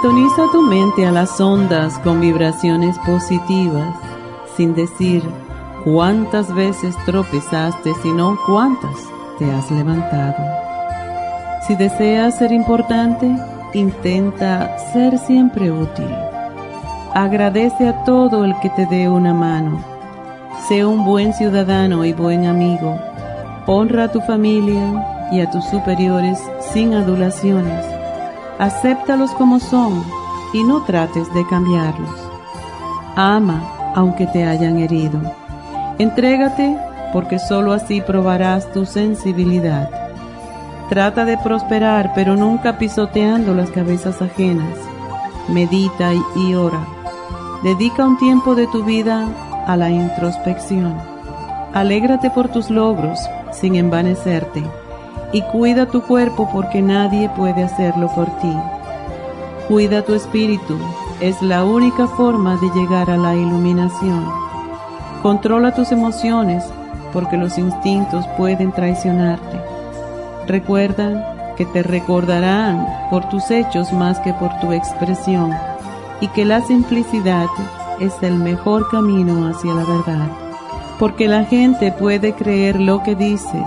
Sintoniza tu mente a las ondas con vibraciones positivas, sin decir cuántas veces tropezaste, sino cuántas te has levantado. Si deseas ser importante, intenta ser siempre útil. Agradece a todo el que te dé una mano. Sé un buen ciudadano y buen amigo. Honra a tu familia y a tus superiores sin adulaciones acéptalos como son y no trates de cambiarlos. Ama aunque te hayan herido. Entrégate porque sólo así probarás tu sensibilidad. Trata de prosperar pero nunca pisoteando las cabezas ajenas. Medita y ora. Dedica un tiempo de tu vida a la introspección. Alégrate por tus logros sin envanecerte y cuida tu cuerpo porque nadie puede hacerlo por ti. Cuida tu espíritu, es la única forma de llegar a la iluminación. Controla tus emociones porque los instintos pueden traicionarte. Recuerda que te recordarán por tus hechos más que por tu expresión y que la simplicidad es el mejor camino hacia la verdad. Porque la gente puede creer lo que dices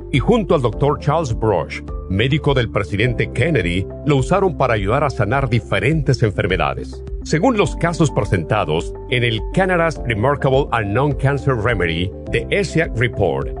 y junto al Dr. Charles Brush, médico del presidente Kennedy, lo usaron para ayudar a sanar diferentes enfermedades. Según los casos presentados en el Canada's Remarkable and Non-Cancer Remedy de ESIAC Report,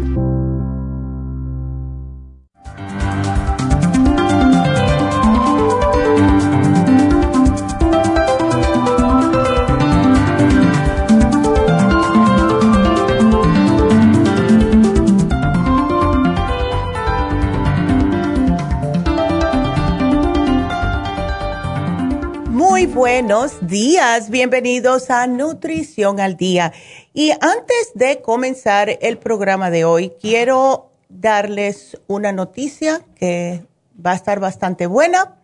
Buenos días, bienvenidos a Nutrición al Día. Y antes de comenzar el programa de hoy, quiero darles una noticia que va a estar bastante buena.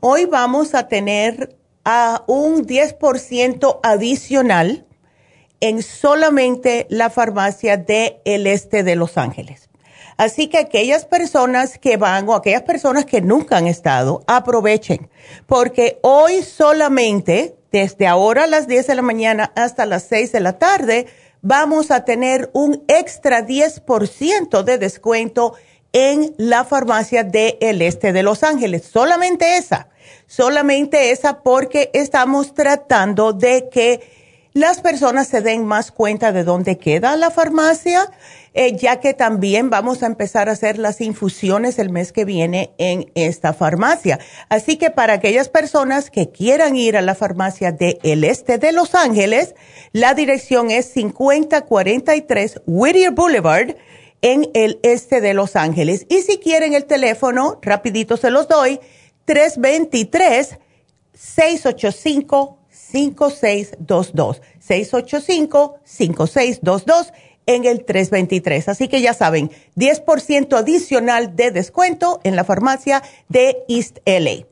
Hoy vamos a tener a un 10% adicional en solamente la farmacia de el este de Los Ángeles. Así que aquellas personas que van o aquellas personas que nunca han estado, aprovechen, porque hoy solamente, desde ahora a las 10 de la mañana hasta las 6 de la tarde, vamos a tener un extra 10% de descuento en la farmacia del este de Los Ángeles. Solamente esa, solamente esa porque estamos tratando de que las personas se den más cuenta de dónde queda la farmacia, eh, ya que también vamos a empezar a hacer las infusiones el mes que viene en esta farmacia. Así que para aquellas personas que quieran ir a la farmacia del este de Los Ángeles, la dirección es 5043 Whittier Boulevard en el este de Los Ángeles. Y si quieren el teléfono, rapidito se los doy, 323 685 5622 685-5622 en el 323. Así que ya saben, 10% adicional de descuento en la farmacia de East LA.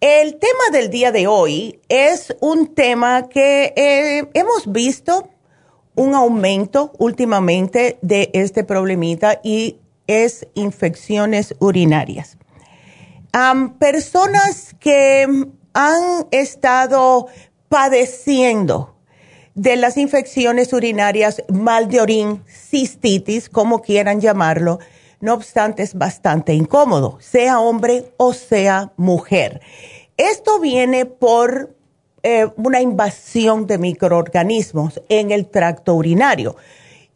El tema del día de hoy es un tema que eh, hemos visto un aumento últimamente de este problemita y es infecciones urinarias. personas que han estado padeciendo de las infecciones urinarias, mal de orín, cistitis, como quieran llamarlo. No obstante, es bastante incómodo, sea hombre o sea mujer. Esto viene por eh, una invasión de microorganismos en el tracto urinario.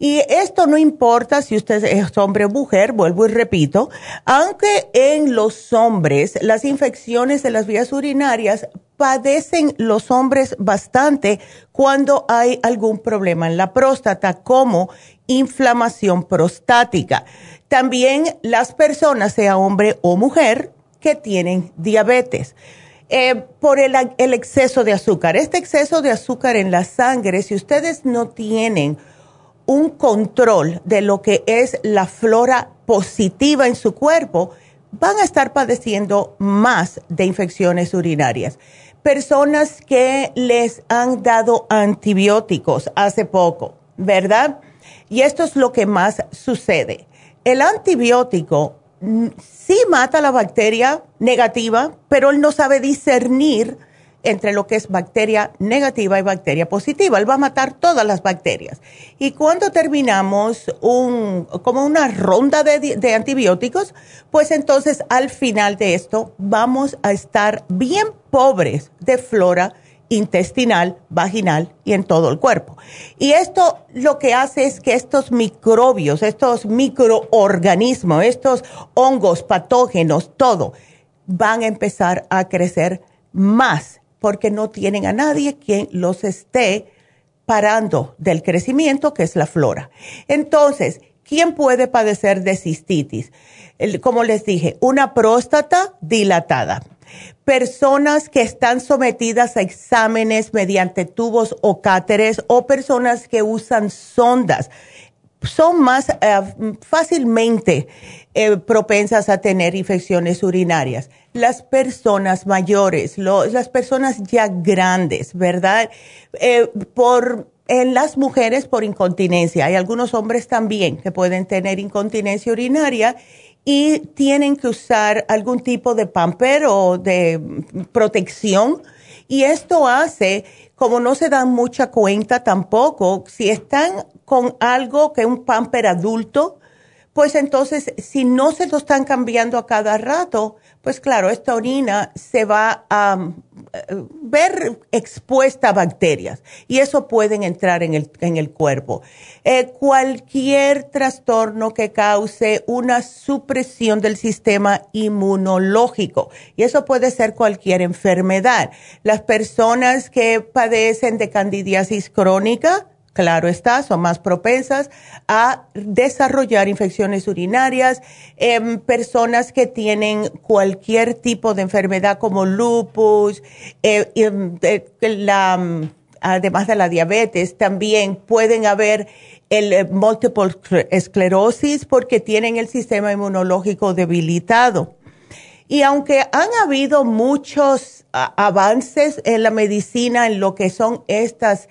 Y esto no importa si usted es hombre o mujer, vuelvo y repito, aunque en los hombres las infecciones de las vías urinarias padecen los hombres bastante cuando hay algún problema en la próstata, como inflamación prostática. También las personas, sea hombre o mujer, que tienen diabetes. Eh, por el, el exceso de azúcar. Este exceso de azúcar en la sangre, si ustedes no tienen un control de lo que es la flora positiva en su cuerpo, van a estar padeciendo más de infecciones urinarias personas que les han dado antibióticos hace poco, ¿verdad? Y esto es lo que más sucede. El antibiótico mm, sí mata la bacteria negativa, pero él no sabe discernir entre lo que es bacteria negativa y bacteria positiva. Él va a matar todas las bacterias. Y cuando terminamos un, como una ronda de, de, antibióticos, pues entonces al final de esto vamos a estar bien pobres de flora intestinal, vaginal y en todo el cuerpo. Y esto lo que hace es que estos microbios, estos microorganismos, estos hongos, patógenos, todo, van a empezar a crecer más porque no tienen a nadie quien los esté parando del crecimiento, que es la flora. Entonces, ¿quién puede padecer de cistitis? como les dije, una próstata dilatada. Personas que están sometidas a exámenes mediante tubos o cáteres o personas que usan sondas son más eh, fácilmente eh, propensas a tener infecciones urinarias. Las personas mayores, las personas ya grandes, ¿verdad? Eh, por en las mujeres por incontinencia. Hay algunos hombres también que pueden tener incontinencia urinaria y tienen que usar algún tipo de pamper o de protección. Y esto hace, como no se dan mucha cuenta tampoco, si están con algo que un pamper adulto, pues entonces si no se lo están cambiando a cada rato, pues claro, esta orina se va a eh, ver expuesta a bacterias y eso pueden entrar en el, en el cuerpo. Eh, cualquier trastorno que cause una supresión del sistema inmunológico y eso puede ser cualquier enfermedad. Las personas que padecen de candidiasis crónica, claro está, son más propensas a desarrollar infecciones urinarias. en personas que tienen cualquier tipo de enfermedad como lupus, eh, em, la, además de la diabetes, también pueden haber el eh, multiple esclerosis porque tienen el sistema inmunológico debilitado. Y aunque han habido muchos avances en la medicina en lo que son estas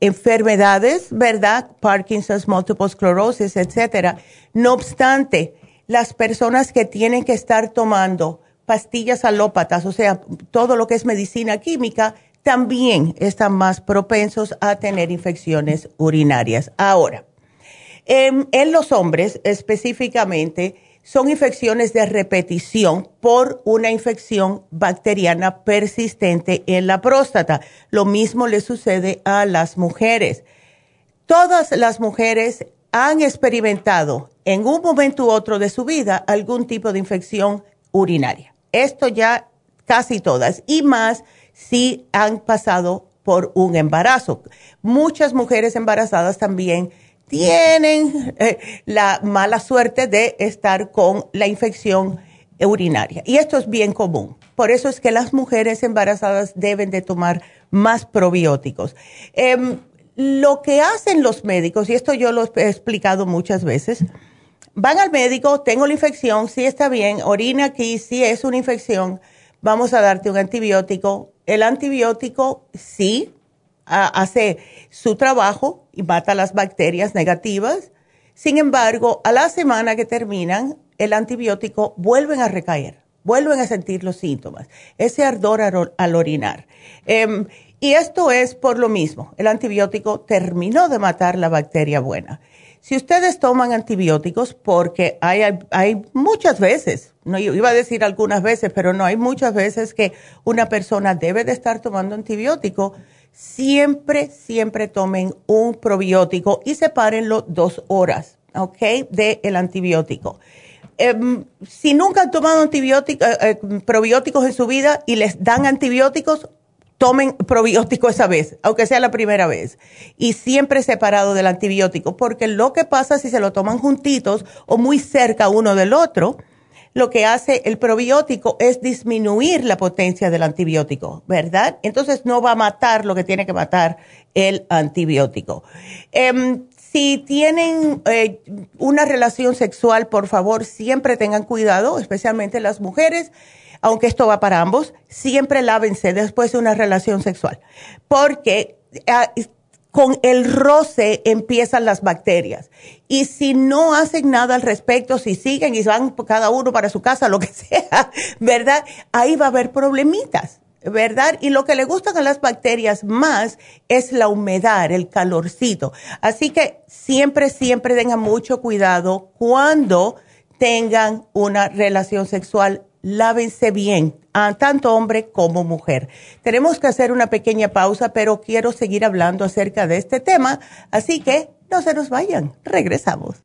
enfermedades, ¿verdad? Parkinson's, multiple sclerosis, etcétera. No obstante, las personas que tienen que estar tomando pastillas alópatas, o sea, todo lo que es medicina química, también están más propensos a tener infecciones urinarias. Ahora, em, en, los hombres específicamente, son infecciones de repetición por una infección bacteriana persistente en la próstata. Lo mismo le sucede a las mujeres. Todas las mujeres han experimentado en un momento u otro de su vida algún tipo de infección urinaria. Esto ya casi todas y más si han pasado por un embarazo. Muchas mujeres embarazadas también tienen eh, la mala suerte de estar con la infección urinaria. Y esto es bien común. Por eso es que las mujeres embarazadas deben de tomar más probióticos. Em, lo que hacen los médicos, y esto yo lo he explicado muchas veces, van al médico, tengo la infección, sí está bien, orina aquí, sí es una infección, vamos a darte un antibiótico. El antibiótico sí hace su trabajo y mata las bacterias negativas. Sin embargo, a la semana que terminan, el antibiótico vuelven a recaer, vuelven a sentir los síntomas, ese ardor al orinar. Em, y esto es por lo mismo, el antibiótico terminó de matar la bacteria buena. Si ustedes toman antibióticos, porque hay, hay, muchas veces, no iba a decir algunas veces, pero no, hay muchas veces que una persona debe de estar tomando antibiótico, siempre, siempre tomen un probiótico y sepárenlo dos horas, ¿ok? Del antibiótico. Em, si nunca han tomado antibióticos, eh, eh, probióticos en su vida y les dan antibióticos, tomen probiótico esa vez, aunque sea la primera vez, y siempre separado del antibiótico, porque lo que pasa si se lo toman juntitos o muy cerca uno del otro, lo que hace el probiótico es disminuir la potencia del antibiótico, ¿verdad? Entonces no va a matar lo que tiene que matar el antibiótico. Em, si tienen eh, una relación sexual, por favor, siempre tengan cuidado, especialmente las mujeres aunque esto va para ambos, siempre lávense después de una relación sexual, porque ah, con el roce empiezan las bacterias. Y si no hacen nada al respecto, si siguen y van cada uno para su casa, lo que sea, ¿verdad? Ahí va a haber problemitas. ¿verdad? Y lo que le gustan a las bacterias más es la humedad, el calorcito. Así que siempre, siempre tengan mucho cuidado cuando tengan una relación sexual lávense bien, tanto hombre como mujer. Tenemos que hacer una pequeña pausa, pero quiero seguir hablando acerca de este tema, así que no se nos vayan, regresamos.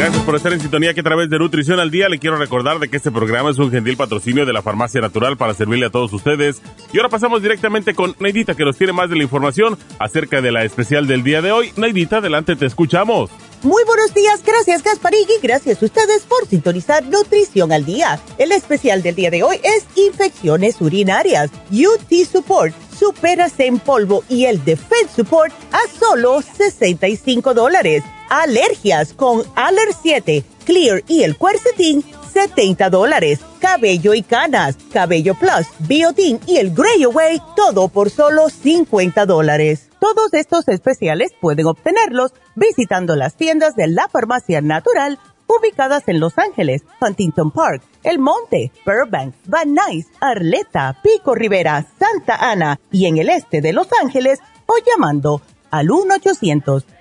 Gracias por estar en sintonía que a través de Nutrición al Día le quiero recordar de que este programa es un gentil patrocinio de la Farmacia Natural para servirle a todos ustedes. Y ahora pasamos directamente con Neidita que nos tiene más de la información acerca de la especial del día de hoy. Neidita, adelante, te escuchamos. Muy buenos días, gracias Gasparigui, gracias a ustedes por sintonizar Nutrición al Día. El especial del día de hoy es infecciones urinarias, UT Support, Superas en polvo y el Defense Support a solo 65 dólares alergias con Aller 7, Clear y el Quercetin, 70 dólares. Cabello y canas, Cabello Plus, Biotin y el Grey Away, todo por solo 50 dólares. Todos estos especiales pueden obtenerlos visitando las tiendas de la Farmacia Natural ubicadas en Los Ángeles, Huntington Park, El Monte, Burbank, Van Nuys, Arleta, Pico Rivera, Santa Ana y en el este de Los Ángeles o llamando al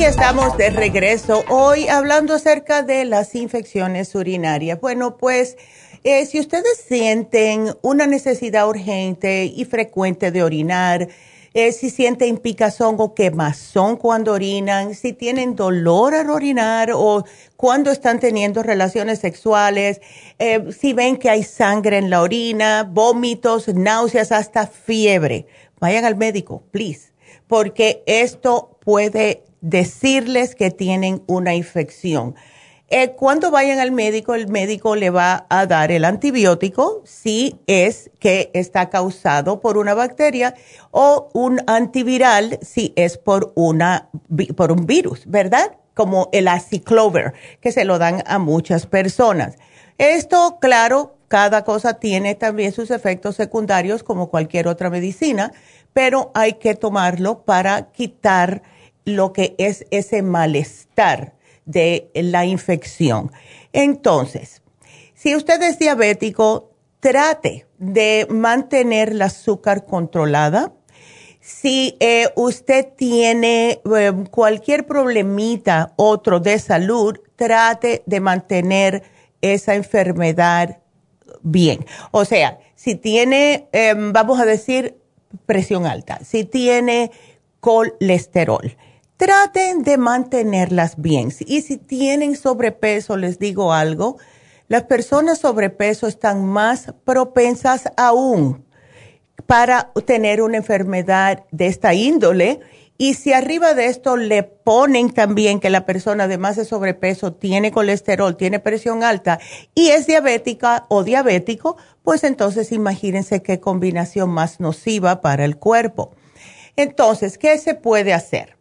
Estamos de regreso hoy hablando acerca de las infecciones urinarias. Bueno, pues eh, si ustedes sienten una necesidad urgente y frecuente de orinar, eh, si sienten picazón o quemazón cuando orinan, si tienen dolor al orinar o cuando están teniendo relaciones sexuales, eh, si ven que hay sangre en la orina, vómitos, náuseas, hasta fiebre, vayan al médico, please, porque esto puede decirles que tienen una infección. Eh, cuando vayan al médico, el médico le va a dar el antibiótico si es que está causado por una bacteria o un antiviral si es por, una, por un virus, ¿verdad? Como el aciclover, que se lo dan a muchas personas. Esto, claro, cada cosa tiene también sus efectos secundarios como cualquier otra medicina, pero hay que tomarlo para quitar lo que es ese malestar de la infección. Entonces, si usted es diabético, trate de mantener el azúcar controlada. Si eh, usted tiene eh, cualquier problemita otro de salud, trate de mantener esa enfermedad bien. O sea, si tiene, em, vamos a decir, presión alta, si tiene colesterol, traten de mantenerlas bien. Y si tienen sobrepeso, les digo algo, las personas sobrepeso están más propensas aún para tener una enfermedad de esta índole. Y si arriba de esto le ponen también que la persona además de sobrepeso tiene colesterol, tiene presión alta y es diabética o diabético, pues entonces imagínense qué combinación más nociva para el cuerpo. Entonces, ¿qué se puede hacer?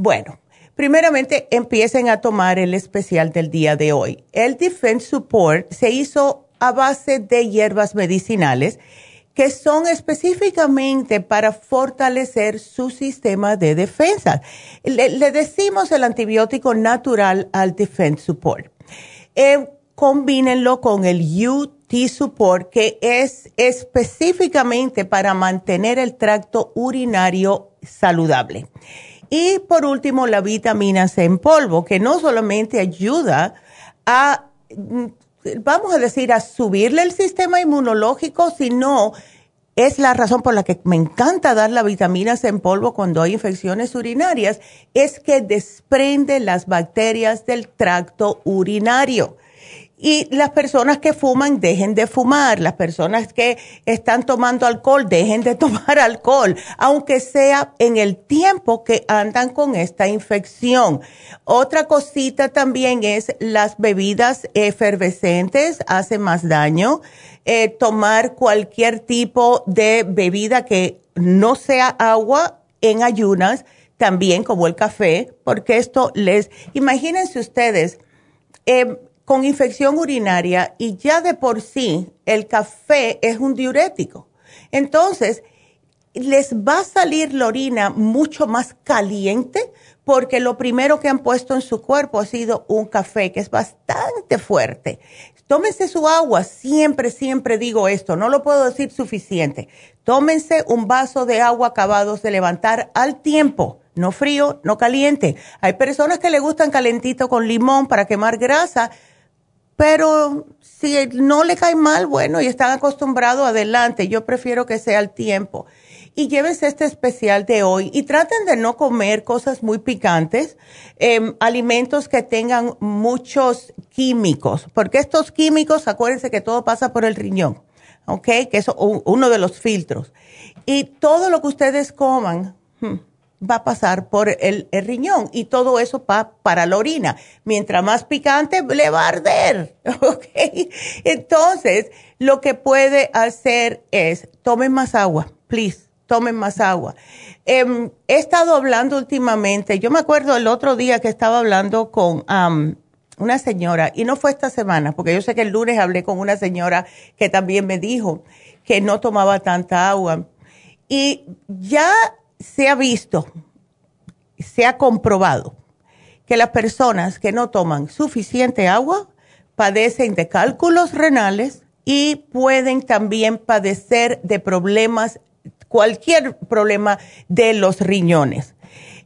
Bueno, primeramente empiecen a tomar el especial del día de hoy. El Defense Support se hizo a base de hierbas medicinales que son específicamente para fortalecer su sistema de defensa. Le, decimos el antibiótico natural al Defense Support. Eh, combínenlo con el UT Support, que es específicamente para mantener el tracto urinario saludable. Y por último, la vitamina C en polvo, que no solamente ayuda a, mm, vamos a decir, a subirle el sistema inmunológico, sino es la razón por la que me encanta dar la vitamina C en polvo cuando hay infecciones urinarias, es que desprende las bacterias del tracto urinario. Y las personas que fuman, dejen de fumar. Las personas que están tomando alcohol, dejen de tomar alcohol, aunque sea en el tiempo que andan con esta infección. Otra cosita también es las bebidas efervescentes, hace más daño. Eh, tomar cualquier tipo de bebida que no sea agua en ayunas, también como el café, porque esto les, imagínense ustedes, eh, con infección urinaria y ya de por sí el café es un diurético. Entonces, les va a salir la orina mucho más caliente porque lo primero que han puesto en su cuerpo ha sido un café que es bastante fuerte. Tómense su agua, siempre, siempre digo esto, no lo puedo decir suficiente. Tómense un vaso de agua acabados de levantar al tiempo, no frío, no caliente. Hay personas que le gustan calentito con limón para quemar grasa pero si no le cae mal, bueno, y están acostumbrados, adelante. Yo prefiero que sea el tiempo. Y llévense este especial de hoy y traten de no comer cosas muy picantes, em, alimentos que tengan muchos químicos, porque estos químicos, acuérdense que todo pasa por el riñón, ¿ok? Que es uno de los filtros. Y todo lo que ustedes coman, hmm, va a pasar por el, riñón y todo eso va para la orina. Mientras más picante, le va a arder. ¿Ok? Entonces, lo que puede hacer es, tomen más agua, please, tomen más agua. Em, he estado hablando últimamente, yo me acuerdo el otro día que estaba hablando con una señora, y no fue esta semana, porque yo sé que el lunes hablé con una señora que también me dijo que no tomaba tanta agua. Y ya se ha visto, se ha comprobado que las personas que no toman suficiente agua padecen de cálculos renales y pueden también padecer de problemas, cualquier problema de los riñones,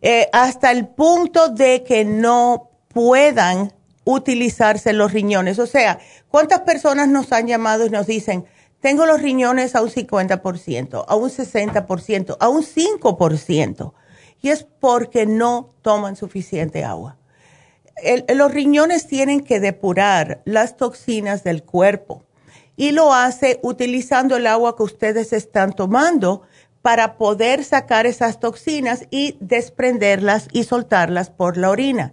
eh, hasta el punto de que no puedan utilizarse los riñones. O sea, ¿cuántas personas nos han llamado y nos dicen, tengo los riñones a un 50%, a un 60%, a un 5%. Y es porque no toman suficiente agua. los riñones tienen que depurar las toxinas del cuerpo y lo hace utilizando el agua que ustedes están tomando para poder sacar esas toxinas y desprenderlas y soltarlas por la orina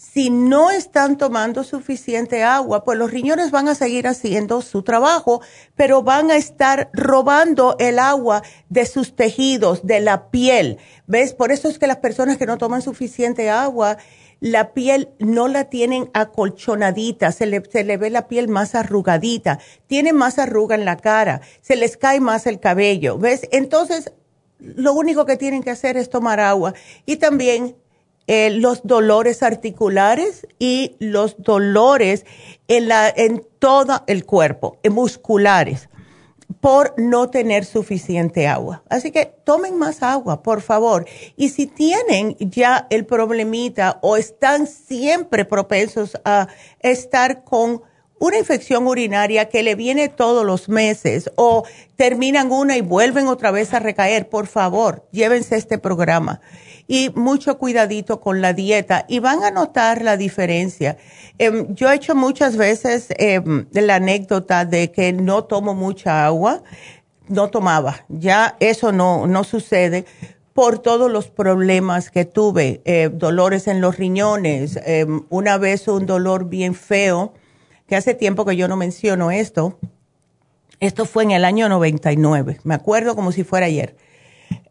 si no están tomando suficiente agua, pues los riñones van a seguir haciendo su trabajo, pero van a estar robando el agua de sus tejidos, de la piel. ¿Ves? Por eso es que las personas que no toman suficiente agua, la piel no la tienen acolchonadita, se le, se le ve la piel más arrugadita, tiene más arruga en la cara, se les cae más el cabello, ¿ves? Entonces, lo único que tienen que hacer es tomar agua y también eh, los dolores articulares y los dolores en, la, en todo el cuerpo, musculares, por no tener suficiente agua. Así que tomen más agua, por favor. Y si tienen ya el problemita o están siempre propensos a estar con una infección urinaria que le viene todos los meses o terminan una y vuelven otra vez a recaer, por favor, llévense este programa y mucho cuidadito con la dieta. Y van a notar la diferencia. Em, yo he hecho muchas veces em, la anécdota de que no tomo mucha agua, no tomaba, ya eso no, no sucede por todos los problemas que tuve, eh, dolores en los riñones, em, una vez un dolor bien feo, que hace tiempo que yo no menciono esto, esto fue en el año 99, me acuerdo como si fuera ayer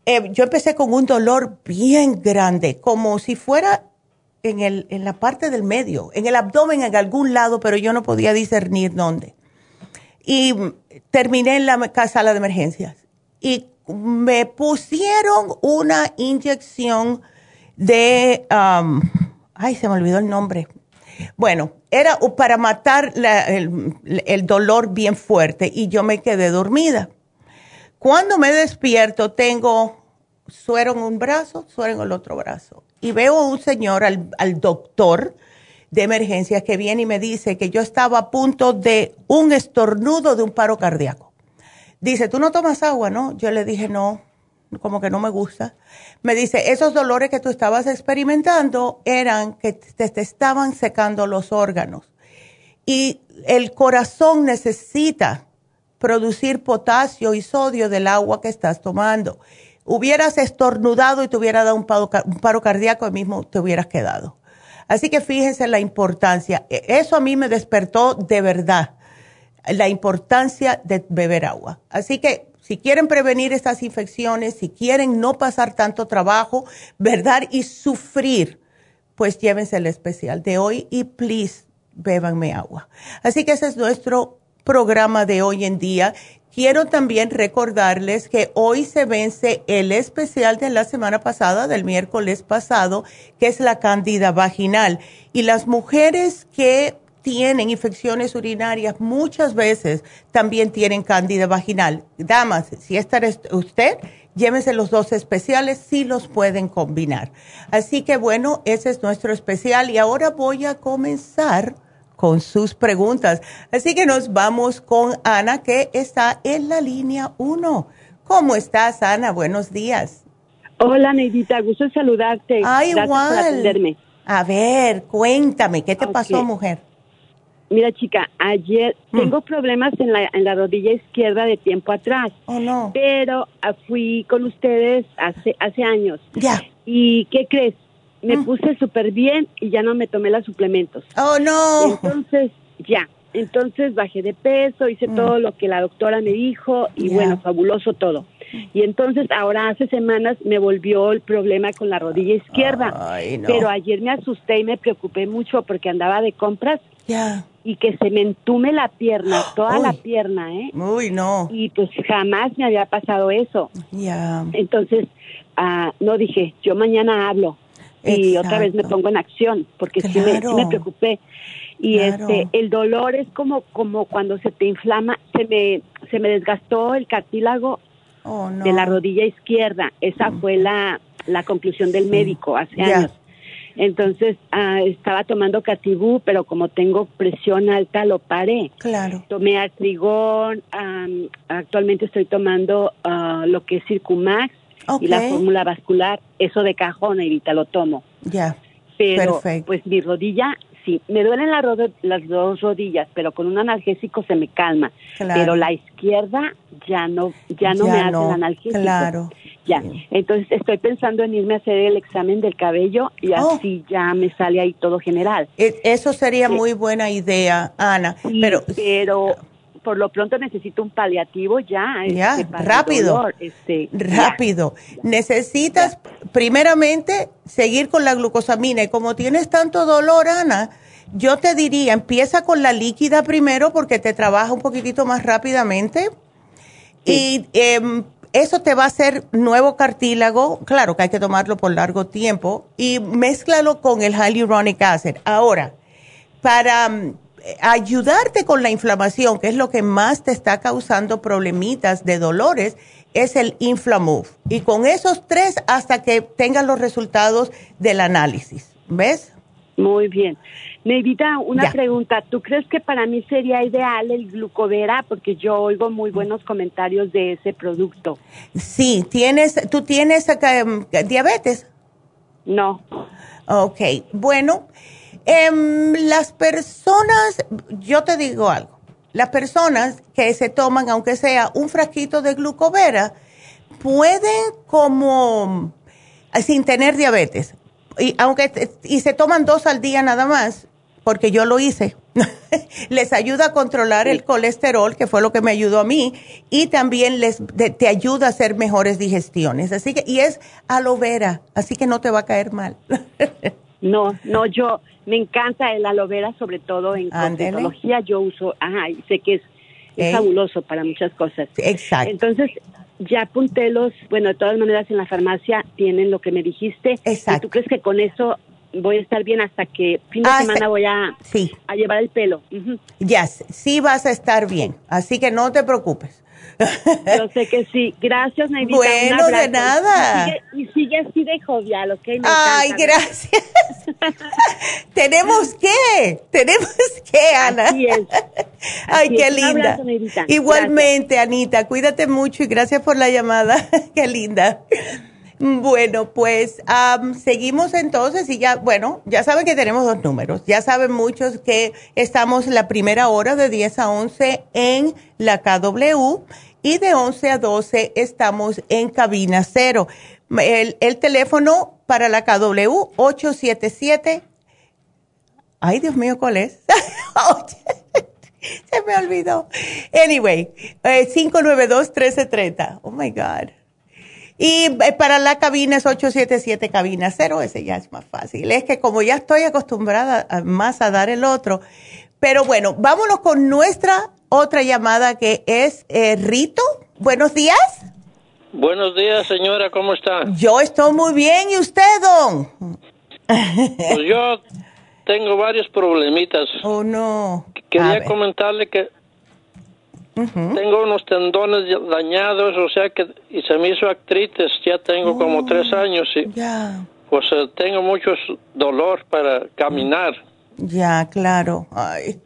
eh, yo empecé con un dolor bien grande, como si fuera en, el, en la parte del medio, en el abdomen, en algún lado, pero yo no podía discernir dónde. Y terminé en la sala de emergencias y me pusieron una inyección de, ay, se me olvidó el nombre. Bueno, era para matar el dolor bien fuerte y yo me quedé dormida. Cuando me despierto tengo suero en un brazo, suero en el otro brazo. Y veo a un señor, al, doctor de emergencias, que viene y me dice que yo estaba a punto de un estornudo de un paro cardíaco. Dice, ¿tú no tomas agua, no? Yo le dije, no, como que no me gusta. Me dice, esos dolores que tú estabas experimentando eran que te, te estaban secando los órganos. Y el corazón necesita producir potasio y sodio del agua que estás tomando hubieras estornudado y te hubiera dado un paro, cardíaco, y mismo te hubieras quedado. Así que fíjense la importancia. E, eso a mí me despertó de verdad, la importancia de beber agua. Así que si quieren prevenir estas infecciones, si quieren no pasar tanto trabajo, ¿verdad? Y sufrir, pues llévense el especial de hoy y please, bébanme agua. Así que ese es nuestro programa de hoy en día Quiero también recordarles que hoy se vence el especial de la semana pasada, del miércoles pasado, que es la cándida vaginal. Y las mujeres que tienen infecciones urinarias muchas veces también tienen cándida vaginal. Damas, si esta es usted, llévense los dos especiales si los pueden combinar. Así que bueno, ese es nuestro especial y ahora voy a comenzar con sus preguntas. Así que nos vamos con Ana, que está en la línea 1. ¿Cómo estás, Ana? Buenos días. Hola, Neidita, gusto en saludarte. Ah, igual. A ver, cuéntame, ¿qué te pasó, mujer? Mira, chica, ayer mm. tengo problemas en la, en la rodilla izquierda de tiempo atrás. Oh, no. Pero ah, fui con ustedes hace, hace años. Ya ¿Y qué crees? Me mm. puse súper bien y ya no me tomé los suplementos. Oh, no. Entonces, ya. Entonces bajé de peso, hice mm. todo lo que la doctora me dijo y bueno, fabuloso todo. Y entonces ahora hace semanas me volvió el problema con la rodilla izquierda. Pero ayer me asusté y me preocupé mucho porque andaba de compras. Y que se me entume la pierna, toda la pierna, ¿eh? Uy, no. Y pues jamás me había pasado eso. Ya. Entonces, uh, no dije, yo mañana hablo y otra vez me pongo en acción porque sí, me, me, preocupé. Y este el dolor es como como cuando se te inflama se me se me desgastó el cartílago oh, de la rodilla izquierda. Esa mm. fue la la conclusión del médico hace años. Entonces ah, estaba tomando catibú pero como tengo presión alta lo paré. Claro. Tomé artrigón actualmente estoy tomando uh, lo que es circumax y la fórmula vascular, eso de cajón, ahorita lo tomo. Ya. Pero, pues mi rodilla, sí, me duelen las dos rodillas, pero con un analgésico se me calma. Pero la izquierda ya no, ya no me hace el analgésico. Claro. Ya. Entonces estoy pensando en irme a hacer el examen del cabello y oh. así ya me sale ahí todo general. E, eso sería muy buena idea, Ana. pero, pero por lo pronto necesito un paliativo ya. Ya, este, rápido. Este, rápido. Necesitas, primeramente, seguir con la glucosamina. Y como tienes tanto dolor, Ana, yo te diría, empieza con la líquida primero porque te trabaja un poquitito más rápidamente. Y em, eso te va a hacer nuevo cartílago. Claro que hay que tomarlo por largo tiempo. Y mézclalo con el hyaluronic acid. Ahora, para ayudarte con la inflamación, que es lo que más te está causando problemitas de dolores, es el Inflamove. Y con esos tres hasta que tengas los resultados del análisis. ¿Ves? Muy bien. Neidita, una pregunta. ¿Tú crees que para mí sería ideal el glucovera? Porque yo oigo muy buenos comentarios de ese producto. Sí, tienes, ¿tú tienes em, diabetes? No. Ok, bueno, Em, las personas, yo te digo algo, las personas que se toman, aunque sea un frasquito de glucovera, pueden como, sin tener diabetes, y, aunque, y se toman dos al día nada más, porque yo lo hice, les ayuda a controlar el colesterol, que fue lo que me ayudó a mí, y también les te ayuda a hacer mejores digestiones. Así que, y es aloe vera, así que no te va a caer mal. no, no, yo, me encanta el aloe vera, sobre todo en cosmetología. Yo uso, ajá, y sé que es, fabuloso para muchas cosas. Exacto. Entonces, ya apunté los, bueno, de todas maneras en la farmacia tienen lo que me dijiste. Exacto. ¿Y tú crees que con eso voy a estar bien hasta que fin de semana voy a, a llevar el pelo? Ya, sí vas a estar bien. Así que no te preocupes. Yo sé que sí. Gracias, Naidita. Bueno, de nada. Y sigue, así de jovial, ¿ok? Ay, gracias. Tenemos que, tenemos que, Ana. Así es. Ay, qué linda. Igualmente, Anita, cuídate mucho y gracias por la llamada. qué linda. Bueno, pues seguimos entonces y ya, bueno, ya saben que tenemos dos números. Ya saben muchos que estamos la primera hora de 10 a 11 en la KW y de 11 a 12 estamos en cabina cero. El, el teléfono para la KW 877. Ay, Dios mío, ¿cuál es? Se me olvidó. Anyway, 592-1330. Eh, oh my God. Y eh, para la cabina es 877 cabina cero, ese ya es más fácil. Es que como ya estoy acostumbrada más a dar el otro. Pero bueno, vámonos con nuestra otra llamada que es eh, Rito. Buenos días. Buenos días, señora, ¿cómo está? Yo estoy muy bien, ¿y usted, don? Pues yo tengo varios problemitas. Oh, no. Quería comentarle que tengo unos tendones dañados, o sea que y se me hizo artritis, ya tengo como oh, tres años y pues eh, tengo mucho dolor para caminar. Ya, claro. Ay.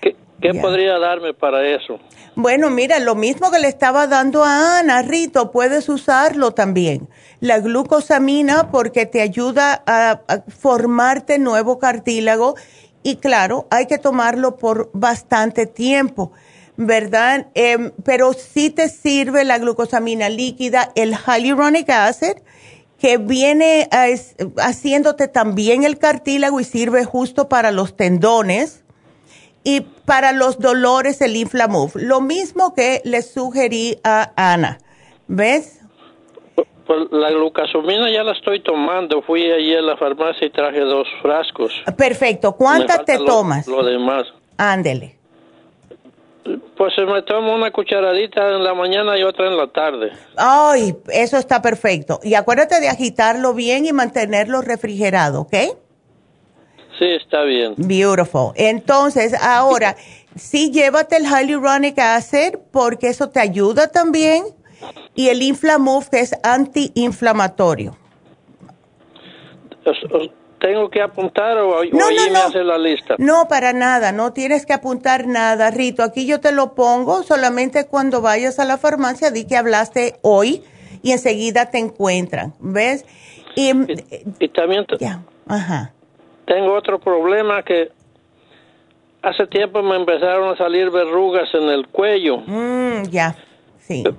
¿Qué, podría darme para eso? Bueno, mira, lo mismo que le estaba dando a Ana, Rito, puedes usarlo también. La glucosamina porque te ayuda a formarte nuevo cartílago y claro, hay que tomarlo por bastante tiempo ¿verdad? Em, pero sí te sirve la glucosamina líquida, el hyaluronic acid, que viene haciéndote también el cartílago y sirve justo para los tendones y para los dolores el Inflamove. Lo mismo que le sugerí a Ana. ¿Ves? Pues la glucosumina ya la estoy tomando. Fui allí a la farmacia y traje dos frascos. Perfecto. ¿Cuántas te tomas? Lo demás. Ándele. Pues me tomo una cucharadita en la mañana y otra en la tarde. Ay, eso está perfecto. Y acuérdate de agitarlo bien y mantenerlo refrigerado, ¿ok? Sí, está bien. Beautiful. Entonces, ahora, sí llévate el hyaluronic acid porque eso te ayuda también y el Inflamuf que es antiinflamatorio. ¿Tengo que apuntar o, no, no, me hace la lista? No, para nada, no tienes que apuntar nada, Rito. Aquí yo te lo pongo, solamente cuando vayas a la farmacia di que hablaste hoy y enseguida te encuentran, ¿ves? Y, también Ajá. tengo otro problema que hace tiempo me empezaron a salir verrugas en el cuello. Mm, ya.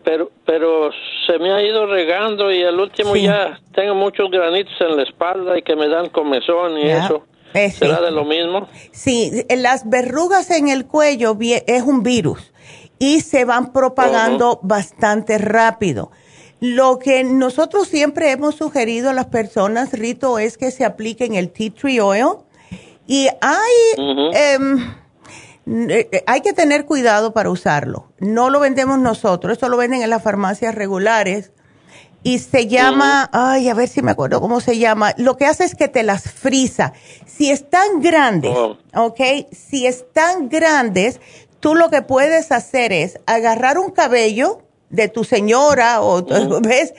Pero, pero se me ha ido regando y al último ya tengo muchos granitos en la espalda y que me dan comezón y eso. Eh, ¿Será de lo mismo? Sí, las verrugas en el cuello es un virus y se van propagando bastante rápido. Lo que nosotros siempre hemos sugerido a las personas, Rito, es que se apliquen el tea tree oil. Y hay... Eh, eh, hay que tener cuidado para usarlo. No lo vendemos nosotros, esto lo venden en las farmacias regulares. Y se llama, ay, a ver si me acuerdo cómo se llama. Lo que hace es que te las frisa. Si están grandes, oh. ¿ok? Si están grandes, tú lo que puedes hacer es agarrar un cabello de tu señora o, ¿ves?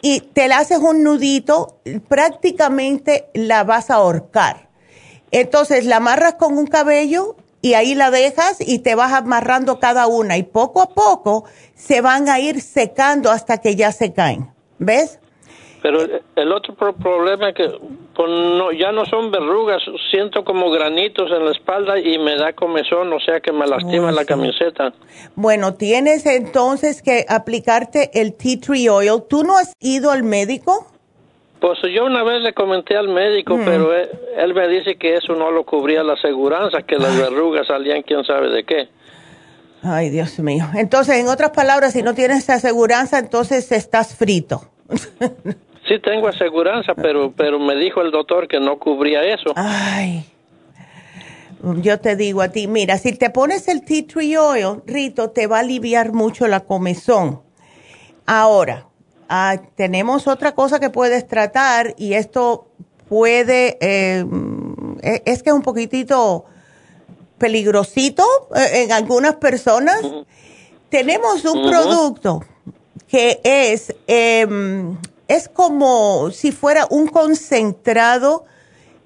Y te le haces un nudito, prácticamente la vas a ahorcar. Entonces la amarras con un cabello y ahí la dejas y te vas amarrando cada una y poco a poco se van a ir secando hasta que ya se caen. ¿Ves? Pero el otro problema es que pues, no, ya no son verrugas, siento como granitos en la espalda y me da comezón, o sea que me lastima la camiseta. Bueno, tienes entonces que aplicarte el tea tree oil. ¿Tú no has ido al médico? Pues yo una vez le comenté al médico, mm. pero él, me dice que eso no lo cubría la aseguranza, que las verrugas salían quién sabe de qué. Ay, Dios mío. Entonces, en otras palabras, si no tienes aseguranza, entonces estás frito. sí, tengo aseguranza, pero, pero me dijo el doctor que no cubría eso. Ay. Yo te digo a ti, mira, si te pones el tea tree oil, Rito, te va a aliviar mucho la comezón. Ahora, Ah, tenemos otra cosa que puedes tratar y esto puede, eh, e, es que es un poquitito peligrosito eh, en algunas personas. Tenemos un producto que es, em, es como si fuera un concentrado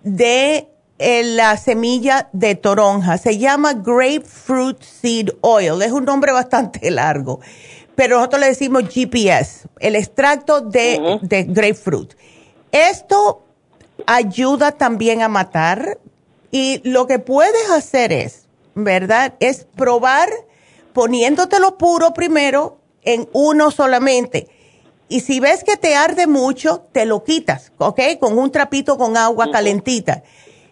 de eh, la semilla de toronja. Se llama Grapefruit Seed Oil. Es un nombre bastante largo pero nosotros le decimos GPS, el extracto de, grapefruit. Esto ayuda también a matar y lo que puedes hacer es, ¿verdad? Es probar poniéndotelo puro primero en uno solamente. Y si ves que te arde mucho, te lo quitas, ¿ok? Con un trapito con agua calentita.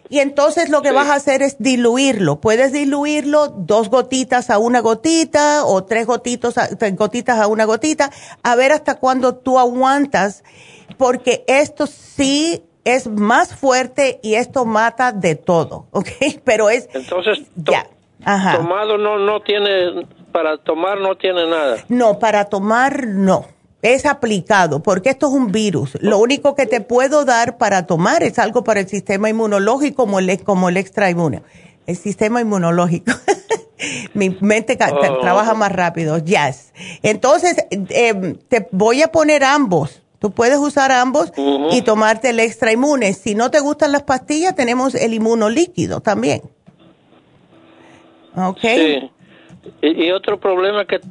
Y entonces lo que vas a hacer es diluirlo. Puedes diluirlo dos gotitas a una gotita o tres gotitos gotitas a una gotita, a ver hasta cuándo tú aguantas, porque esto sí es más fuerte y esto mata de todo, ¿ok? Pero es... Entonces, ya. tomado no, no tiene, para tomar no tiene nada. No, para tomar no es aplicado, porque esto es un virus. Lo único que te puedo dar para tomar es algo para el sistema inmunológico como el, como el extra inmune. El sistema inmunológico. Mi mente oh. trabaja más rápido. Yes. Entonces, em, te voy a poner ambos. Tú puedes usar ambos y tomarte el extra inmune. Si no te gustan las pastillas, tenemos el inmunolíquido también. ¿Ok? Sí. Y, y otro problema que,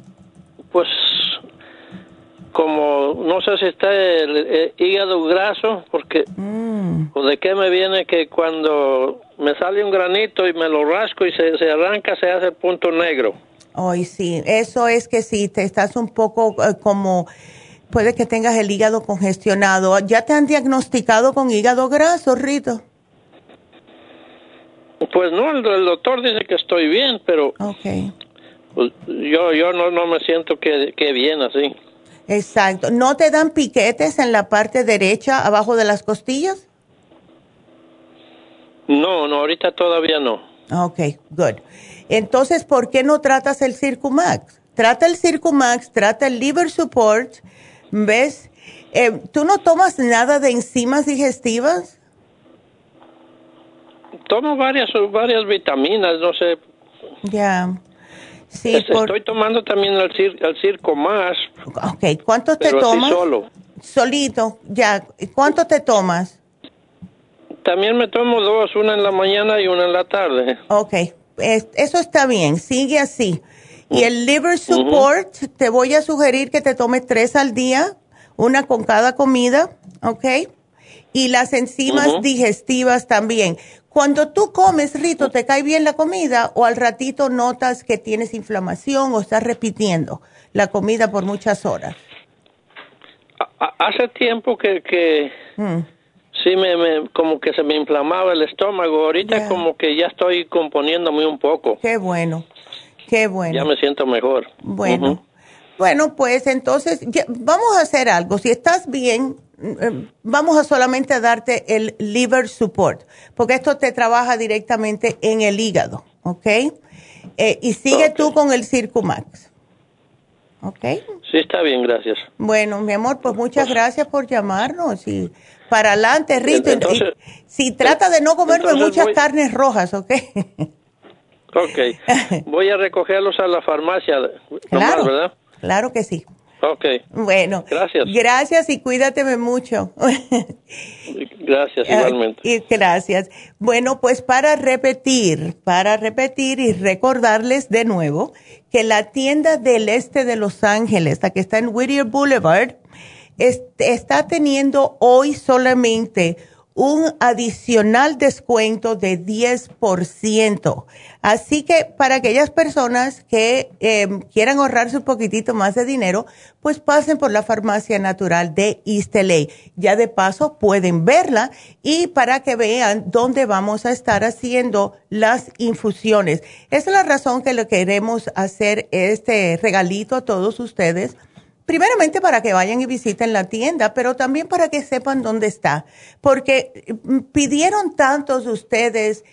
pues, como no sé si está el, hígado graso, porque mm. o de qué me viene que cuando me sale un granito y me lo rasco y se, se arranca, se hace punto negro. Ay, sí, eso es que sí, te estás un poco eh, como puede que tengas el hígado congestionado. ¿Ya te han diagnosticado con hígado graso, Rito? Pues no, el, doctor dice que estoy bien, pero okay. Pues, yo, yo no, no me siento que, que bien así. Exacto. ¿No te dan piquetes en la parte derecha, abajo de las costillas? No, no, ahorita todavía no. Ok, good. Entonces, ¿por qué no tratas el Circumax? Trata el Circumax, trata el Liver Support, ¿ves? Eh, ¿Tú no tomas nada de enzimas digestivas? Tomo varias, varias vitaminas, no sé. Ya. Sí, Estoy tomando también el, circo más. Ok, ¿cuánto te tomas? solo. Solito, ya. ¿Cuánto te tomas? También me tomo dos, una en la mañana y una en la tarde. Ok, eso está bien, sigue así. Y el liver support, te voy a sugerir que te tomes tres al día, una con cada comida, ¿ok? Y las enzimas digestivas también. Cuando tú comes, Rito, ¿te cae bien la comida o al ratito notas que tienes inflamación o estás repitiendo la comida por muchas horas? Hace tiempo que, que mm. sí me, como que se me inflamaba el estómago. Ahorita como que ya estoy componiéndome un poco. Qué bueno, qué bueno. Ya me siento mejor. Bueno. Bueno, pues entonces vamos a hacer algo. Si estás bien, vamos a solamente darte el liver support, porque esto te trabaja directamente en el hígado, ¿ok? Eh, y sigue tú con el Circumax. ¿Ok? Sí, está bien, gracias. Bueno, mi amor, pues muchas pues gracias por llamarnos y para adelante, Rito. si trata de no comerme muchas carnes rojas, ¿ok? ok. Voy a recogerlos a la farmacia, claro, ¿verdad? Claro que sí. Ok. Bueno. Gracias. Gracias y cuídateme mucho. gracias, igualmente. Y gracias. Bueno, pues para repetir, para repetir y recordarles de nuevo que la tienda del este de Los Ángeles, la que está en Whittier Boulevard, está teniendo hoy solamente un adicional descuento de 10%. Así que para aquellas personas que em, quieran ahorrarse un poquitito más de dinero, pues pasen por la farmacia natural de East Ya de paso pueden verla y para que vean dónde vamos a estar haciendo las infusiones. Esa es la razón que le queremos hacer este regalito a todos ustedes primeramente para que vayan y visiten la tienda, pero también para que sepan dónde está, porque mm, pidieron tantos de ustedes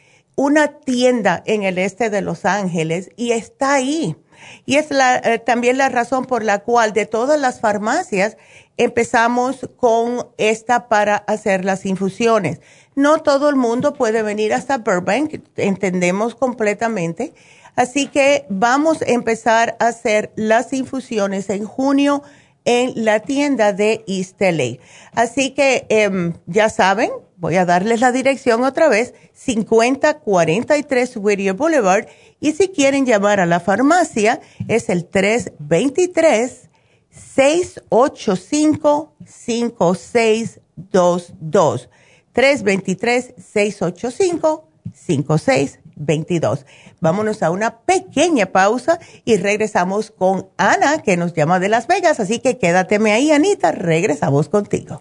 una tienda en el este de Los Ángeles y está ahí. Y es la, eh, también la razón por la cual de todas las farmacias empezamos con esta para hacer las infusiones. No todo el mundo puede venir hasta Burbank, entendemos completamente Así que vamos a empezar a hacer las infusiones en junio en la tienda de East Así que em, ya saben, voy a darles la dirección otra vez, 5043 Whittier Boulevard. Y si quieren llamar a la farmacia, es el 323-685-5622. 323-685-5622. Vámonos a una pequeña pausa y regresamos con Ana, que nos llama de Las Vegas. Así que quédateme ahí, Anita. Regresamos contigo.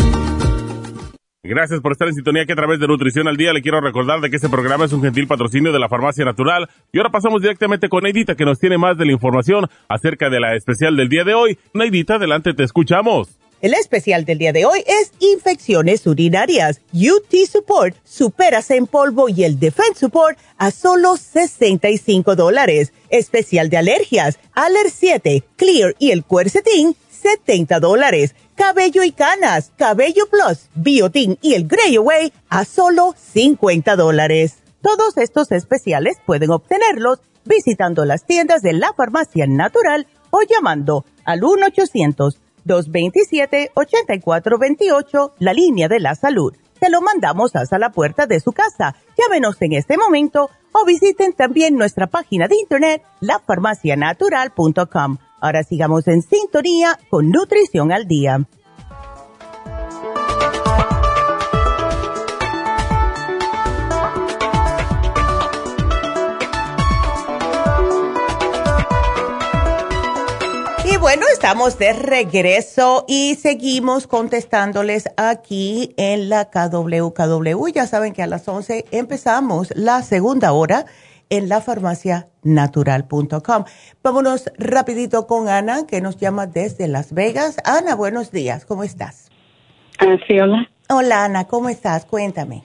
Gracias por estar en sintonía que a través de Nutrición al Día le quiero recordar de que este programa es un gentil patrocinio de la Farmacia Natural. Y ahora pasamos directamente con Neidita que nos tiene más de la información acerca de la especial del día de hoy. Neidita, adelante, te escuchamos. El especial del día de hoy es infecciones urinarias. UT Support, superas en polvo y el Defense Support a solo 65 dólares. Especial de alergias, Aller 7, Clear y el Quercetin, 70 dólares cabello y canas, cabello plus, biotin y el Grey Away a solo 50 dólares. Todos estos especiales pueden obtenerlos visitando las tiendas de la farmacia natural o llamando al 1-800-227-8428, la línea de la salud. Te lo mandamos hasta la puerta de su casa. Llámenos en este momento o visiten también nuestra página de internet, lafarmacianatural.com Ahora sigamos en sintonía con Nutrición al Día. Y bueno, estamos de regreso y seguimos contestándoles aquí en la KWKW. Ya saben que a las 11 empezamos la segunda hora en la natural.com. Vámonos rapidito con Ana, que nos llama desde Las Vegas. Ana, buenos días, ¿cómo estás? Ah, sí, hola. Hola, Ana, ¿cómo estás? Cuéntame.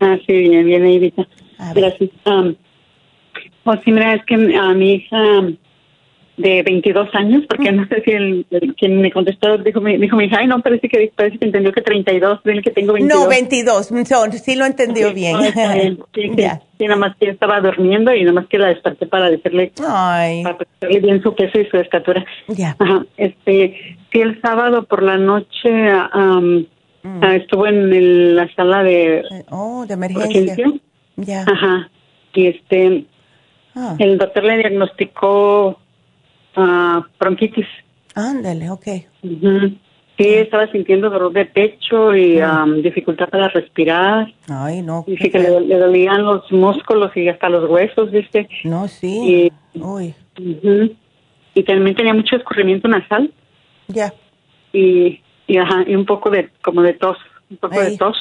Ah, sí, bien, bien, Evita. Gracias. Um, pues sí, mira, es que a mi hija de 22 años, porque no sé si el, quien me contestó dijo, me dijo mi hija, ay, no, parece que, parece que entendió que 32, el que tengo 22. No, 22, sí lo entendió bien. sí, nada más que estaba durmiendo y nada más que la desperté para decirle, ay. para decirle bien su peso y su estatura. Ya. Ajá, este, sí, el sábado por la noche um, estuvo en la sala de... Oh, de emergencia. Ya. Ajá, y este, ah. el doctor le diagnosticó uh, bronquitis. Ándale, ok. Sí, estaba sintiendo dolor de pecho y um, dificultad para respirar. Ay, no. Dice que le, dolían los músculos y hasta los huesos, ¿viste? No, sí. Y, Uy. y también tenía mucho escurrimiento nasal. Ya. Y, y, ajá, y un poco de, como de tos, un poco de tos.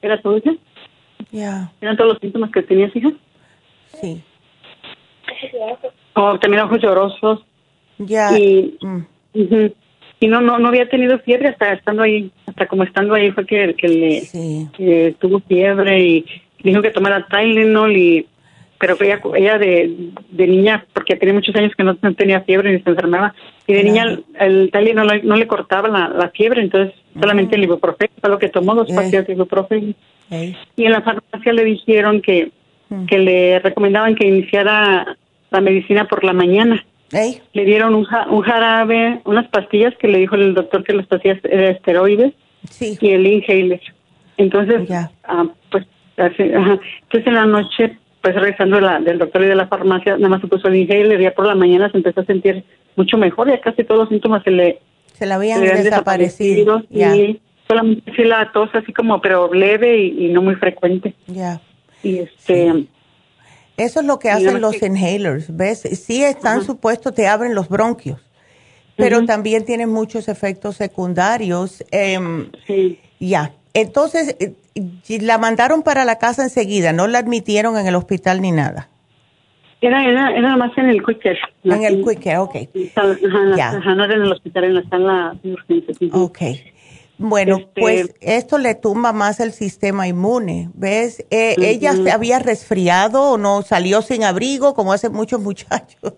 ¿Era todo eso? Ya. ¿Eran todos los síntomas que tenías, hija? Sí. Oh, también ojos llorosos. Ya. Y, mm. y no, no, no había tenido fiebre hasta estando ahí, hasta como estando ahí fue que, que le tuvo fiebre y dijo que tomara Tylenol y pero ella, ella de, de niña, porque tenía muchos años que no tenía fiebre ni se enfermaba, y de niña el, Tylenol no, no, le cortaba la, la fiebre, entonces solamente el ibuprofeno, fue lo que tomó, dos pastillas de ibuprofeno. Y en la farmacia le dijeron que, mm. que le recomendaban que iniciara la medicina por la mañana. Le dieron un, un, jarabe, unas pastillas que le dijo el doctor que las pastillas eran esteroides sí. y el inhaler. Entonces, ah, pues, entonces en la noche, pues regresando la, del doctor y de la farmacia, nada más se puso el inhaler, ya por la mañana se empezó a sentir mucho mejor, ya casi todos los síntomas se le, se le habían, desaparecido. Y solamente la tos así como, pero leve y, no muy frecuente. Ya. Y este... Eso es lo que hacen los inhalers, ¿ves? Sí están supuestos, te abren los bronquios, pero también tienen muchos efectos secundarios. Em, sí. Ya, entonces eh, la mandaron para la casa enseguida, no la admitieron en el hospital ni nada. Era, era, era más en el quick care. En el quick care, ok. Ajá, no era en el hospital, en la sala de urgencia. Ok. Bueno, este, pues esto le tumba más el sistema inmune, ¿ves? Eh, ella se había resfriado o no salió sin abrigo, como hacen muchos muchachos,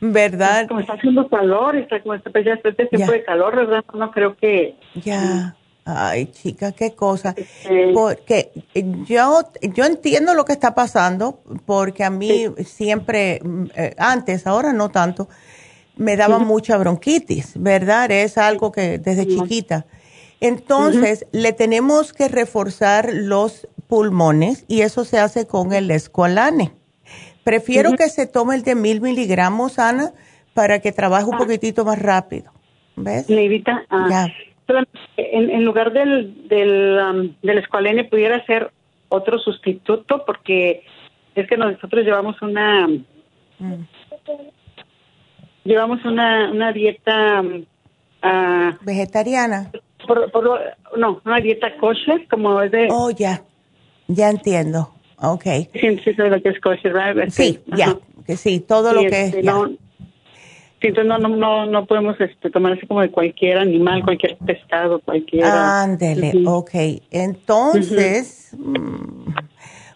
¿verdad? Como está haciendo calor, está como está, pues ya este tiempo de calor, ¿verdad? No creo que... Ya. Ay, chica, qué cosa. Este, porque yo, yo entiendo lo que está pasando, porque a mí siempre, mm, eh, antes, ahora no tanto, me daba mucha bronquitis, ¿verdad? Es algo que desde chiquita. Entonces, le tenemos que reforzar los pulmones y eso se hace con el escualane. prefiero que se tome el de mil miligramos, Ana, para que trabaje un ah. poquitito más rápido. ¿Ves? Neidita, ah, en, lugar del, del, um, del escualene pudiera ser otro sustituto porque es que nosotros llevamos una mm. Llevamos una, una dieta uh, vegetariana no una dieta kosher como es de oh ya ya entiendo okay sí sí lo que es kosher right? sí, ya que sí todo lo que es este, Sí, entonces no, no, no, no podemos este, tomar así como de cualquier animal, cualquier pescado, cualquier... Ándele, ok. Entonces, mm,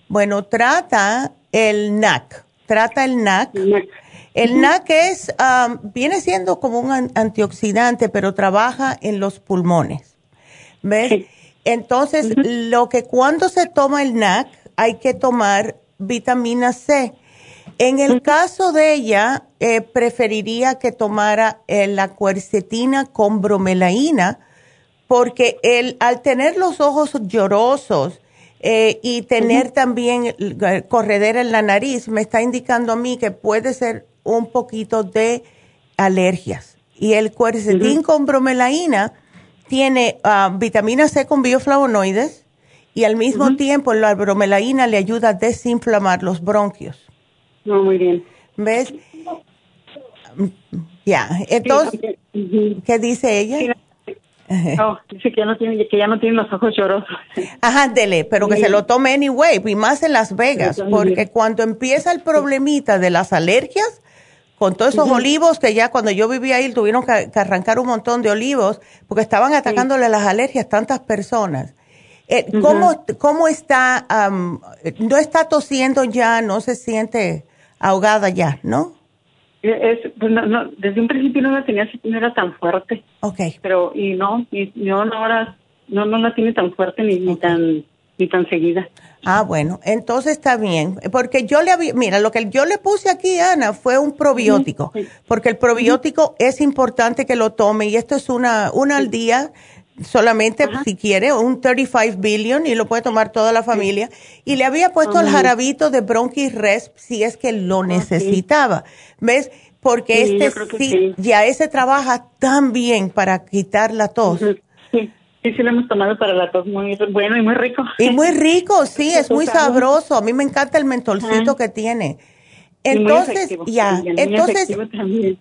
bueno, trata el NAC, trata el NAC. El NAC es, viene siendo como un antioxidante, pero trabaja en los pulmones. ¿Ves? Entonces, lo que cuando se toma el NAC, hay que tomar vitamina C. En el caso de ella, eh, preferiría que tomara eh, la cuercetina con bromelaína, porque el, al tener los ojos llorosos eh, y tener también corredera en la nariz, me está indicando a mí que puede ser un poquito de alergias. Y el cuercetín con bromelaína tiene ah, vitamina C con bioflavonoides y al mismo tiempo la bromelaína le ayuda a desinflamar los bronquios. No, muy bien. ¿Ves? Ya, entonces, ¿qué dice ella? No, dice que ya no tiene, que ya no tiene los ojos llorosos. Ajá, dele, pero que se lo tome anyway, y más en Las Vegas, porque cuando empieza el problemita de las alergias, con todos esos olivos que ya cuando yo vivía ahí tuvieron que, arrancar un montón de olivos, porque estaban atacándole las alergias tantas personas. Eh, ¿cómo, ¿Cómo está? ¿No está tosiendo ya? ¿No se siente? ahogada ya, ¿no? Es, pues no, desde un principio no la tenía, no era tan fuerte. Ok. Pero, y no, y no, ahora no, no la tiene tan fuerte ni, ni tan ni tan seguida. Ah, bueno, entonces está bien, porque yo le había, mira, lo que yo le puse aquí, Ana, fue un probiótico, porque el probiótico es importante que lo tome y esto es una, una al día solamente si quiere, un 35 billion y lo puede tomar toda la familia. Y le había puesto el jarabito de bronchis resp si es que lo necesitaba. ¿Ves? Porque este sí, ya ese trabaja tan bien para quitar la tos. Sí, sí lo hemos tomado para la tos muy bueno y muy rico. Y muy rico, sí, es muy sabroso. A mí me encanta el mentolcito que tiene. Entonces, ya, entonces,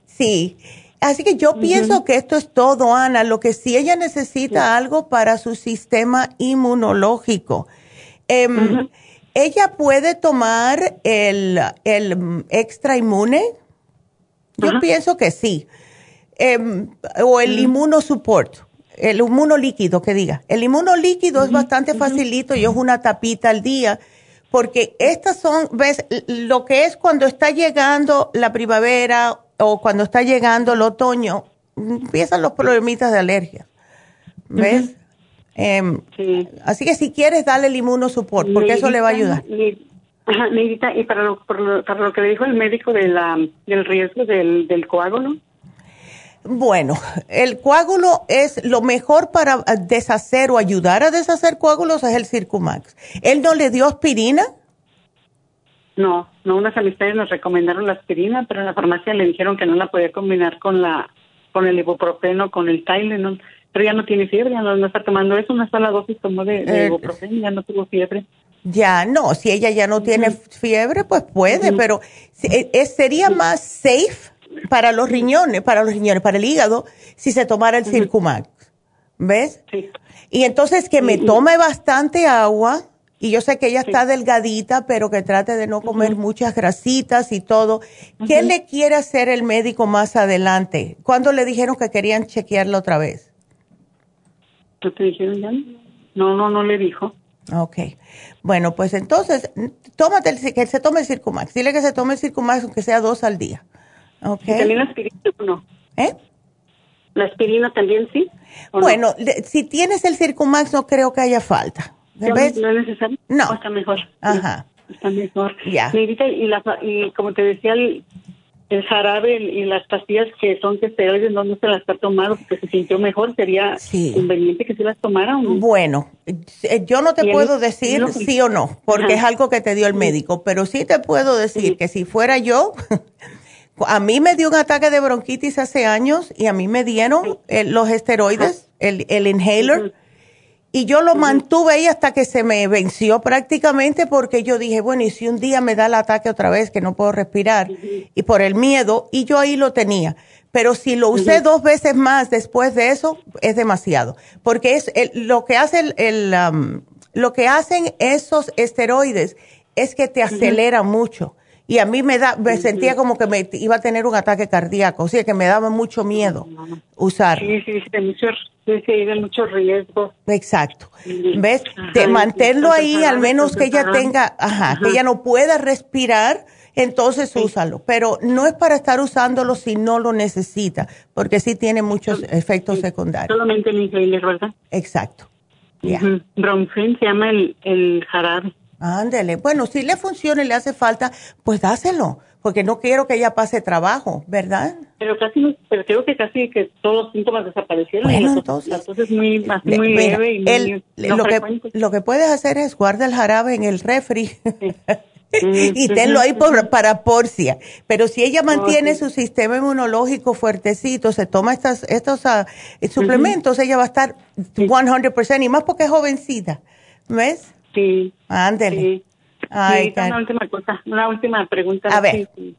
sí. Así que yo pienso que esto es todo, Ana. Lo que sí ella necesita algo para su sistema inmunológico. Em, ¿Ella puede tomar el, el extra inmune? Yo pienso que sí. Em, o el inmunosupport, el inmunolíquido que diga. El inmunolíquido es bastante facilito y es una tapita al día porque estas son, ves, lo que es cuando está llegando la primavera o cuando está llegando el otoño, empiezan los problemitas de alergia. ¿Ves? Em, así que si quieres, dale el inmunosupport, porque eso le va a ayudar. Ajá, y para lo, para lo que le dijo el médico de la, del riesgo del, del coágulo. Bueno, el coágulo es lo mejor para deshacer o ayudar a deshacer coágulos es el Circumax. ¿Él no le dio aspirina? No, no, unas amistades nos recomendaron la aspirina, pero en la farmacia le dijeron que no la podía combinar con la con el ibuprofeno, con el Tylenol, pero ya no tiene fiebre, ya no, está tomando eso, una sola dosis tomó de, eh, ibuprofeno, ya no tuvo fiebre. Ya, no, si ella ya no tiene fiebre, pues puede, pero eh, sería más safe para los riñones, para los riñones, para el hígado, si se tomara el Circumax, ¿ves? Sí. Y entonces que me tome bastante agua, y yo sé que ella está delgadita, pero que trate de no comer muchas grasitas y todo. ¿Qué le quiere hacer el médico más adelante? ¿Cuándo le dijeron que querían chequearlo otra vez? ¿Qué te dijeron ya? No, no, no le dijo. Ok. Bueno, pues entonces, tómate el, que se tome el Circumax. Dile que se tome el Circumax, aunque sea dos al día. Ok. ¿Y también la aspirina o no? ¿Eh? ¿La aspirina también sí? Bueno, si tienes el Circumax, no creo que haya falta. ¿No es necesario? No. está mejor. Ajá. Está mejor. Ya. y, y como te decía, el jarabe y las pastillas que son esteroides no, no se las está tomando porque se sintió mejor, sería conveniente que se las tomara. Bueno, eh, yo no te puedo decir sí o no, porque es algo que te dio el médico, pero sí te puedo decir que si fuera yo, a mí me dio un ataque de bronquitis hace años y a mí me dieron eh, los esteroides, el, el inhaler. Y yo lo mantuve ahí hasta que se me venció prácticamente porque yo dije, bueno, y si un día me da el ataque otra vez que no puedo respirar y por el miedo, y yo ahí lo tenía. Pero si lo usé dos veces más después de eso, es demasiado. Porque es lo que hace el, um, lo que hacen esos esteroides es que te acelera mucho. Y a mí me da, me sentía como que me iba a tener un ataque cardíaco, o sea que me daba mucho miedo usar. Sí, sí, sí, Sí, sí, hay mucho riesgo. Exacto. ¿Ves? de mantenerlo ahí, al menos que ella tenga, ajá, que ella no pueda respirar, entonces úsalo. Pero no es para estar usándolo si no lo necesita, porque sí tiene muchos efectos secundarios. Solamente el inhaler, ¿verdad? Exacto. Yeah. se llama el, el jarabe. Ándele. Bueno, si le funciona y le hace falta, pues dáselo porque no quiero que ella pase trabajo, ¿verdad? Pero casi, pero creo que casi que todos los síntomas desaparecieron. Bueno, entonces, entonces muy, muy leve y muy lo, que, lo que puedes hacer es guardar el jarabe en el refri. y tenlo ahí para porcia. Pero si ella mantiene su sistema inmunológico fuertecito, se toma estas, estos uh, suplementos, ella va a estar 100% y más porque es jovencita. ¿Ves? Sí. Ándele. Ay, una última cosa, una última pregunta. A ver. Si,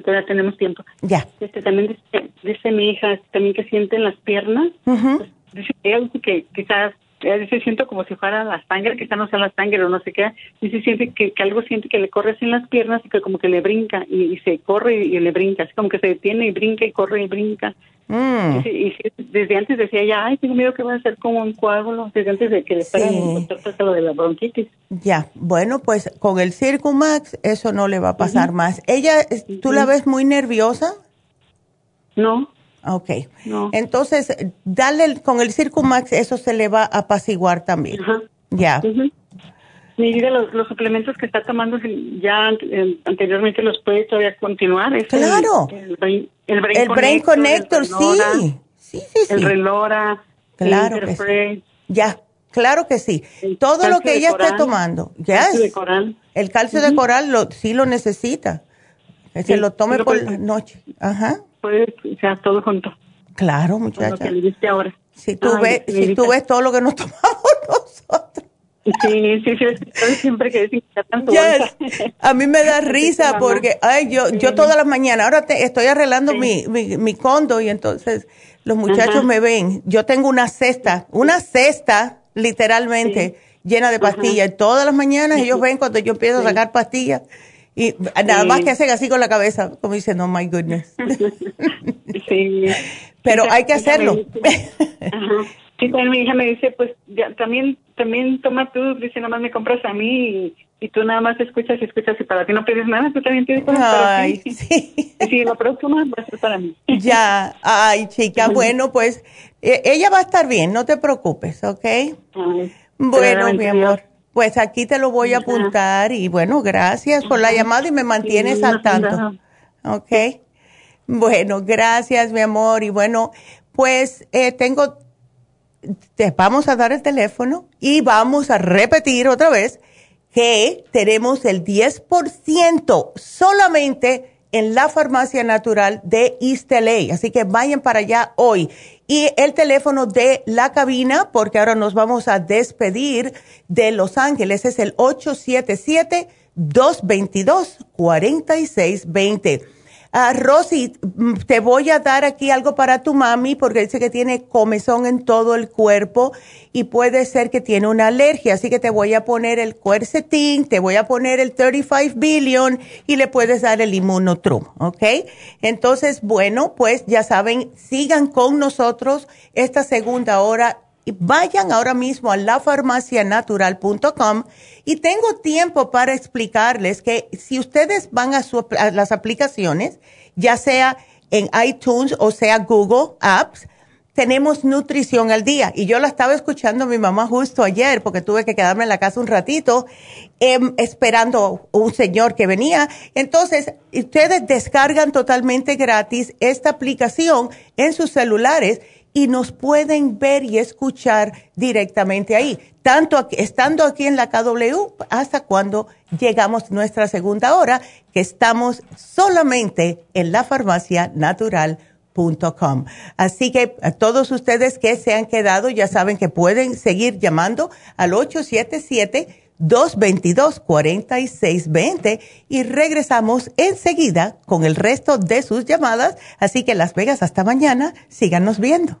todavía tenemos tiempo. Ya. Este, también dice, mi hija también que siente en las piernas. Pues, dice que quizás dice siento como si fuera la sangre, quizás no sea la sangre o no sé qué, dice siente que, que algo siente que le corre así en las piernas y que como que le brinca y, se corre y, le brinca, así como que se detiene y brinca y corre y brinca. Mm. Y, desde antes decía ya, ay, tengo miedo que va a ser como un coágulo, desde antes de que le sí. lo de la bronquitis. Ya, bueno, pues con el Circumax eso no le va a pasar más. ¿Ella, tú la ves muy nerviosa? No. Ok. No. Entonces, dale con el Circumax, eso se le va a apaciguar también. Ajá. Ya. Mi vida, los, suplementos que está tomando ya anteriormente los puede todavía continuar. claro. El, brain, el, brain, Connector, sí. sí. Sí, El Relora. Claro que sí. Ya, claro que sí. Todo lo que ella esté tomando. El calcio de coral. El calcio de coral lo, sí lo necesita. Que se lo tome por la noche. Ajá. Puede, o sea, todo junto. Claro, muchacha. Lo que ahora. Si tú, ves, si tú ves todo lo que nos tomamos nosotros. Sí, sí, sí, siempre que yes. A mí me da risa porque, ay, yo, yo todas las mañanas, ahora te, estoy arreglando mi, mi, mi, condo y entonces los muchachos me ven. Yo tengo una cesta, una cesta, literalmente, llena de pastillas. Y todas las mañanas ellos ven cuando yo empiezo a sacar pastillas y nada más que hacen así con la cabeza, como dicen, oh my goodness. sí. Pero hay que hacerlo. Sí, también mi hija me dice, pues ya, también también toma tú, dice, nada más me compras a mí y, tú nada más escuchas y escuchas y para ti no pides nada, tú también pides cosas ay, para ti. Sí. Y si la próxima va a ser para mí. Ya, ay chica, bueno, pues e, ella va a estar bien, no te preocupes, ¿ok? bueno, mi amor. Pues aquí te lo voy a apuntar y bueno, gracias por la llamada y me mantienes al tanto. ¿Ok? Bueno, gracias, mi amor. Y bueno, pues eh, tengo te vamos a dar el teléfono y vamos a repetir otra vez que tenemos el 10% solamente en la farmacia natural de East. Así que vayan para allá hoy. Y el teléfono de la cabina, porque ahora nos vamos a despedir de Los Ángeles, es el 877-222-4620. Uh, Rosy, mm, te voy a dar aquí algo para tu mami porque dice que tiene comezón en todo el cuerpo y puede ser que tiene una alergia. Así que te voy a poner el cuercetín, te voy a poner el 35 billion y le puedes dar el inmunotrum, ¿ok? Entonces, bueno, pues ya saben, sigan con nosotros esta segunda hora vayan ahora mismo a lafarmacianatural.com y tengo tiempo para explicarles que si ustedes van a, las aplicaciones, ya sea en iTunes o sea Google Apps, tenemos nutrición al día. Y yo la estaba escuchando a mi mamá justo ayer porque tuve que quedarme en la casa un ratito em, esperando un señor que venía. Entonces, ustedes descargan totalmente gratis esta aplicación en sus celulares y nos pueden ver y escuchar directamente ahí, tanto estando aquí en la KW hasta cuando llegamos nuestra segunda hora, que estamos solamente en la farmacia natural Así que a todos ustedes que se han quedado ya saben que pueden seguir llamando al 877-222-4620 y regresamos enseguida con el resto de sus llamadas. Así que Las Vegas hasta mañana, síganos viendo.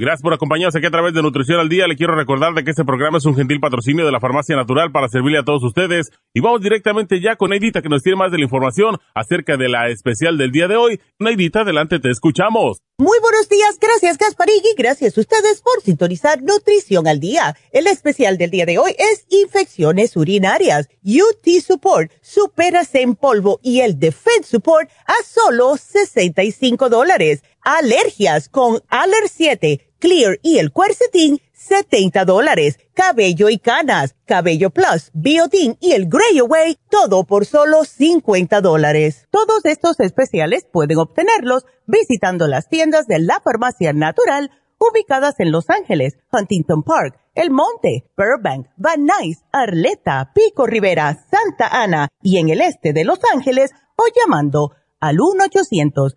Gracias por acompañarnos aquí a través de Nutrición al Día. Le quiero recordar de que este programa es un gentil patrocinio de la Farmacia Natural para servirle a todos ustedes. Y vamos directamente ya con Neidita que nos tiene más de la información acerca de la especial del día de hoy. Neidita, adelante, te escuchamos. Muy buenos días, gracias Gasparigui, gracias a ustedes por sintonizar Nutrición al Día. El especial del día de hoy es infecciones urinarias, UT Support, Superas en polvo y el Defense Support a solo 65 dólares. Alergias con Aller 7 Clear y el Quercetin, 70 dólares. Cabello y canas, Cabello Plus, Biotin y el Grey Away, todo por solo 50 dólares. Todos estos especiales pueden obtenerlos visitando las tiendas de la Farmacia Natural ubicadas en Los Ángeles, Huntington Park, El Monte, Burbank, Van Nuys, Arleta, Pico Rivera, Santa Ana y en el este de Los Ángeles o llamando al 1 800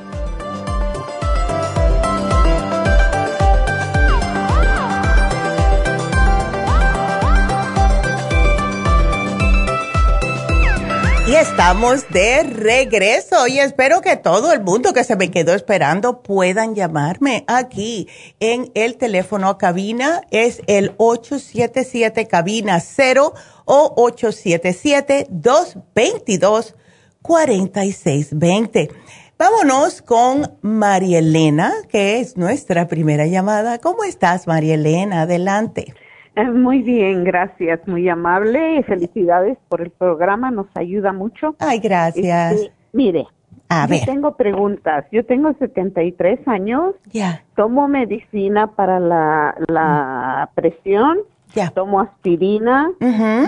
Y estamos de regreso y espero que todo el mundo que se me quedó esperando puedan llamarme aquí en el teléfono a cabina. Es el 877 cabina 0 o 877 222 4620. Vámonos con María Elena, que es nuestra primera llamada. ¿Cómo estás, María Elena? Adelante. Muy bien, gracias, muy amable. Felicidades por el programa, nos ayuda mucho. Ay, gracias. Este, mire, a yo tengo preguntas. Yo tengo 73 años. Ya. Tomo medicina para la, la presión. Ya. Tomo aspirina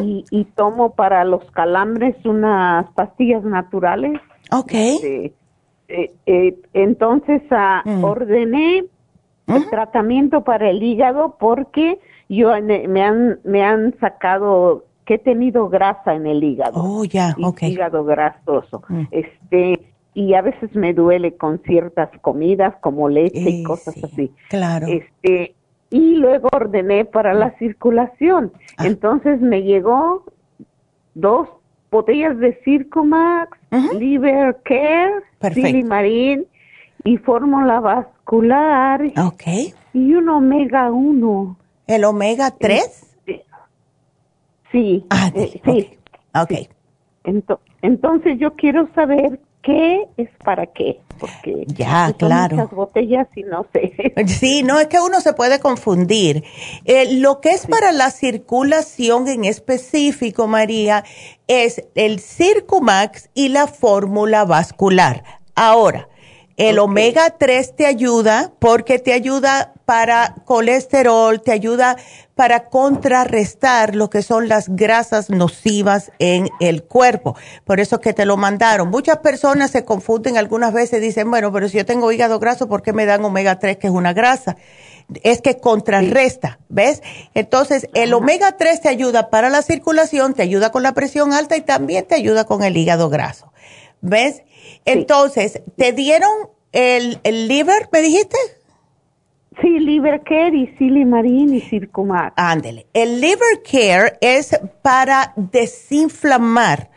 y, y, tomo para los calambres unas pastillas naturales. Ok. Este, eh, eh, entonces ah, Mm. ordené el tratamiento para el hígado porque yo me han me han sacado que he tenido grasa en el hígado. Oh, ya, y- ok. Hígado grasoso. Mm. Este y a veces me duele con ciertas comidas como leche y Eh, cosas sí, así. Claro. Este y luego ordené para la circulación. Ah. Entonces me llegó dos botellas de Circumax, Ujú. Liver Care. Silimarín y fórmula vascular Ok. y un omega 1. ¿El omega 3? Sí, Ah, eh, ok. sí, Ok. entonces yo quiero saber qué es para qué, porque ya, claro. muchas botellas y no sé. Sí, no es que uno se puede confundir. Eh, lo que es para la circulación en específico, María, es el Circumax y la fórmula vascular. Ahora, el omega 3 te ayuda porque te ayuda para colesterol, te ayuda para contrarrestar lo que son las grasas nocivas en el cuerpo. Por eso que te lo mandaron. Muchas personas se confunden algunas veces, dicen, bueno, pero si yo tengo hígado graso, ¿por qué me dan omega 3 que es una grasa? Es que contrarresta, ¿ves? Entonces, el omega 3 te ayuda para la circulación, te ayuda con la presión alta y también te ayuda con el hígado graso. ¿Ves? Entonces, ¿te dieron el, el liver, me dijiste? Sí, Liver Care y Silimarín y Circumax. Ándele. El Liver Care es para desinflamar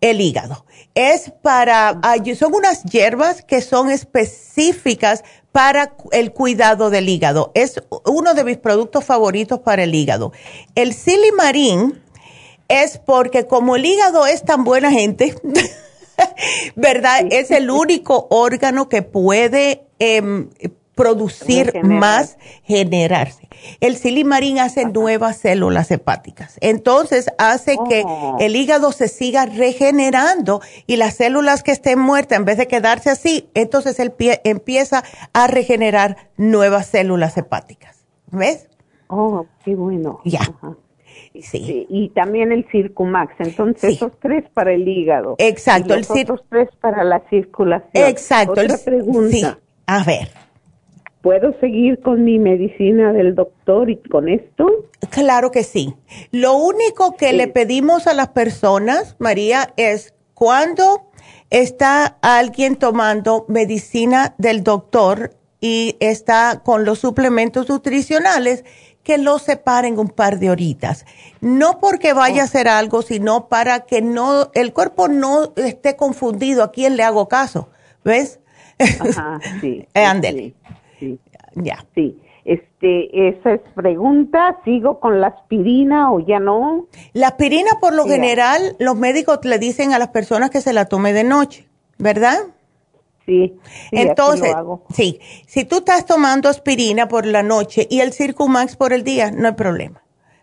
el hígado. Es para, son unas hierbas que son específicas para el cuidado del hígado. Es uno de mis productos favoritos para el hígado. El Silimarín es porque como el hígado es tan buena gente, ¿verdad? Es el único órgano que puede em, producir más, generarse. El silimarín hace nuevas células hepáticas. Entonces hace que oh. el hígado se siga regenerando y las células que estén muertas, en vez de quedarse así, entonces él empieza a regenerar nuevas células hepáticas. ¿Ves? Oh, qué bueno. Ya. Sí. Y también el Circumax. Entonces, esos tres para el hígado. Exacto. Y los otros tres para la circulación. Exacto. Otra pregunta. A ver. ¿Puedo seguir con mi medicina del doctor y con esto? Claro que sí. Lo único que le pedimos a las personas, María, es cuando está alguien tomando medicina del doctor y está con los suplementos nutricionales, que lo separen un par de horitas. No porque vaya a hacer algo, sino para que no el cuerpo no esté confundido. ¿A quién le hago caso? ¿Ves? Ajá, sí. Ándele. Ya. Sí. Este, esa es pregunta, ¿sigo con la aspirina o ya no? La aspirina por lo general los médicos le dicen a las personas que se la tome de noche, ¿verdad? Sí. Entonces, sí, si tú estás tomando aspirina por la noche y el Circumax por el día, no hay problema.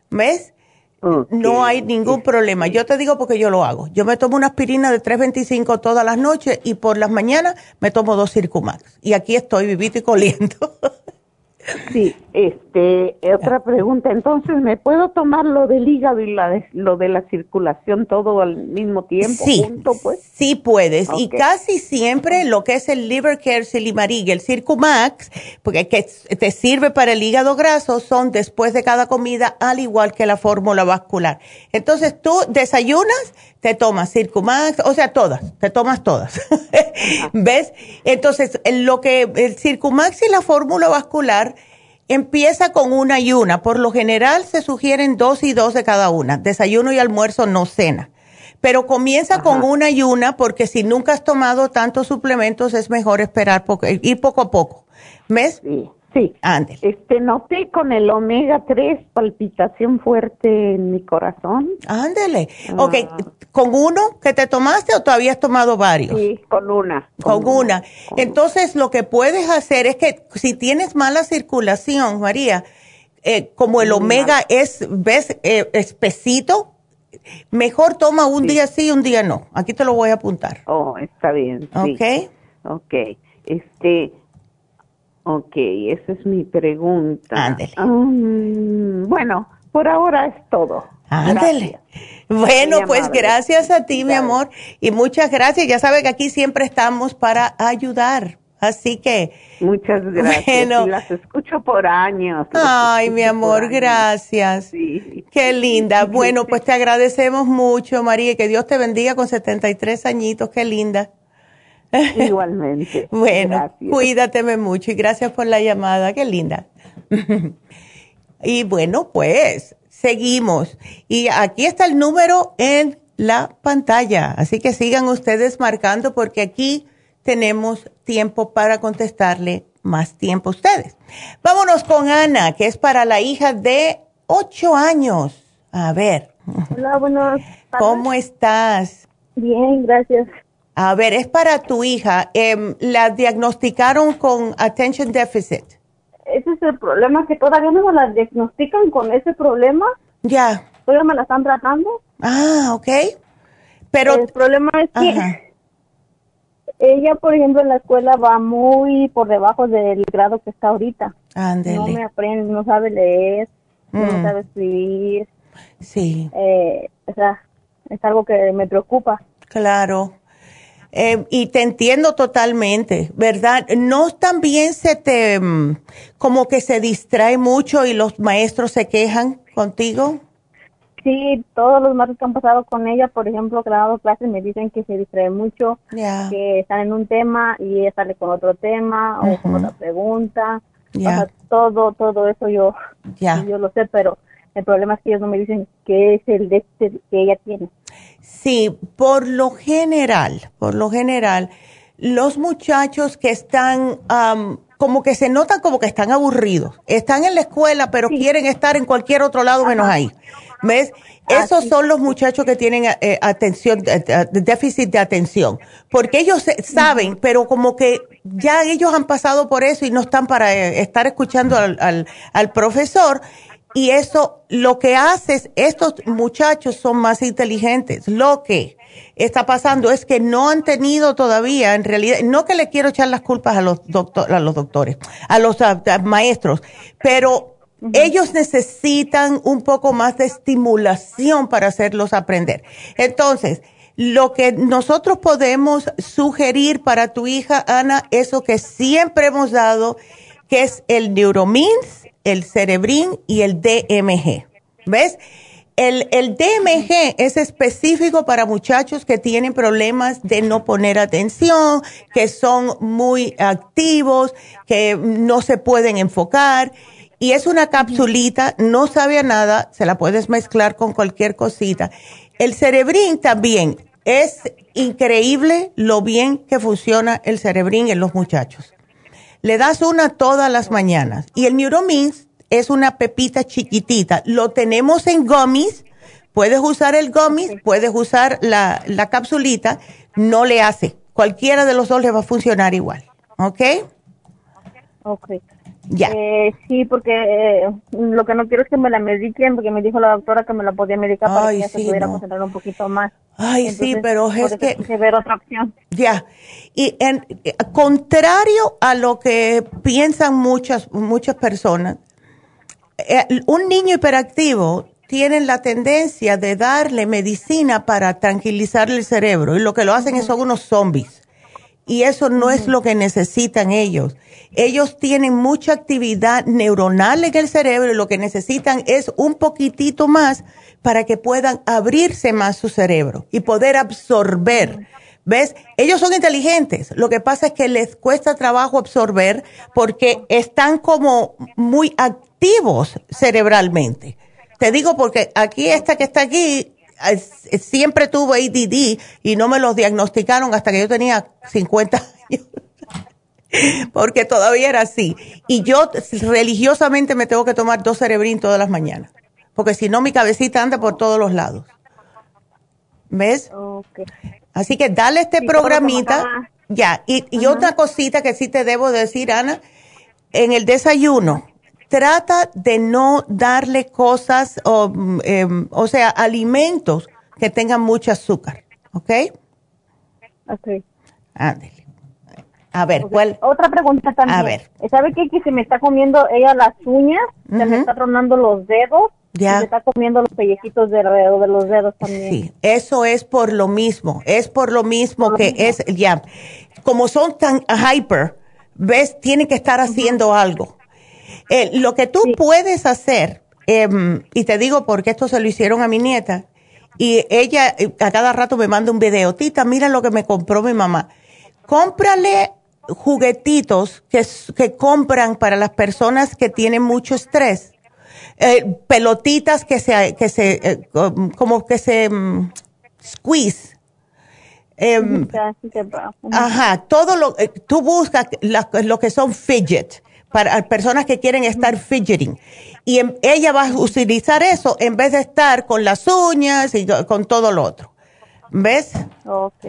¿Ves? No hay ningún problema. Yo te digo porque yo lo hago. Yo me tomo una aspirina de 325 todas las noches y por las mañanas me tomo dos Circumax. Y aquí estoy vivito y coliendo. Sí, este, otra pregunta. Entonces, ¿me puedo tomar lo del hígado y la lo de la circulación todo al mismo tiempo? Sí, junto, pues? sí puedes. Y casi siempre lo que es el Liver Care Silimarig, el Circumax, porque que te sirve para el hígado graso, son después de cada comida, al igual que la fórmula vascular. Entonces, tú desayunas, te tomas Circumax, o sea, todas, te tomas todas. ¿Ves? Entonces, lo que el Circumax y la fórmula vascular empieza con una y una. Por lo general se sugieren dos y dos de cada una. Desayuno y almuerzo, no cena. Pero comienza con una y una porque si nunca has tomado tantos suplementos es mejor esperar poco, ir poco a poco. ¿Ves? Sí. Sí. Este, noté con el omega 3 palpitación fuerte en mi corazón. Ándele. Ok, ah. ¿con uno que te tomaste o todavía has tomado varios? Sí, con una. Con, una. Entonces, lo que puedes hacer es que si tienes mala circulación, María, eh, como el omega es, ves, eh, espesito, mejor toma un día sí y un día no. Aquí te lo voy a apuntar. Oh, está bien. Sí. Ok. Ok. Este, Ok, esa es mi pregunta. Ándele. Um, bueno, por ahora es todo. Ándele. Bueno, pues gracias a ti, mi amor, y muchas gracias. Ya sabes que aquí siempre estamos para ayudar. Así que. Muchas gracias. Bueno, las escucho por años. Ay, mi amor, gracias. Sí. Qué linda. Bueno, pues te agradecemos mucho, María, y que Dios te bendiga con 73 añitos. Qué linda. Igualmente. bueno, cuídateme mucho y gracias por la llamada, qué linda. y bueno, pues seguimos. Y aquí está el número en la pantalla, así que sigan ustedes marcando porque aquí tenemos tiempo para contestarle más tiempo a ustedes. Vámonos con Ana, que es para la hija de 8 años. A ver. Hola, buenos ¿Cómo estás? Bien, gracias. A ver, es para tu hija. Em, ¿La diagnosticaron con attention deficit? Ese es el problema, que todavía no me la diagnostican con ese problema. Ya. Todavía me la están tratando. Ah, ok. Pero... El problema es que ella, por ejemplo, en la escuela va muy por debajo del grado que está ahorita. Ándele. No me aprende, no sabe leer, no Mm. sabe escribir. Sí. Eh, o sea, es algo que me preocupa. Claro. Eh, y te entiendo totalmente, ¿verdad? ¿No también se te, mm, como que se distrae mucho y los maestros se quejan contigo? Sí, todos los martes que han pasado con ella, por ejemplo, que le han dado clases, me dicen que se distrae mucho, que están en un tema y ella sale con otro tema o con otra pregunta. Ya. O sea, todo, todo eso yo, yo lo sé, pero el problema es que ellos no me dicen qué es el déficit que ella tiene. Sí, por lo general, por lo general, los muchachos que están, am, como que se notan como que están aburridos, están en la escuela, pero quieren estar en cualquier otro lado menos ahí. ¿Ves? Esos son los muchachos que tienen eh, atención, eh, eh, déficit de atención, porque ellos saben, pero como que ya ellos han pasado por eso y no están para eh, estar escuchando al, al, al profesor. Y eso lo que hace es, estos muchachos son más inteligentes. Lo que está pasando es que no han tenido todavía, en realidad, no que le quiero echar las culpas a los, doctor, a los doctores, a los a- a maestros, pero ellos necesitan un poco más de estimulación para hacerlos aprender. Entonces, lo que nosotros podemos sugerir para tu hija, Ana, eso que siempre hemos dado, que es el Neuromins, el Cerebrin y el DMG. ¿Ves? El, el DMG es específico para muchachos que tienen problemas de no poner atención, que son muy activos, que no se pueden enfocar. Y es una capsulita, no sabe a nada, se la puedes mezclar con cualquier cosita. El cerebrín también, es increíble lo bien que funciona el cerebrín en los muchachos. Le das una todas las mañanas. Y el Neuromins es una pepita chiquitita. Lo tenemos en gummies. Puedes usar el gummies, puedes usar la, la capsulita. No le hace. Cualquiera de los dos le va a funcionar igual. ¿Ok? Ok. Ya. Eh, sí, porque eh, lo que no quiero es que me la mediquen, porque me dijo la doctora que me la podía medicar para que sí, se pudiera no. concentrar un poquito más. Ay, sí, pero es que- ver otra opción. Ya. Y en, contrario a lo que piensan muchas, muchas personas, eh, un niño hiperactivo tiene la tendencia de darle medicina para tranquilizarle el cerebro y lo que lo hacen es son unos zombies. Y eso no es lo que necesitan ellos. Ellos tienen mucha actividad neuronal en el cerebro y lo que necesitan es un poquitito más para que puedan abrirse más su cerebro y poder absorber. ¿Ves? Ellos son inteligentes. Lo que pasa es que les cuesta trabajo absorber porque están como muy activos cerebralmente. Te digo porque aquí esta que está aquí siempre tuvo ADD y no me los diagnosticaron hasta que yo tenía 50 años. porque todavía era así. Y yo religiosamente me tengo que tomar dos cerebrín todas las mañanas. Porque si no, mi cabecita anda por todos los lados. ¿Ves? Así que dale este programita. Ya. Y, y otra cosita que sí te debo decir, Ana, en el desayuno, trata de no darle cosas, o, em, o sea, alimentos que tengan mucho azúcar. ¿Ok? Ok. Ándale. A ver, ¿cuál? Otra pregunta también. A ver. ¿Sabe qué? Que se me está comiendo ella las uñas, se me está tronando los dedos, Ya. y se está comiendo los pellejitos de de los dedos también. Sí, eso es por lo mismo, es por lo mismo que es, ya, como son tan hyper, ves, tienen que estar haciendo algo. Eh, lo que tú puedes hacer, em, y te digo porque esto se lo hicieron a mi nieta, y ella eh, a cada rato me manda un video, tita, mira lo que me compró mi mamá. Cómprale juguetitos que, que compran para las personas que tienen mucho estrés. Eh, pelotitas que se, que se, eh, com- como que se mm, squeeze. Em. Ajá, todo lo, eh, tú buscas la- lo que son fidget, para personas que quieren estar fidgeting. Y em, ella va a utilizar eso en vez de estar con las uñas y con todo lo otro. ¿Ves? Ok.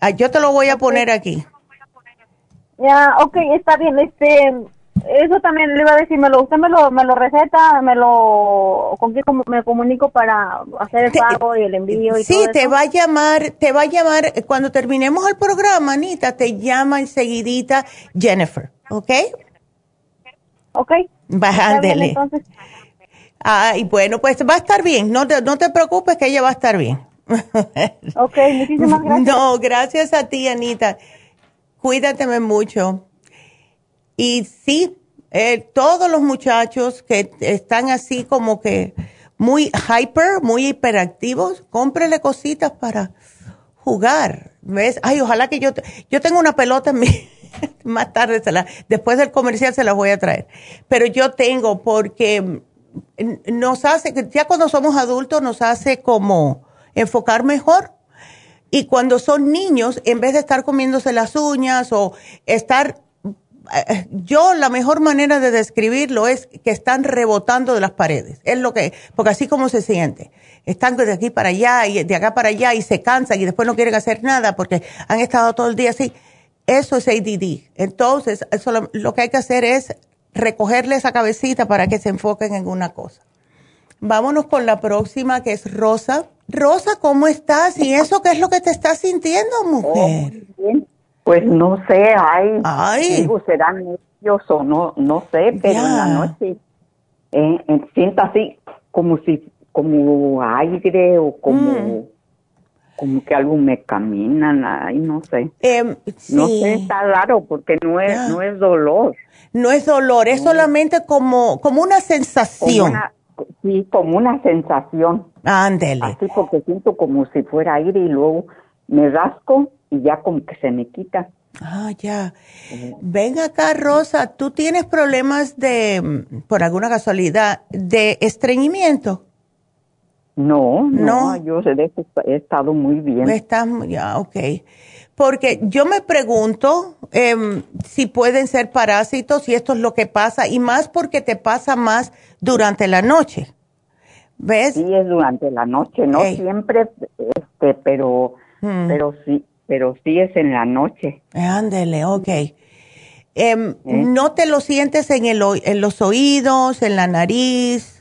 Ah, yo te lo voy a poner aquí. Ya, ok, está bien. Este, eso también le iba a decir, me lo, usted me lo, me lo receta, me lo, con quién me comunico para hacer el pago y el envío y sí, te va a llamar, te va a llamar, cuando terminemos el programa, Anita, te llama enseguidita Jennifer, ¿ok? Ok. Bájale. Ay, bueno, pues va a estar bien, no te, no te preocupes que ella va a estar bien. ok, muchísimas gracias. No, gracias a ti, Anita. Cuídateme mucho. Y sí, eh, todos los muchachos que están así como que muy hyper, muy hiperactivos, cómprele cositas para jugar. ¿Ves? Ay, ojalá que yo, yo tengo una pelota en mi, más tarde, se la, después del comercial se la voy a traer. Pero yo tengo porque nos hace, ya cuando somos adultos nos hace como enfocar mejor. Y cuando son niños, en vez de estar comiéndose las uñas o estar eh, yo la mejor manera de describirlo es que están rebotando de las paredes. Es lo que, porque así como se siente. Están de aquí para allá y de acá para allá y se cansan y después no quieren hacer nada porque han estado todo el día así. Eso es ADD. Entonces, eso lo, que hay que hacer es recogerle esa cabecita para que se enfoquen en una cosa. Vámonos con la próxima que es Rosa. Rosa, ¿cómo estás? ¿Y eso qué es lo que te estás sintiendo, mujer? Oh, pues no sé, ay, digo, serán ellos o no, no sé, pero en la noche eh, eh, siento así como si, como aire o como, mm. Como que algo me camina, ay, no sé. Em, no sé, está raro porque no es, no es dolor. No es dolor, es solamente como, como una sensación. sí, como una sensación. Ándele. Así porque siento como si fuera aire y luego me rasco y ya como que se me quita. Ah, ya. Ven acá, Rosa, ¿tú tienes problemas de, por alguna casualidad, de estreñimiento? No, no, yo he estado muy bien. Estás, ya, ok. Porque yo me pregunto em, si pueden ser parásitos, si esto es lo que pasa, y más porque te pasa más durante la noche. ¿Ves? Sí, es durante la noche, no siempre, este, pero, hmm. pero sí, pero sí es en la noche. Ándele, ok. Em, ¿No te lo sientes en, el, en los oídos, en la nariz?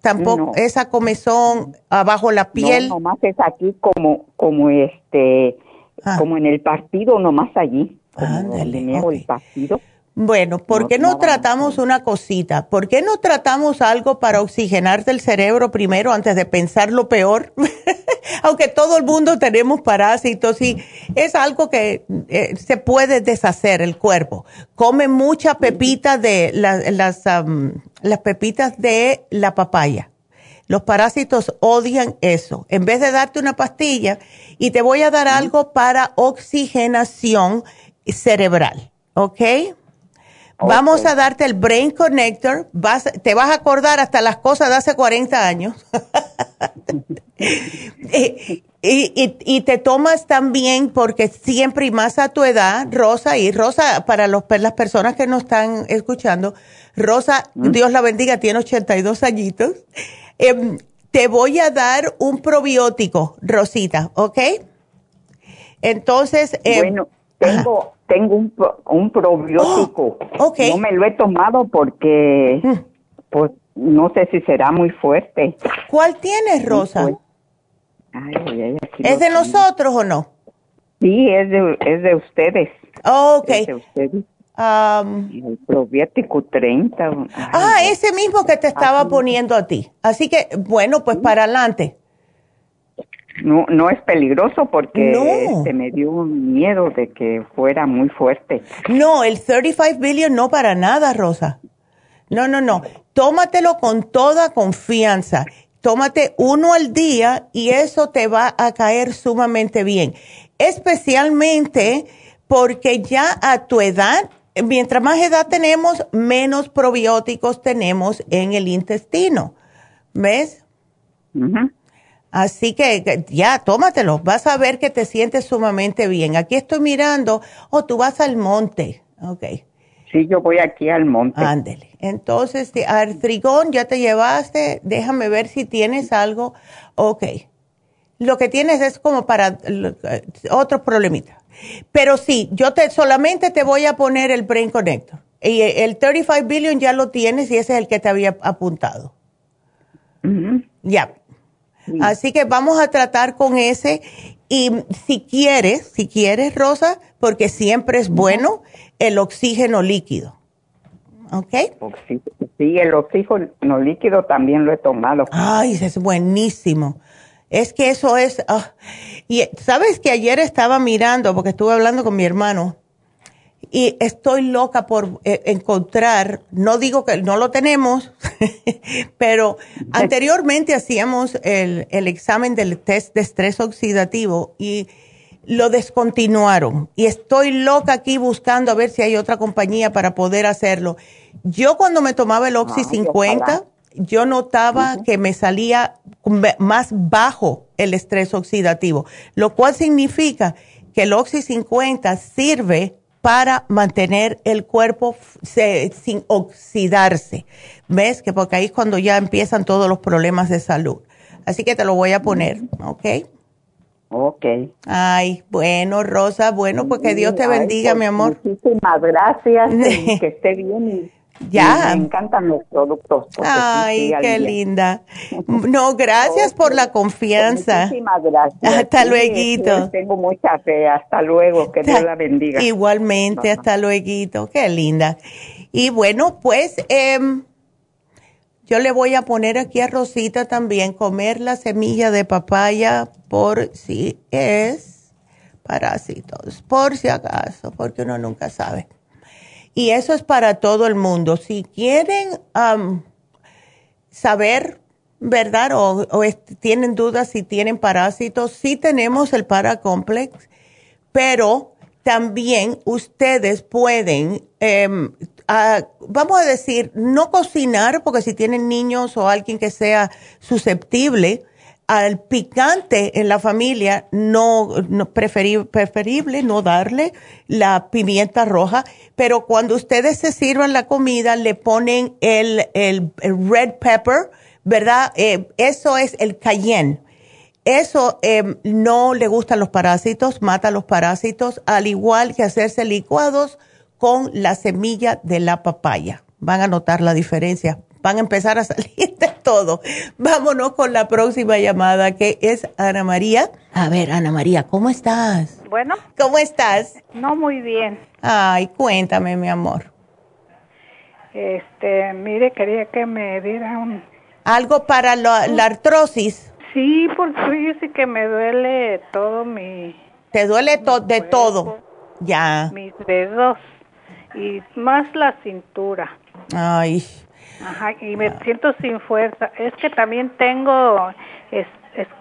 Tampoco esa comezón abajo la piel. No, nomás es aquí como, como este, ah. como en el partido, nomás allí. Ándele, el partido. Bueno, ¿por qué no, tratamos una cosita? ¿Por qué no tratamos algo para oxigenarte el cerebro primero antes de pensar lo peor? Aunque todo el mundo tenemos parásitos y es algo que eh, se puede deshacer el cuerpo. Come mucha pepita de las, las pepitas de la papaya. Los parásitos odian eso. En vez de darte una pastilla, y te voy a dar algo para oxigenación cerebral, ¿ok? Vamos a darte el Brain Connector. Vas, te vas a acordar hasta las cosas de hace 40 años. y, te tomas también, porque siempre y más a tu edad, Rosa, y Rosa, para los, las personas que nos están escuchando, Rosa, ¿Mm? Dios la bendiga, tiene 82 añitos. Em, te voy a dar un probiótico, Rosita, ¿ok? Entonces. Em, bueno, tengo tengo un, un probiótico. Oh, no me lo he tomado porque, mm. pues, no sé si será muy fuerte. ¿Cuál tienes, Rosa? ¿Es de nosotros o no? Sí, es de, es de ustedes. Oh, ok. Es de ustedes. el probiótico 30. ah, ese mismo que te estaba poniendo a ti. Así que, bueno, pues para adelante. No, no es peligroso porque se este, me dio miedo de que fuera muy fuerte. No, el 35 billion no para nada, Rosa. No, no, no. Tómatelo con toda confianza. Tómate uno al día y eso te va a caer sumamente bien. Especialmente porque ya a tu edad, mientras más edad tenemos, menos probióticos tenemos en el intestino. ¿Ves? Así que ya, tómatelo. Vas a ver que te sientes sumamente bien. Aquí estoy mirando. Oh, tú vas al monte. Ok. Sí, yo voy aquí al monte. Ándele. Entonces, artrigón ya te llevaste. Déjame ver si tienes algo. Ok. Lo que tienes es como para otro problemita. Pero sí, yo te solamente te voy a poner el Brain Connector. Y el 35 billion ya lo tienes y ese es el que te había apuntado. Ya. Así que vamos a tratar con ese. Y si quieres, si quieres, Rosa, porque siempre es bueno, el oxígeno líquido. ¿Ok? Sí, el oxígeno líquido también lo he tomado. Ay, es buenísimo. Es que eso es... Ah, y sabes que ayer estaba mirando, porque estuve hablando con mi hermano, y estoy loca por eh, encontrar, no digo que no lo tenemos, pero anteriormente hacíamos el, el, examen del test de estrés oxidativo y lo descontinuaron. Y estoy loca aquí buscando a ver si hay otra compañía para poder hacerlo. Yo cuando me tomaba el Oxy 50, yo notaba que me salía más bajo el estrés oxidativo, lo cual significa que el Oxy 50 sirve para mantener el cuerpo sin oxidarse. ¿Ves? Que porque ahí es cuando ya empiezan todos los problemas de salud. Así que te lo voy a poner, ¿ok? Ok. Ay, bueno, Rosa, bueno, pues que Dios te bendiga, pues, mi amor. Muchísimas gracias, que esté bien. Ya. me encantan los productos. Ay, qué linda. No, gracias por la confianza. Muchísimas gracias. Hasta luego. Tengo mucha fe. Hasta luego. Que Dios la bendiga. Igualmente, hasta luego. Qué linda. Y bueno, pues em, yo le voy a poner aquí a Rosita también comer la semilla de papaya por si es parásitos, por si acaso, porque uno nunca sabe. Y eso es para todo el mundo. Si quieren saber, ¿verdad? O, tienen dudas si tienen parásitos, sí tenemos el Paracomplex, pero también ustedes pueden, em, vamos a decir, no cocinar, porque si tienen niños o alguien que sea susceptible, al picante en la familia, no, preferible no darle la pimienta roja, pero cuando ustedes se sirvan la comida le ponen el, el, red pepper, ¿verdad? Eh, eso es el cayenne. Eso em, no le gustan los parásitos, mata los parásitos, al igual que hacerse licuados con la semilla de la papaya. Van a notar la diferencia van a empezar a salir de todo. Vámonos con la próxima llamada que es Ana María. A ver, Ana María, ¿cómo estás? Bueno. ¿Cómo estás? No muy bien. Ay, cuéntame, mi amor. Este, mire, quería que me diera un... ¿Algo para la, artrosis? Sí, porque sí que me duele todo mi... ¿Te duele de todo? Ya. Mis dedos y más la cintura. Ay, Ajá, y me siento sin fuerza. Es que también tengo es,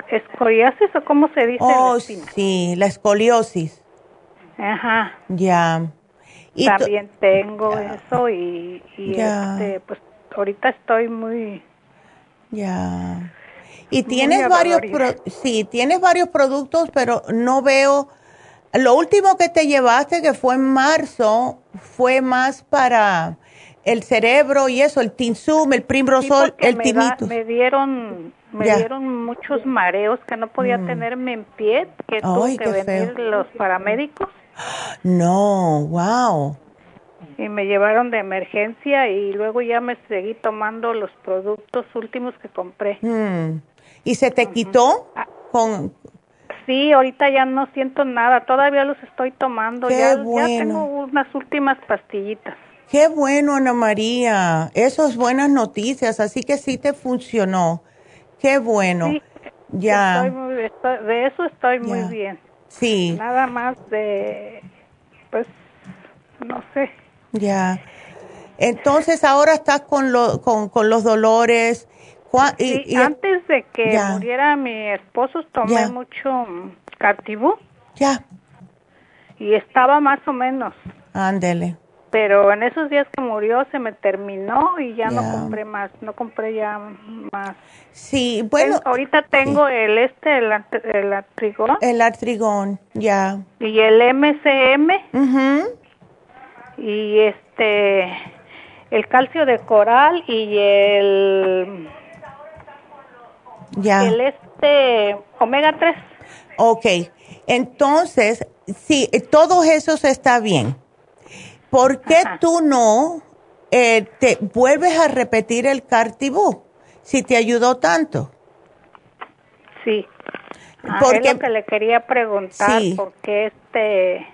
escoliosis o cómo se dice. Oh, sí, la escoliosis. Ajá. Ya. ¿Y también tengo eso y, este, pues ahorita estoy muy. Ya. Y tienes varios, sí, tienes varios productos, pero no veo. Lo último que te llevaste, que fue en marzo, fue más para el cerebro y eso, el tinsum, el primrosol, el me me dieron me dieron muchos mareos que no podía mm. tenerme en pie, que tuve que venir los paramédicos. No, wow. Y me llevaron de emergencia y luego ya me seguí tomando los productos últimos que compré. Mm. ¿Y se te quitó ah. con Sí, ahorita ya no siento nada, todavía los estoy tomando, ya, ya tengo unas últimas pastillitas. Qué bueno, Ana María. Eso es buenas noticias, así que sí te funcionó. Qué bueno. Sí, ya. de eso estoy muy bien. Sí. Nada más de, pues, no sé. Ya. Entonces ahora estás con, lo, con, con los dolores. Y, antes de que muriera mi esposo tomé mucho Cartibú. Ya. Y estaba más o menos. Ándele pero en esos días que murió se me terminó y ya no compré más, no compré ya más. Sí, bueno. ahorita tengo el este, el, el artrigón. El artrigón, ya. Y el MCM. Y este este el calcio de coral y el ya. el este omega 3. Ok, entonces, sí, todo eso está bien. ¿Por qué tú no eh, te vuelves a repetir el cartibú si te ayudó tanto? Sí. porque lo que le quería preguntar porque este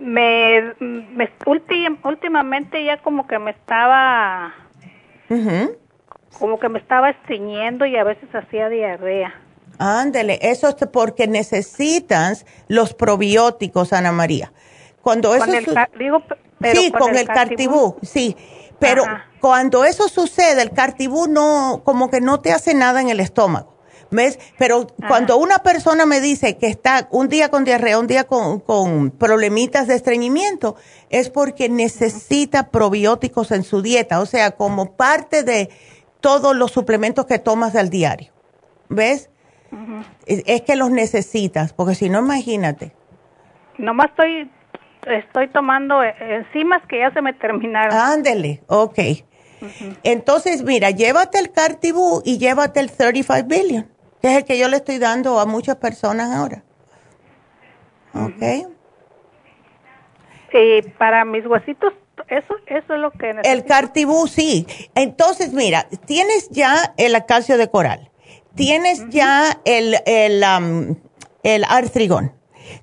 me, me últimamente ya como que me estaba como que me estaba estiñendo y a veces hacía diarrea. Ándele, eso es porque necesitas los probióticos, Ana María. Cuando eso sí, con, el, cartibú, sí. Pero cuando eso sucede, el cartibú no, como que no te hace nada en el estómago. ¿Ves? Pero cuando una persona me dice que está un día con diarrea, un día con, con problemitas de estreñimiento, es porque necesita probióticos en su dieta, o sea, como parte de todos los suplementos que tomas al diario. ¿Ves? es, que los necesitas, porque si no, imagínate. Nomás estoy, estoy tomando enzimas que ya se me terminaron. Ándele, ok. Entonces, mira, llévate el Cartibú y llévate el 35 Billion, que es el que yo le estoy dando a muchas personas ahora. ¿Ok? Y para mis huesitos, eso, eso es lo que necesito. El Cartibú, sí. Entonces, mira, tienes ya el calcio de coral, tienes ya el, el, el artrigón,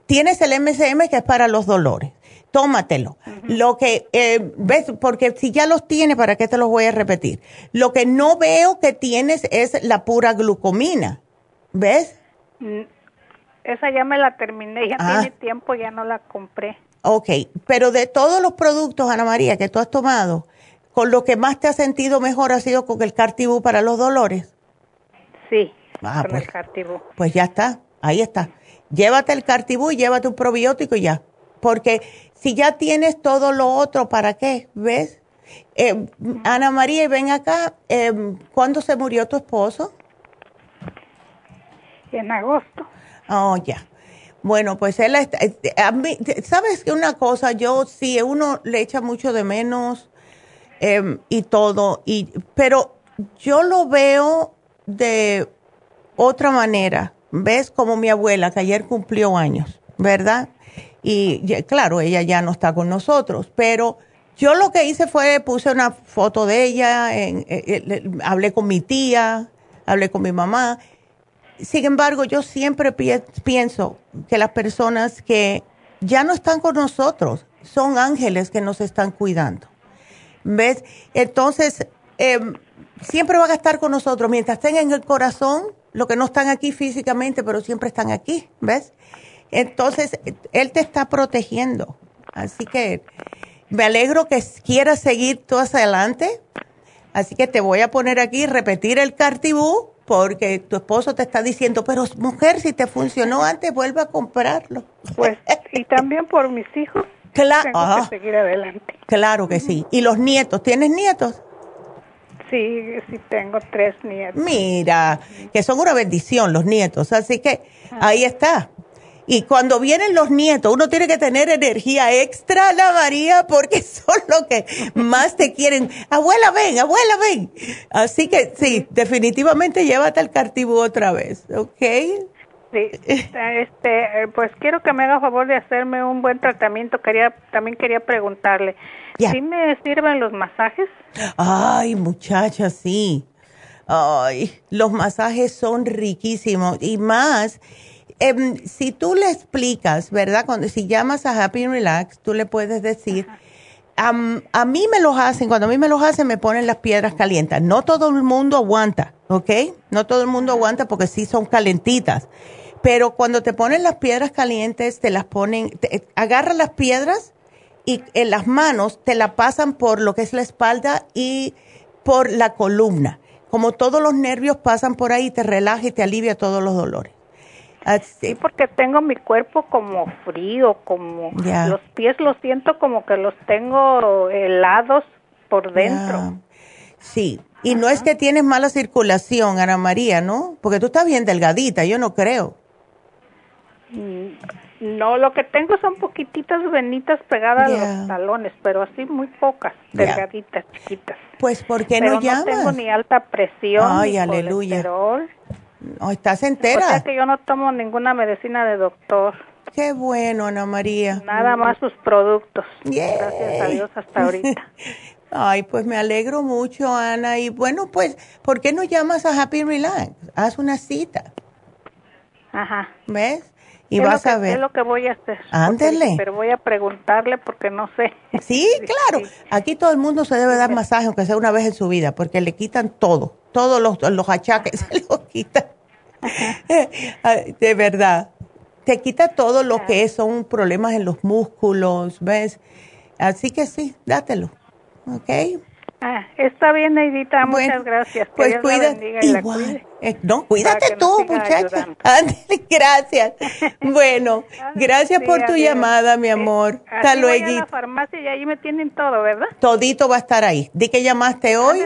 tienes el MCM que es para los dolores tómatelo. Lo que, eh, ves, porque si ya los tienes, ¿para qué te los voy a repetir? Lo que no veo que tienes es la pura glucomina, ¿ves? Mm, esa ya me la terminé, ya ah. tiene tiempo, ya no la compré. Ok, pero de todos los productos, Ana María, que tú has tomado, ¿con lo que más te has sentido mejor ha sido con el Cartibú para los dolores? Sí, ah, con pues, el Cartibú. Pues ya está, ahí está. Llévate el Cartibú y llévate un probiótico y ya. Porque si ya tienes todo lo otro, ¿para qué? ¿Ves? Eh, Ana María, ven acá, eh, ¿cuándo se murió tu esposo? En agosto. Oh, ya. Bueno, pues él, está, eh, a mí, ¿sabes que una cosa? Yo sí, uno le echa mucho de menos em, y todo, y, pero yo lo veo de otra manera. ¿Ves? Como mi abuela, que ayer cumplió años, ¿verdad? Y claro, ella ya no está con nosotros, pero yo lo que hice fue puse una foto de ella, en, eh, eh, hablé con mi tía, hablé con mi mamá. Sin embargo, yo siempre pienso que las personas que ya no están con nosotros son ángeles que nos están cuidando. ¿Ves? Entonces, em, siempre van a estar con nosotros mientras en el corazón, lo que no están aquí físicamente, pero siempre están aquí. ¿Ves? Entonces, Él te está protegiendo. Así que me alegro que quieras seguir tú hacia adelante. Así que te voy a poner aquí, repetir el cartibú, porque tu esposo te está diciendo, pero mujer, si te funcionó antes, vuelve a comprarlo. Pues, y también por mis hijos. Claro. Tengo que seguir adelante. Claro que sí. ¿Y los nietos? ¿Tienes nietos? Sí, sí tengo tres nietos. Mira, que son una bendición los nietos. Así que ahí está. Y cuando vienen los nietos, uno tiene que tener energía extra, la María, porque son los que más te quieren. Abuela, ven, abuela, ven. Así que sí, definitivamente llévate el cartibu otra vez, ¿ok? Sí, este, pues quiero que me haga favor de hacerme un buen tratamiento. Quería, también quería preguntarle, ¿sí me sirven los masajes? Ay, muchacha, sí. Ay, los masajes son riquísimos y más Em, si tú le explicas, ¿verdad? Cuando, si llamas a Happy and Relax, tú le puedes decir, a mí me los hacen, cuando a mí me los hacen, me ponen las piedras calientes. No todo el mundo aguanta, ¿ok? No todo el mundo aguanta porque sí son calentitas. Pero cuando te ponen las piedras calientes, te las ponen, te, agarran las piedras y en las manos te la pasan por lo que es la espalda y por la columna. Como todos los nervios pasan por ahí, te relaja y te alivia todos los dolores. Sí, porque tengo mi cuerpo como frío, como los pies los siento como que los tengo helados por dentro. Sí, y no es que tienes mala circulación, Ana María, ¿no? Porque tú estás bien delgadita, yo no creo. Mm, No, lo que tengo son poquititas venitas pegadas a los talones, pero así muy pocas, delgaditas, chiquitas. Pues, ¿por qué no llamas? no tengo ni alta presión, Ay, ni aleluya. No, ¿estás entera? O sea que yo no tomo ninguna medicina de doctor. Qué bueno, Ana María. Nada más sus productos. Gracias a Dios hasta ahorita. Ay, pues me alegro mucho, Ana. Y bueno, pues, ¿por qué no llamas a Happy Relax? Haz una cita. Ajá. ¿Ves? Y vas a ver. Es lo que voy a hacer. Ándele. Pero voy a preguntarle porque no sé. Sí, claro. Aquí todo el mundo se debe dar masaje, aunque sea una vez en su vida, porque le quitan todo. Todos los, los achaques se los quitan. De verdad. Te quita todo lo que son problemas en los músculos, ¿ves? Así que sí, dátelo. ¿Ok? Ah, está bien, Neidita, muchas gracias. Pues cuídate. Igual. Eh, no, cuídate tú, muchacha. gracias. bueno, gracias por tu llamada, mi amor. Hasta luego. Voy a la farmacia y ahí me tienen todo, ¿verdad? Todito va a estar ahí. ¿De que llamaste hoy?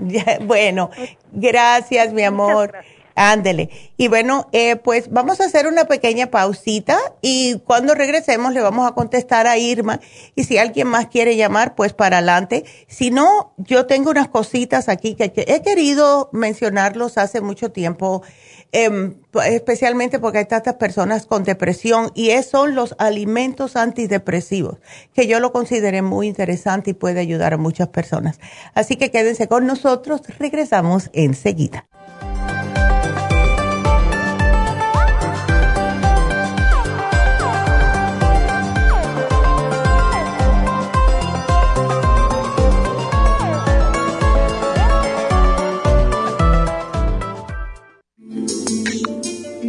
bueno, gracias, mi amor. Ándele. Y bueno, eh, pues vamos a hacer una pequeña pausita y cuando regresemos le vamos a contestar a Irma y si alguien más quiere llamar, pues para adelante. Si no, yo tengo unas cositas aquí que he querido mencionarlos hace mucho tiempo, em, especialmente porque hay tantas personas con depresión y esos son los alimentos antidepresivos, que yo lo consideré muy interesante y puede ayudar a muchas personas. Así que quédense con nosotros, regresamos enseguida.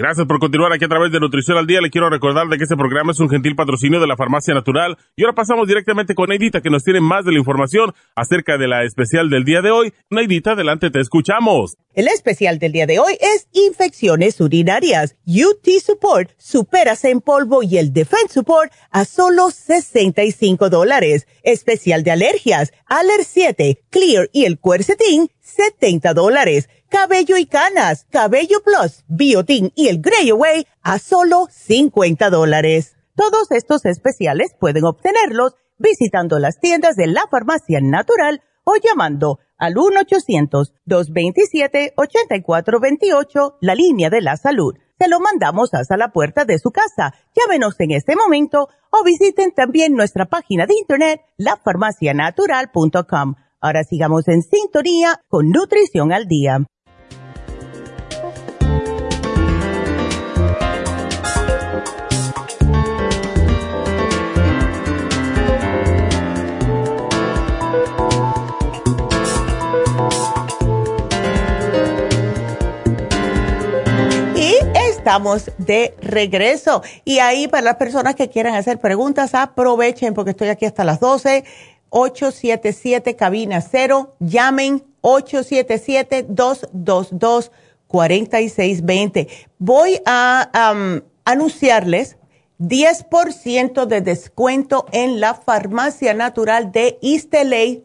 Gracias por continuar aquí a través de Nutrición al Día. Le quiero recordar de que este programa es un gentil patrocinio de la Farmacia Natural. Y ahora pasamos directamente con Neidita, que nos tiene más de la información acerca de la especial del día de hoy. Neidita, adelante, te escuchamos. El especial del día de hoy es infecciones urinarias. UT Support, superas en polvo y el Defense Support a solo 65 dólares. Especial de alergias, Aller 7, Clear y el Quercetin, 70 dólares cabello y canas, cabello plus, biotin y el Grey Away a solo 50 dólares. Todos estos especiales pueden obtenerlos visitando las tiendas de la farmacia natural o llamando al 1-800-227-8428, la línea de la salud. Se lo mandamos hasta la puerta de su casa. Llámenos en este momento o visiten también nuestra página de internet, lafarmacianatural.com. Ahora sigamos en sintonía con Nutrición al Día. Estamos de regreso. Y ahí para las personas que quieran hacer preguntas, aprovechen porque estoy aquí hasta las 12. 877 cabina 0. Llamen 877-222-4620. Voy a anunciarles 10% de descuento en la farmacia natural de East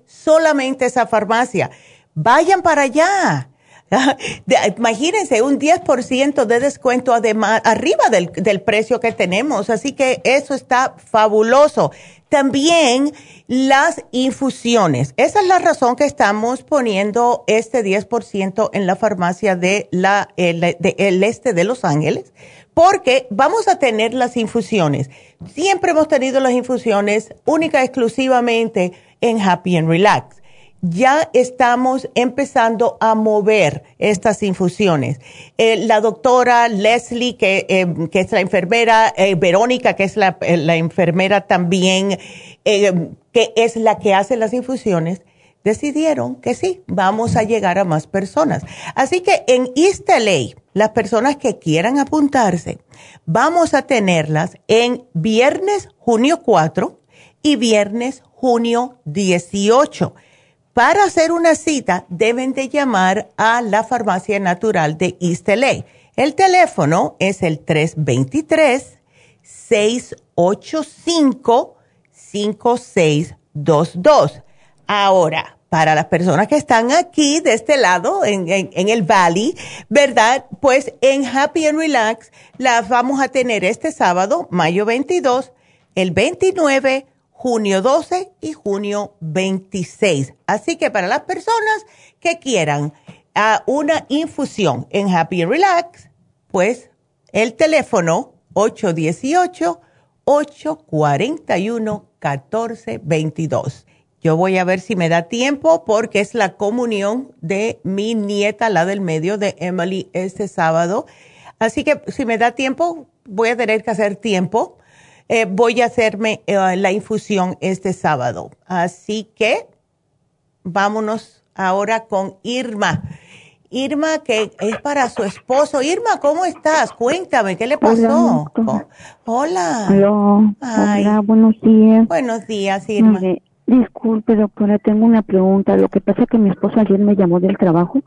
solamente esa farmacia vayan para allá. Imagínense un 10% de descuento además, arriba del, precio que tenemos, así que eso está fabuloso. También las infusiones. Esa es la razón que estamos poniendo este 10% en la farmacia de la, el este de Los Ángeles, porque vamos a tener las infusiones. Siempre hemos tenido las infusiones única exclusivamente en Happy and Relax ya estamos empezando a mover estas infusiones. Eh, la doctora Leslie, que, eh, es la enfermera, eh, Verónica, que es la, la enfermera también, que es la que hace las infusiones, decidieron que sí, vamos a llegar a más personas. Así que en East LA, las personas que quieran apuntarse, vamos a tenerlas en viernes junio 4 y viernes junio 18 para hacer una cita deben de llamar a la farmacia natural de East LA. El teléfono es el 323-685-5622. Ahora, para las personas que están aquí de este lado, en, en, el Valley, ¿verdad? Pues en Happy and Relax las vamos a tener este sábado, mayo 22, el 29, junio 12 y junio 26. Así que para las personas que quieran una infusión en Happy Relax, pues el teléfono 818-841-1422. Yo voy a ver si me da tiempo porque es la comunión de mi nieta, la del medio de Emily, este sábado. Así que si me da tiempo, voy a tener que hacer tiempo eh, voy a hacerme eh, la infusión este sábado. Así que vámonos ahora con Irma. Irma, que es para su esposo. Irma, ¿cómo estás? Cuéntame, ¿qué le pasó? Hola. Hola. buenos días. Buenos días, Irma. disculpe, doctora, tengo una pregunta. Lo que pasa es que mi esposo ayer me llamó del trabajo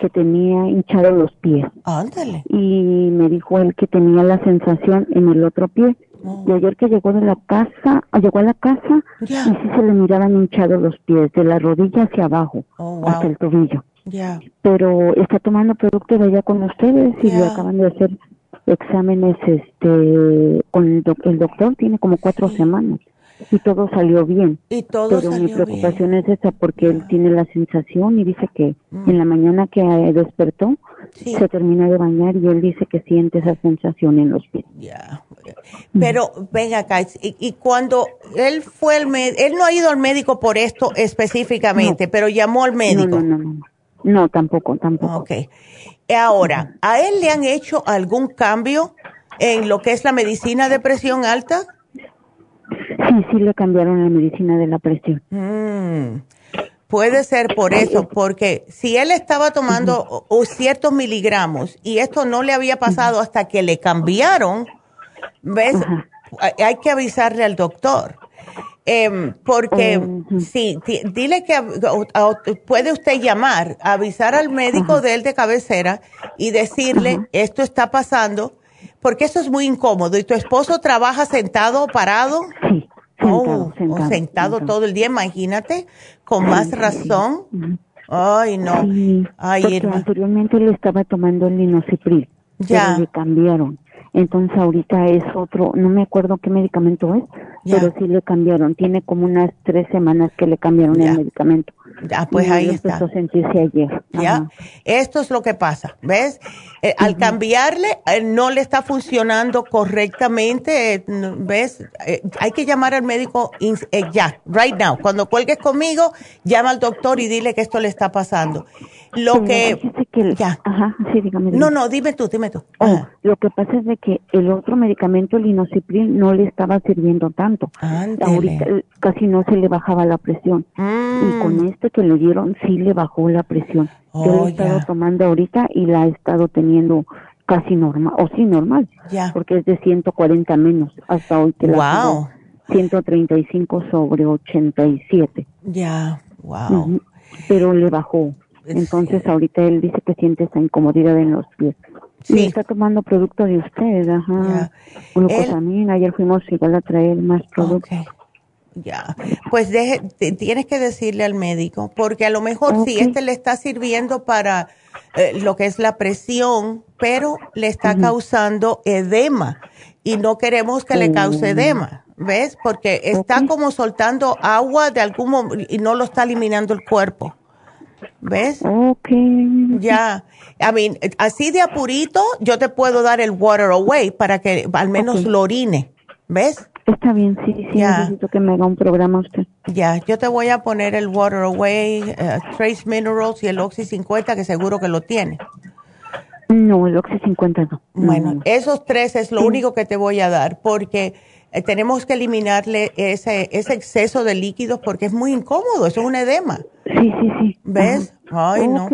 que tenía hinchado los pies. Ándale. Y me dijo él que tenía la sensación en el otro pie. Y ayer que llegó de la casa, llegó a la casa y sí se le miraban hinchados los pies, de la rodilla hacia abajo, oh, hasta el tobillo. Pero está tomando producto de allá con ustedes y le acaban de hacer exámenes este con el, doctor, tiene como cuatro semanas y todo salió bien. Y todo Pero mi preocupación es esa porque él tiene la sensación y dice que mm. en la mañana que despertó se termina de bañar y él dice que siente esa sensación en los pies. Ya. Pero venga acá, y, cuando él fue el médico, él no ha ido al médico por esto específicamente, pero llamó al médico. No, no, no, no. No, tampoco, tampoco. Ok. Ahora, ¿a él le han hecho algún cambio en lo que es la medicina de presión alta? Sí, sí le cambiaron la medicina de la presión. Mm. Puede ser por eso, porque si él estaba tomando ciertos miligramos y esto no le había pasado hasta que le cambiaron, ¿ves? Hay que avisarle al doctor. Em, porque oh, sí, dile que puede usted llamar, avisar al médico de él de cabecera y decirle, esto está pasando, porque eso es muy incómodo. ¿Y tu esposo trabaja sentado o parado? Sí. Sentado, oh, sentado, todo el día, imagínate, con más razón. Ay, no. Ay, porque anteriormente le estaba tomando el linocipril, ya. pero le cambiaron. Entonces ahorita es otro, no me acuerdo qué medicamento es, pero sí le cambiaron. Tiene como unas tres semanas que le cambiaron el medicamento. Ya, pues ahí está. A sentirse ayer. Ya, esto es lo que pasa, ¿ves? Eh, al cambiarle, eh, no le está funcionando correctamente, eh, ¿ves? hay que llamar al médico ya, right now. Cuando cuelgues conmigo, llama al doctor y dile que esto le está pasando. Lo que... ya. Ajá, sí, dígame, No, no, dime tú, dime tú. Oh, lo que pasa es de que el otro medicamento, el inocipril, no le estaba sirviendo tanto. Ahorita casi no se le bajaba la presión. Y con mm. Este que le dieron, sí le bajó la presión. Yo lo he oh, estado tomando ahorita y la he estado teniendo casi normal, o sí normal, porque es de 140 menos hasta hoy que wow. 135 sobre 87. Ya, wow. Pero le bajó. Entonces ahorita él dice que siente esa incomodidad en los pies. Sí. está tomando producto de ustedes, ajá. Glucosamina, ayer fuimos igual a traer más productos. Ya, pues deje, tienes que decirle al médico, porque a lo mejor si este le está sirviendo para eh, lo que es la presión, pero le está causando edema y no queremos que le cause oh. edema, ¿ves? Porque está como soltando agua de algún y no lo está eliminando el cuerpo. ¿Ves? Ok. Ya. I mean, así de apurito, yo te puedo dar el water away para que al menos lo orine. ¿Ves? Está bien, sí, sí, necesito que me haga un programa usted. Ya, yo te voy a poner el Water Away, eh, Trace Minerals y el Oxy 50, que seguro que lo tiene. No, el Oxy 50 no. Bueno, esos tres es lo único que te voy a dar, porque eh, tenemos que eliminarle ese, ese exceso de líquidos porque es muy incómodo, eso es un edema. Sí, sí, sí. ¿Ves? Ay, no.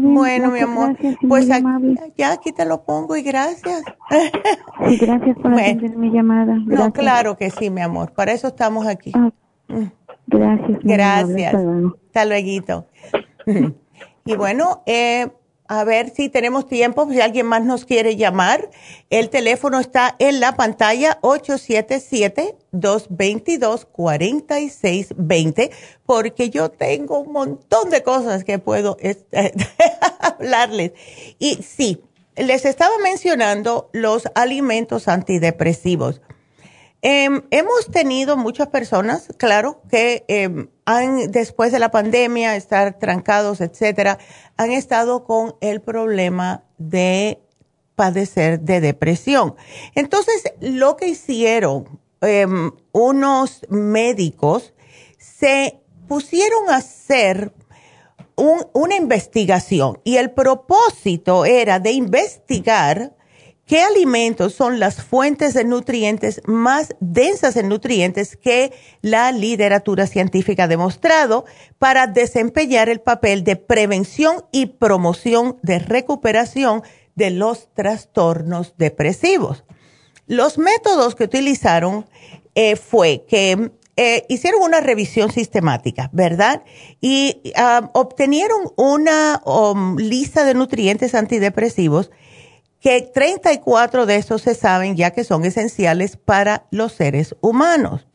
Bueno, mi amor, pues ya aquí te lo pongo y gracias. Sí, gracias por atender mi llamada. No, claro que sí, mi amor, para eso estamos aquí. Ah, gracias. Gracias. Hasta luego. Y bueno, eh, a ver si tenemos tiempo, si alguien más nos quiere llamar. El teléfono está en la pantalla 877-222-4620, porque yo tengo un montón de cosas que puedo este, hablarles. Y sí, les estaba mencionando los alimentos antidepresivos. Em, hemos tenido muchas personas, claro, que em, han, después de la pandemia, estar trancados, etcétera, han estado con el problema de padecer de depresión. Entonces, lo que hicieron em, unos médicos se pusieron a hacer una investigación y el propósito era de investigar ¿Qué alimentos son las fuentes de nutrientes más densas en nutrientes que la literatura científica ha demostrado para desempeñar el papel de prevención y promoción de recuperación de los trastornos depresivos? Los métodos que utilizaron eh, fue que eh, hicieron una revisión sistemática, ¿verdad? Y ah, obtenieron una um, lista de nutrientes antidepresivos que 34 de estos se saben ya que son esenciales para los seres humanos.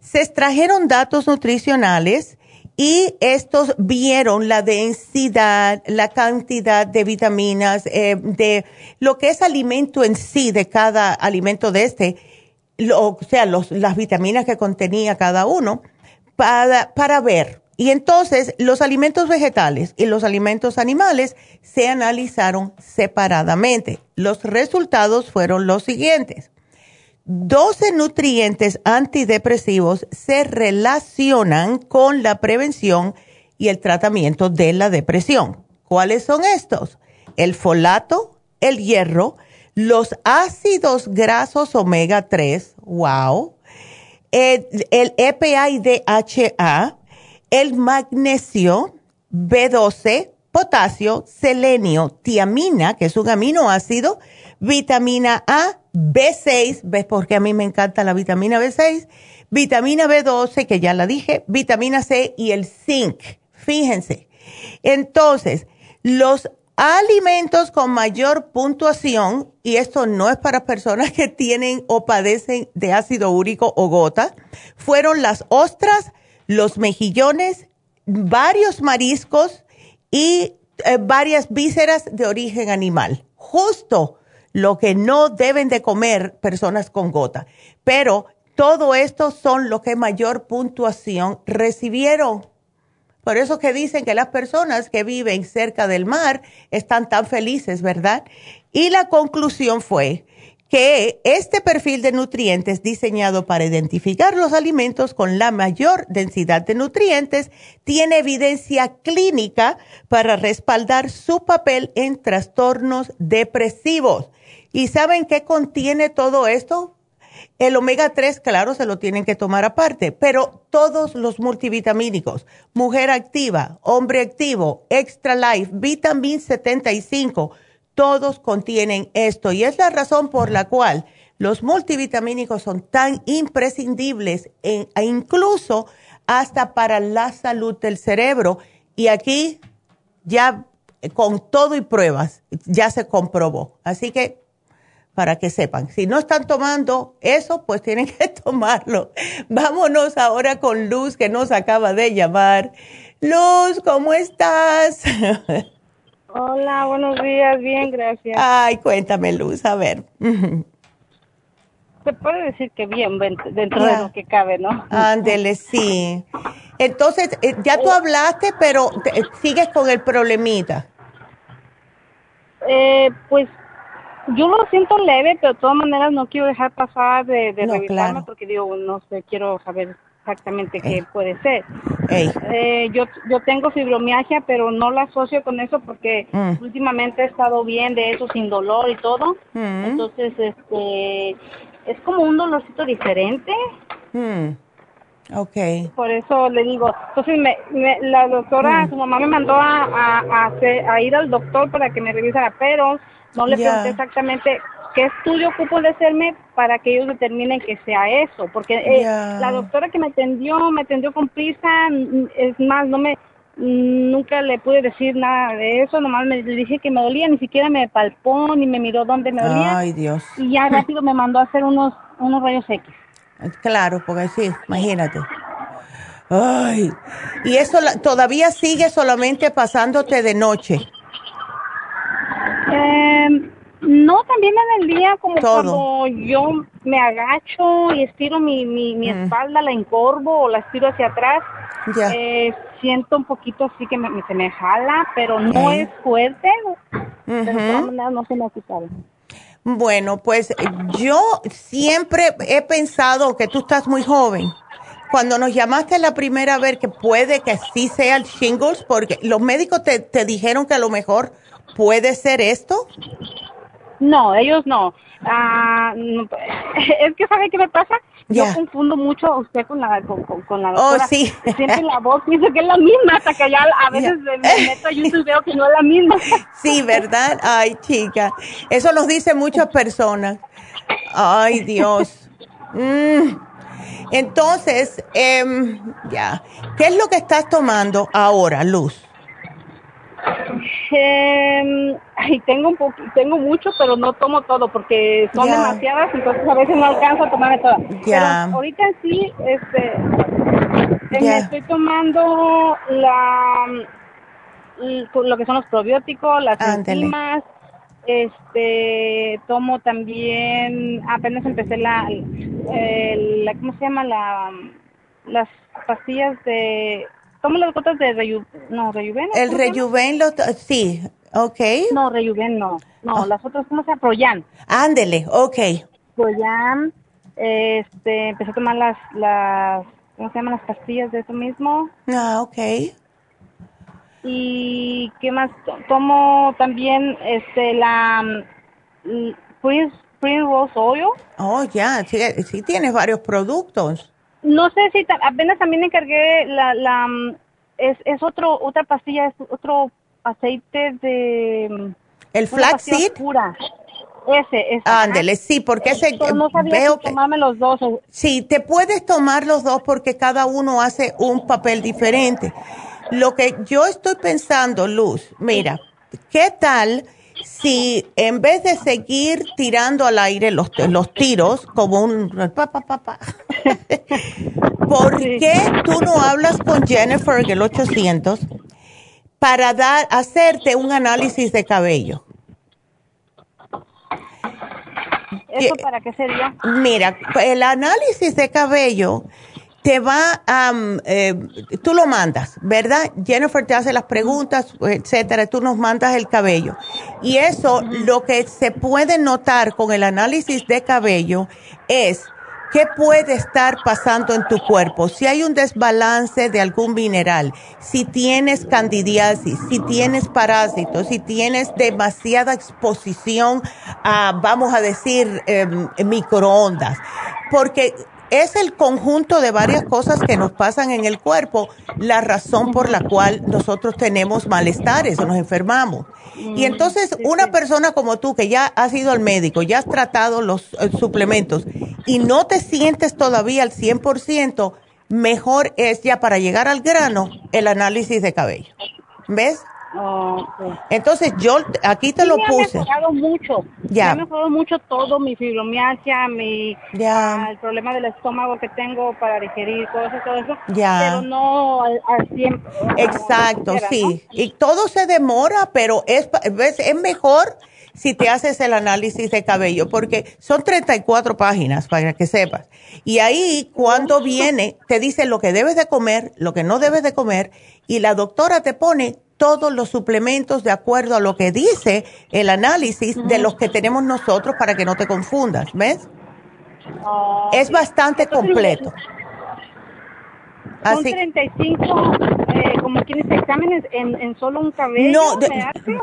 Se extrajeron datos nutricionales y estos vieron la densidad, la cantidad de vitaminas, eh, de lo que es alimento en sí de cada alimento de este, o sea, las vitaminas que contenía cada uno, para, para ver y entonces los alimentos vegetales y los alimentos animales se analizaron separadamente. Los resultados fueron los siguientes. 12 nutrientes antidepresivos se relacionan con la prevención y el tratamiento de la depresión. ¿Cuáles son estos? El folato, el hierro, los ácidos grasos omega 3, wow, el, el EPA y DHA, el magnesio, B12, potasio, selenio, tiamina, que es un aminoácido, vitamina A, B6, ¿ves por qué a mí me encanta la vitamina B6? Vitamina B12, que ya la dije, vitamina C y el zinc. Fíjense. Entonces, los alimentos con mayor puntuación, y esto no es para personas que tienen o padecen de ácido úrico o gota, fueron las ostras, los mejillones, varios mariscos y eh, varias vísceras de origen animal. Justo lo que no deben de comer personas con gota. Pero todo esto son lo que mayor puntuación recibieron. Por eso que dicen que las personas que viven cerca del mar están tan felices, ¿verdad? Y la conclusión fue que este perfil de nutrientes diseñado para identificar los alimentos con la mayor densidad de nutrientes tiene evidencia clínica para respaldar su papel en trastornos depresivos. ¿Y saben qué contiene todo esto? El omega 3, claro, se lo tienen que tomar aparte, pero todos los multivitamínicos, mujer activa, hombre activo, extra life, vitamin 75, todos contienen esto y es la razón por la cual los multivitamínicos son tan imprescindibles e incluso hasta para la salud del cerebro. Y aquí ya con todo y pruebas ya se comprobó. Así que para que sepan. Si no están tomando eso, pues tienen que tomarlo. Vámonos ahora con Luz, que nos acaba de llamar. Luz, ¿cómo estás? Hola, buenos días, bien, gracias. Ay, cuéntame, Luz, a ver. Se puede decir que bien, dentro de lo que cabe, ¿no? Ándele, sí. Entonces, eh, ya tú hablaste, pero eh, sigues con el problemita. Eh, pues yo lo siento leve, pero de todas maneras no quiero dejar pasar de, de revisarme porque digo, no sé, quiero saber exactamente qué puede ser. Eh, yo, yo tengo fibromialgia, pero no la asocio con eso porque mm. últimamente he estado bien de eso sin dolor y todo. Mm. Entonces, este, es como un dolorcito diferente. Mm. Okay. Por eso le digo, entonces me, la doctora, su mamá me mandó a, a, a, ir al doctor para que me revisara, pero no le pregunté exactamente qué estudio ocupo de hacerme para que ellos determinen que sea eso, porque eh, la doctora que me atendió, me atendió con prisa, es más, no me, nunca le pude decir nada de eso, nomás me le dije que me dolía, ni siquiera me palpó, ni me miró dónde me dolía. Ay, Dios. Y ya rápido me mandó a hacer unos, unos rayos X. Claro, porque sí, imagínate. Ay, y eso todavía sigue solamente pasándote de noche. Eh, no, también en el día, como cuando yo me agacho y estiro mi, mi, mi mm. espalda, la encorvo o la estiro hacia atrás, eh, siento un poquito así que me, se me jala, pero no es fuerte, pero de todas maneras no se me ha quitado. Bueno, pues yo siempre he pensado que tú estás muy joven. Cuando nos llamaste la primera vez que puede que sí sea el shingles, porque los médicos te, te dijeron que a lo mejor puede ser esto. No, ellos no. Ah, es que ¿sabe qué me pasa? Yo confundo mucho a usted con la, con, con la doctora. Oh, sí. Siempre la voz pienso que es la misma, hasta que ya a veces me meto a YouTube veo que no es la misma. Sí, ¿verdad? Ay, chica. Eso nos dicen muchas personas. Ay, Dios. Mm. Entonces, eh, ya. ¿Qué es lo que estás tomando ahora, Luz? Eh, ay, tengo un tengo mucho, pero no tomo todo porque son demasiadas, entonces a veces no alcanzo a tomarme todas. Ahorita sí, este, me estoy tomando la lo que son los probióticos, las enzimas, este, tomo también, apenas empecé la, la, ¿cómo se llama? La, las pastillas de tomo las gotas de Reyu, no, Rejuven. El Rejuven, lo, sí, ok. No, Rejuven no. No, ah. las otras, ¿cómo se llama? Proyan. Ándele, ok. Proyan, este, empecé a tomar las, las, ¿cómo se llaman? Las pastillas de eso mismo. Ah, ok. Y, ¿qué más? Tomo también, este, la, mm, Prince, Prince Rose Oil. Oh, ya, sí, sí tienes varios productos. No sé si apenas también encargué la, la mm, es, es otro otra pastilla, es otro aceite de mm, el flaxseed pura. Ese, ese. Ándele, sí, porque ese no sabía veo que tomarme los dos. Sí, te puedes tomar los dos porque cada uno hace un papel diferente. Lo que yo estoy pensando, Luz, mira, ¿qué tal si en vez de seguir tirando al aire los, los tiros como un papá papá ¿por qué tú no hablas con Jennifer en el 800 para dar hacerte un análisis de cabello? ¿Eso para qué sería? Mira, el análisis de cabello te va a, eh, tú lo mandas, ¿verdad? Jennifer te hace las preguntas, etcétera, tú nos mandas el cabello. Y eso, lo que se puede notar con el análisis de cabello es qué puede estar pasando en tu cuerpo, si hay un desbalance de algún mineral, si tienes candidiasis, si tienes parásitos, si tienes demasiada exposición a, vamos a decir, em, microondas, porque es el conjunto de varias cosas que nos pasan en el cuerpo la razón por la cual nosotros tenemos malestares o nos enfermamos. Y entonces una persona como tú que ya has ido al médico, ya has tratado los eh, suplementos y no te sientes todavía al 100%, mejor es ya para llegar al grano el análisis de cabello. ¿Ves? Entonces yo aquí te lo puse. Me ha mejorado mucho. Ya. Me ha mejorado mucho todo, mi fibromialgia, mi ah, el problema del estómago que tengo para digerir cosas, todo eso. Ya. Pero no al, al Exacto, sí. Y todo se demora, pero es, es mejor si te haces el análisis de cabello, porque son 34 páginas para que sepas. Y ahí cuando viene, te dice lo que debes de comer, lo que no debes de comer, y la doctora te pone todos los suplementos de acuerdo a lo que dice el análisis de los que tenemos nosotros para que no te confundas, ¿ves? Ah, es bastante completo. Son 35, eh, como tienes exámenes en, en, solo un cabello. No,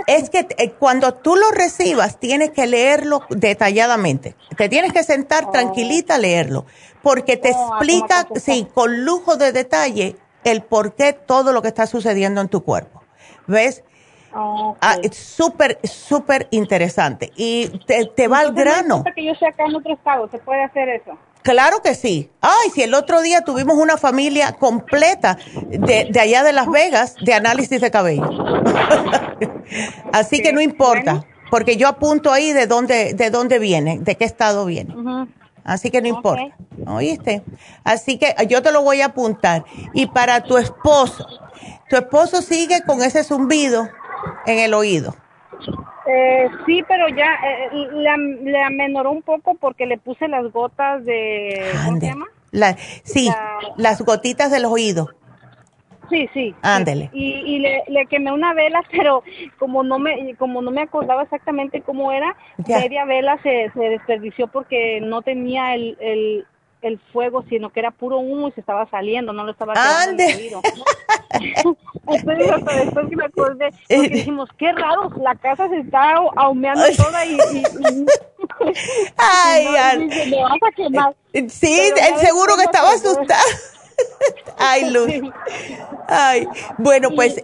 es que eh, cuando tú lo recibas tienes que leerlo detalladamente. Te tienes que sentar oh. tranquilita a leerlo, porque te oh, explica, sí, con lujo de detalle, el por qué todo lo que está sucediendo en tu cuerpo. ¿Ves? Ah, es súper, súper interesante. Y te, te va al grano. No que yo sea acá en otro estado, ¿se puede hacer eso? Claro que sí. Ay, si el otro día tuvimos una familia completa de, de allá de Las Vegas de análisis de cabello. Así que no importa, porque yo apunto ahí de dónde, de dónde viene, de qué estado viene. Así que no importa. ¿Oíste? Así que yo te lo voy a apuntar. Y para tu esposo, tu esposo sigue con ese zumbido en el oído. Eh, sí, pero ya eh, le, amenoró un poco porque le puse las gotas de... ¿Cómo se llama? sí, las gotitas del oído. Sí, sí. Ándele. Y, y le, le, quemé una vela, pero como no me como no me acordaba exactamente cómo era, media vela se, se desperdició porque no tenía el, el, el fuego, sino que era puro humo y se estaba saliendo, no lo estaba ¡Ande! Entonces, hasta después que me acordé, porque dijimos, qué raro, la casa se está ahumeando toda y... y, Ay, me vas a quemar. Sí, el seguro que estaba asustado. Ay, Luz. Ay, bueno, pues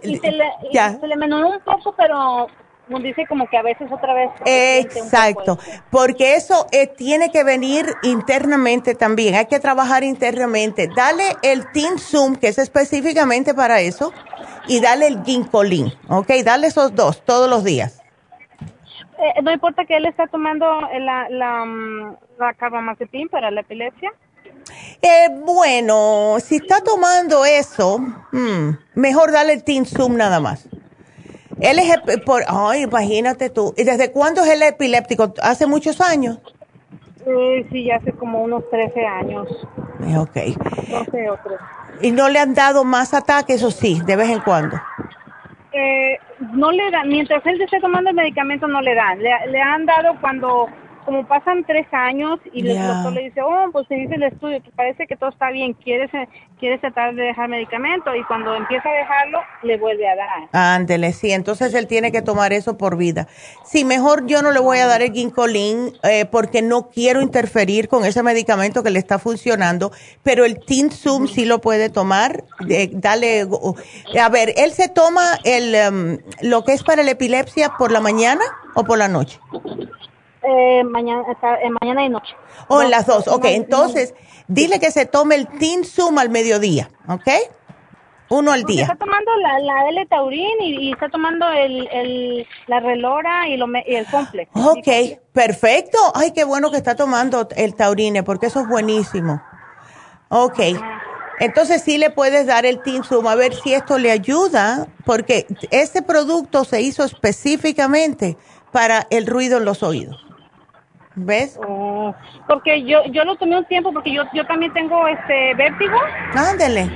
ya. Se le menó un poco, pero dice como que a veces otra vez. Exacto, porque eso eh, tiene que venir internamente también, hay que trabajar internamente. Dale el Team Zoom, que es específicamente para eso, y dale el ginkolin, ¿ok? Dale esos dos todos los días. Eh, no importa que él está tomando la, la, mm, la carbamazepin para la epilepsia. Eh, bueno, si está tomando eso, hmm, mejor dale el Team Zoom nada más. Él es, por, ay, imagínate tú. ¿Y desde cuándo es el epiléptico? ¿Hace muchos años? Eh, sí, ya hace como unos 13 años. Eh, ok. 12 o ¿Y no le han dado más ataques o sí, de vez en cuando? Eh, no le dan, mientras él esté tomando el medicamento no le dan. Le, le han dado cuando como pasan tres años y el doctor le dice, oh, pues se dice el estudio que parece que todo está bien, quieres, quieres tratar de dejar medicamento y cuando empieza a dejarlo, le vuelve a dar. Ándele, sí, entonces él tiene que tomar eso por vida. Sí, mejor yo no le voy a dar el ginkolin eh, porque no quiero interferir con ese medicamento que le está funcionando, pero el Tinsum sí lo puede tomar, dale, a ver, ¿él se toma el, em, lo que es para la epilepsia por la mañana o por la noche? Eh, mañana, eh, mañana y noche. O oh, en las dos, ok. Entonces, dile que se tome el Tinsum al mediodía, ¿ok? Uno al día. Está tomando la, la L-Taurin y, está tomando el, el, la Relora y, lo, y el Complex. Ok, perfecto. Ay, qué bueno que está tomando el Taurine, porque eso es buenísimo. Ok. Entonces sí le puedes dar el Tinsum a ver si esto le ayuda, porque este producto se hizo específicamente para el ruido en los oídos. ¿Ves? Oh, porque yo yo lo tomé un tiempo porque yo yo también tengo este vértigo. Ándele.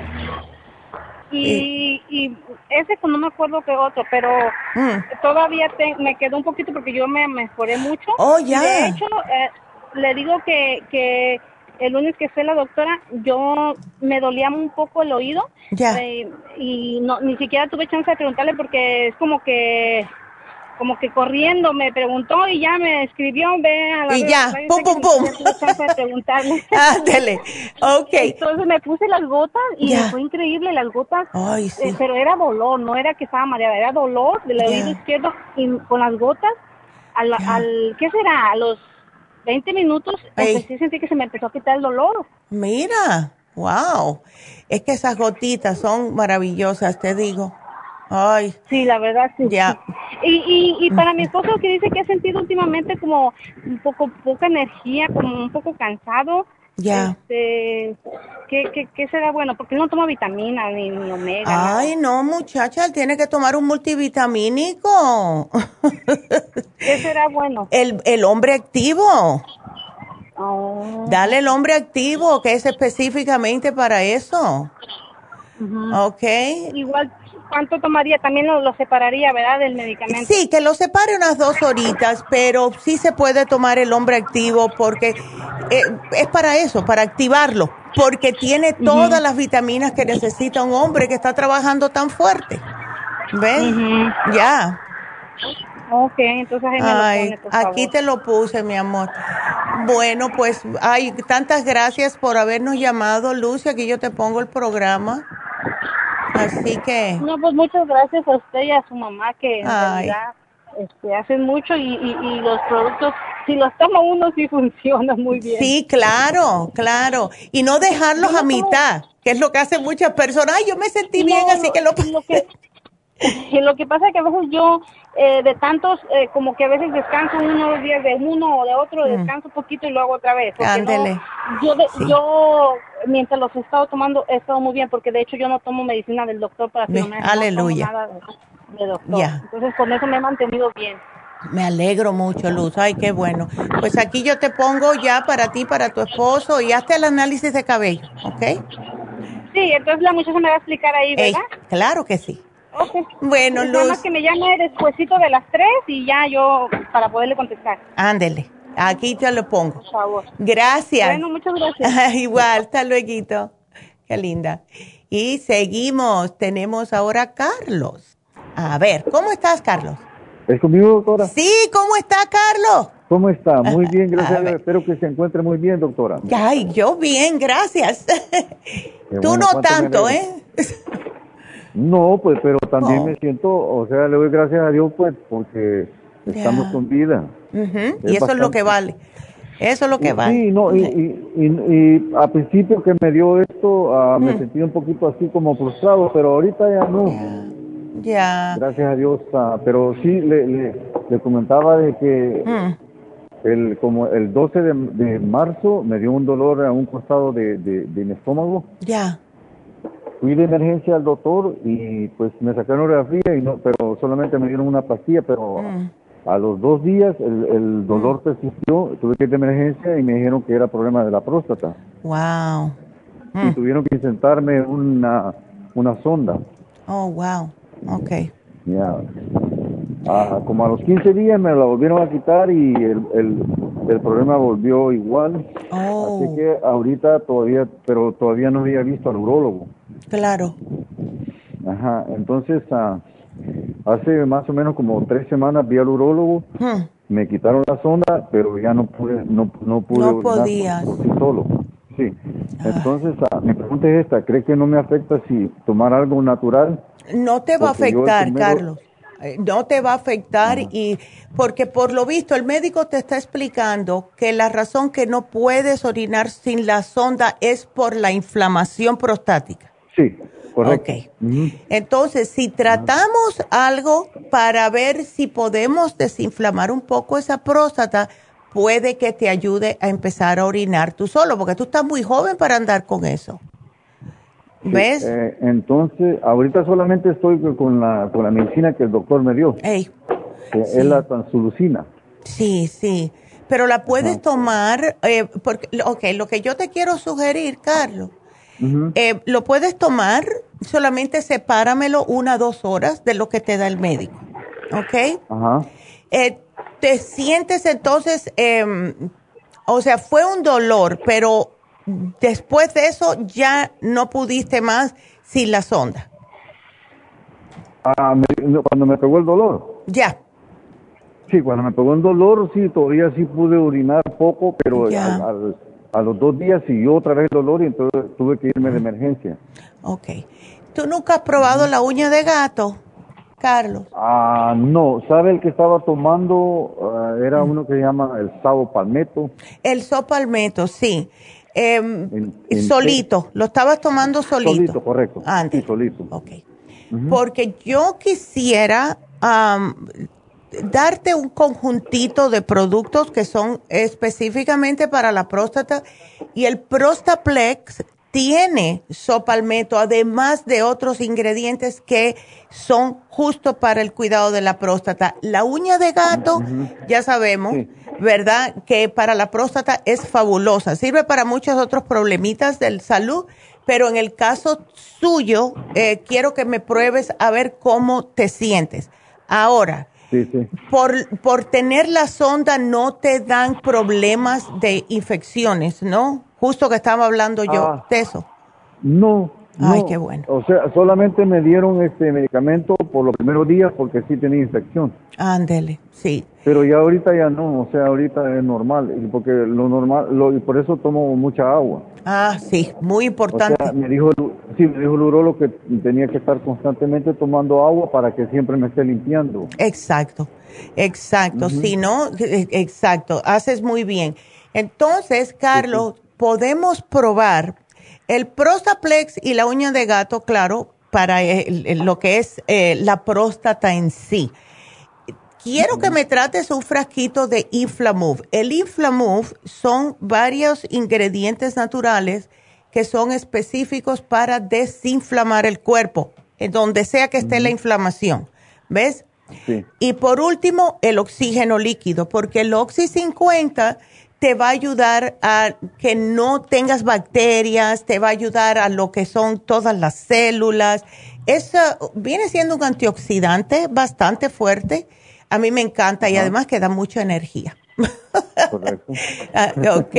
Y, y ese pues no me acuerdo qué otro, pero mm. todavía me quedó un poquito porque yo me mejoré mucho. Oh, ya. De hecho, eh, le digo que, que el lunes que fue la doctora, yo me dolía un poco el oído. Ya. Eh, y no, ni siquiera tuve chance de preguntarle porque es como que como que corriendo me preguntó y ya me escribió, ve a la Y ya, pum, pum, pum. ok. Entonces me puse las gotas y fue increíble las gotas. Ay, sí. Eh, pero era dolor, no era que estaba mareada, era dolor del oído izquierdo y con las gotas, al, al, ¿qué será? A los 20 minutos empecé a sentir que se me empezó a quitar el dolor. Mira, wow. Es que esas gotitas son maravillosas, te digo. Ay. Sí, la verdad sí. Ya. Y, y, y para mi esposo que dice que ha sentido últimamente como un poco poca energía, como un poco cansado. Ya. Este, ¿qué, qué, será bueno? Porque él no toma vitamina ni, omega. Ay, no, muchacha, él tiene que tomar un multivitamínico. ¿Qué será bueno? El, el hombre activo. Oh. Dale el hombre activo, que es específicamente para eso. Ok. Igual ¿Cuánto tomaría? También lo, separaría, ¿verdad? Del medicamento. Sí, que lo separe unas dos horitas, pero sí se puede tomar el hombre activo porque eh, es para eso, para activarlo, porque tiene todas las vitaminas que necesita un hombre que está trabajando tan fuerte. ¿Ves? Ya. Ok, entonces ahí me lo pone, aquí te lo puse, mi amor. Bueno, pues, ay, tantas gracias por habernos llamado, Lucia, aquí yo te pongo el programa. Así que... No, pues muchas gracias a usted y a su mamá que en realidad este, hacen mucho y, y, los productos, si los toma uno, sí funciona muy bien. Sí, claro, claro. Y no dejarlos a mitad, que es lo que hacen muchas personas. Ay, yo me sentí bien, así que lo... lo que, lo que pasa es que a veces yo eh, de tantos, eh, como que a veces descanso uno dos días de uno o de otro, mm. descanso un poquito y luego otra vez. Ándele. yo, yo, mientras los he estado tomando, he estado muy bien, porque de hecho yo no tomo medicina del doctor para que no me Aleluya. nada de, doctor. Entonces con eso me he mantenido bien. Me alegro mucho, Luz. Ay, qué bueno. Pues aquí yo te pongo ya para ti, para tu esposo, y hazte el análisis de cabello, ¿ok? Sí, entonces la muchacha me va a explicar ahí, ¿verdad? claro que sí. Bueno, Luz. que me llame despuesito de las tres y ya yo para poderle contestar. Ándele. Aquí te lo pongo. Por favor. Gracias. Bueno, muchas gracias. Igual, hasta luego. Qué linda. Y seguimos. Tenemos ahora a Carlos. A ver, ¿cómo estás, Carlos? ¿Es conmigo, doctora? Sí, ¿cómo está, Carlos? ¿Cómo está? Muy bien, gracias. Espero que se encuentre muy bien, doctora. Ay, yo bien, gracias. Tú no tanto, ¿eh? No, pues, pero también me siento, o sea, le doy gracias a Dios, pues, porque estamos con vida. y eso es lo que vale. Eso es lo que vale. Sí, no, y, y, a principio que me dio esto, uh, me sentí un poquito así como frustrado, pero ahorita ya no. Ya. Gracias a Dios, uh, pero sí le, le, comentaba de que mm. el como el 12 de, marzo me dio un dolor a un costado de, de mi estómago. Ya fui de emergencia al doctor y pues me sacaron fría y no, pero solamente me dieron una pastilla, pero mm. a los dos días el, dolor mm. persistió, tuve que ir de emergencia y me dijeron que era problema de la próstata. Wow. Y mm. tuvieron que insertarme una, una sonda. Oh, wow. Ok. Ya. Ah, como a los 15 días me la volvieron a quitar y el, el, problema volvió igual. Oh. Así que ahorita todavía, pero todavía no había visto al urólogo. Claro. Ajá, entonces ah, hace más o menos como tres semanas vi al urólogo, hmm. me quitaron la sonda, pero ya no pude, no, no pude no. Por, sí solo. Sí. Ah. Entonces, ah, mi pregunta es esta, ¿cree que no me afecta si tomar algo natural? No te va a afectar, Carlos. Eh, no te va a afectar y porque por lo visto el médico te está explicando que la razón que no puedes orinar sin la sonda es por la inflamación prostática. Sí, correcto. Entonces, si tratamos algo para ver si podemos desinflamar un poco esa próstata, puede que te ayude a empezar a orinar tú solo, porque tú estás muy joven para andar con eso. ¿Ves? Eh, entonces, ahorita solamente estoy con la, con la medicina que el doctor me dio. Ey, que es la transulucina. Sí, sí. Pero la puedes tomar, eh, porque, ok, lo que yo te quiero sugerir, Carlos, eh, lo puedes tomar, solamente sepáramelo una dos horas de lo que te da el médico. ¿Ok? Ajá. Eh, te sientes entonces, em, o sea, fue un dolor, pero después de eso ya no pudiste más sin la sonda. Ah, cuando me pegó el dolor. Ya. Sí, cuando me pegó el dolor, sí, todavía sí pude orinar poco, pero al, a los dos días siguió otra vez el dolor y entonces tuve que irme de emergencia. Ok. ¿Tú nunca has probado la uña de gato, Carlos? Ah, no. ¿Sabe el que estaba tomando? Ah, era uno que se llama el Sabo Palmeto. El Sabo Palmeto, sí. Em, solito, lo estabas tomando solito. Solito, correcto. Antes. Sí, solito. Ok. porque yo quisiera darte un conjuntito de productos que son específicamente para la próstata y el Prostaplex tiene sopalmeto, además de otros ingredientes que son justo para el cuidado de la próstata. La uña de gato, ya sabemos, ¿verdad? Que para la próstata es fabulosa. Sirve para muchos otros problemitas de salud, pero en el caso suyo, eh, quiero que me pruebes a ver cómo te sientes. Ahora, Por, por tener la sonda no te dan problemas de infecciones, ¿no? Justo que estaba hablando yo ah. de eso. No. Ay, qué bueno. O sea, solamente me dieron este medicamento por los primeros días porque sí tenía infección. Ándele, sí. Pero ya ahorita ya no, o sea, ahorita es normal, porque lo normal, lo, y por eso tomo mucha agua. Ah, sí, muy importante. O sea, me dijo, sí, me dijo el urolo que tenía que estar constantemente tomando agua para que siempre me esté limpiando. Exacto, exacto, sí, ¿no? E, exacto, haces muy bien. Entonces, Carlos, podemos probar el Prostaplex y la uña de gato, claro, para lo que es eh, la próstata en sí. Quiero que me trates un frasquito de Inflamove. El Inflamove son varios ingredientes naturales que son específicos para desinflamar el cuerpo, en donde sea que esté la inflamación. ¿Ves? Sí. Y por último, el oxígeno líquido, porque el Oxy 50 te va a ayudar a que no tengas bacterias, te va a ayudar a lo que son todas las células. Eso viene siendo un antioxidante bastante fuerte. A mí me encanta y además que da mucha energía. Correcto. Ah, ok,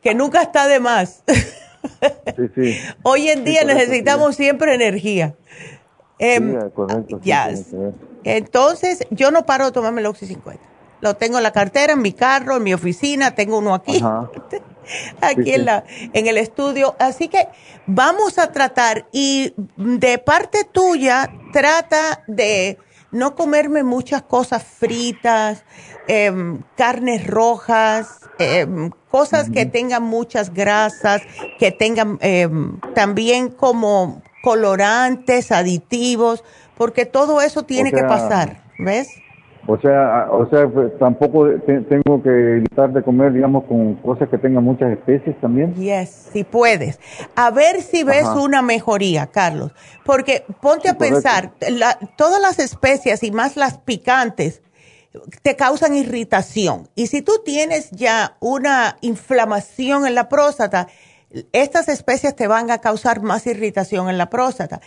que nunca está de más. sí, sí. Hoy en día necesitamos siempre energía. Em, correcto. Entonces, yo no paro de tomarme el Oxy 50 lo tengo en la cartera, en mi carro, en mi oficina, tengo uno aquí, aquí En, la, en el estudio. Así que vamos a tratar y de parte tuya, trata de no comerme muchas cosas fritas, em, carnes rojas, em, cosas que tengan muchas grasas, que tengan em, también como colorantes, aditivos, porque todo eso tiene que pasar, ¿ves? O sea, o sea, pues, tampoco tengo que evitar de comer, digamos, con cosas que tengan muchas especies también. Yes, si puedes. A ver si ves una mejoría, Carlos. Porque ponte a pensar, todas las especias y más las picantes te causan irritación. Y si tú tienes ya una inflamación en la próstata, estas especias te van a causar más irritación en la próstata.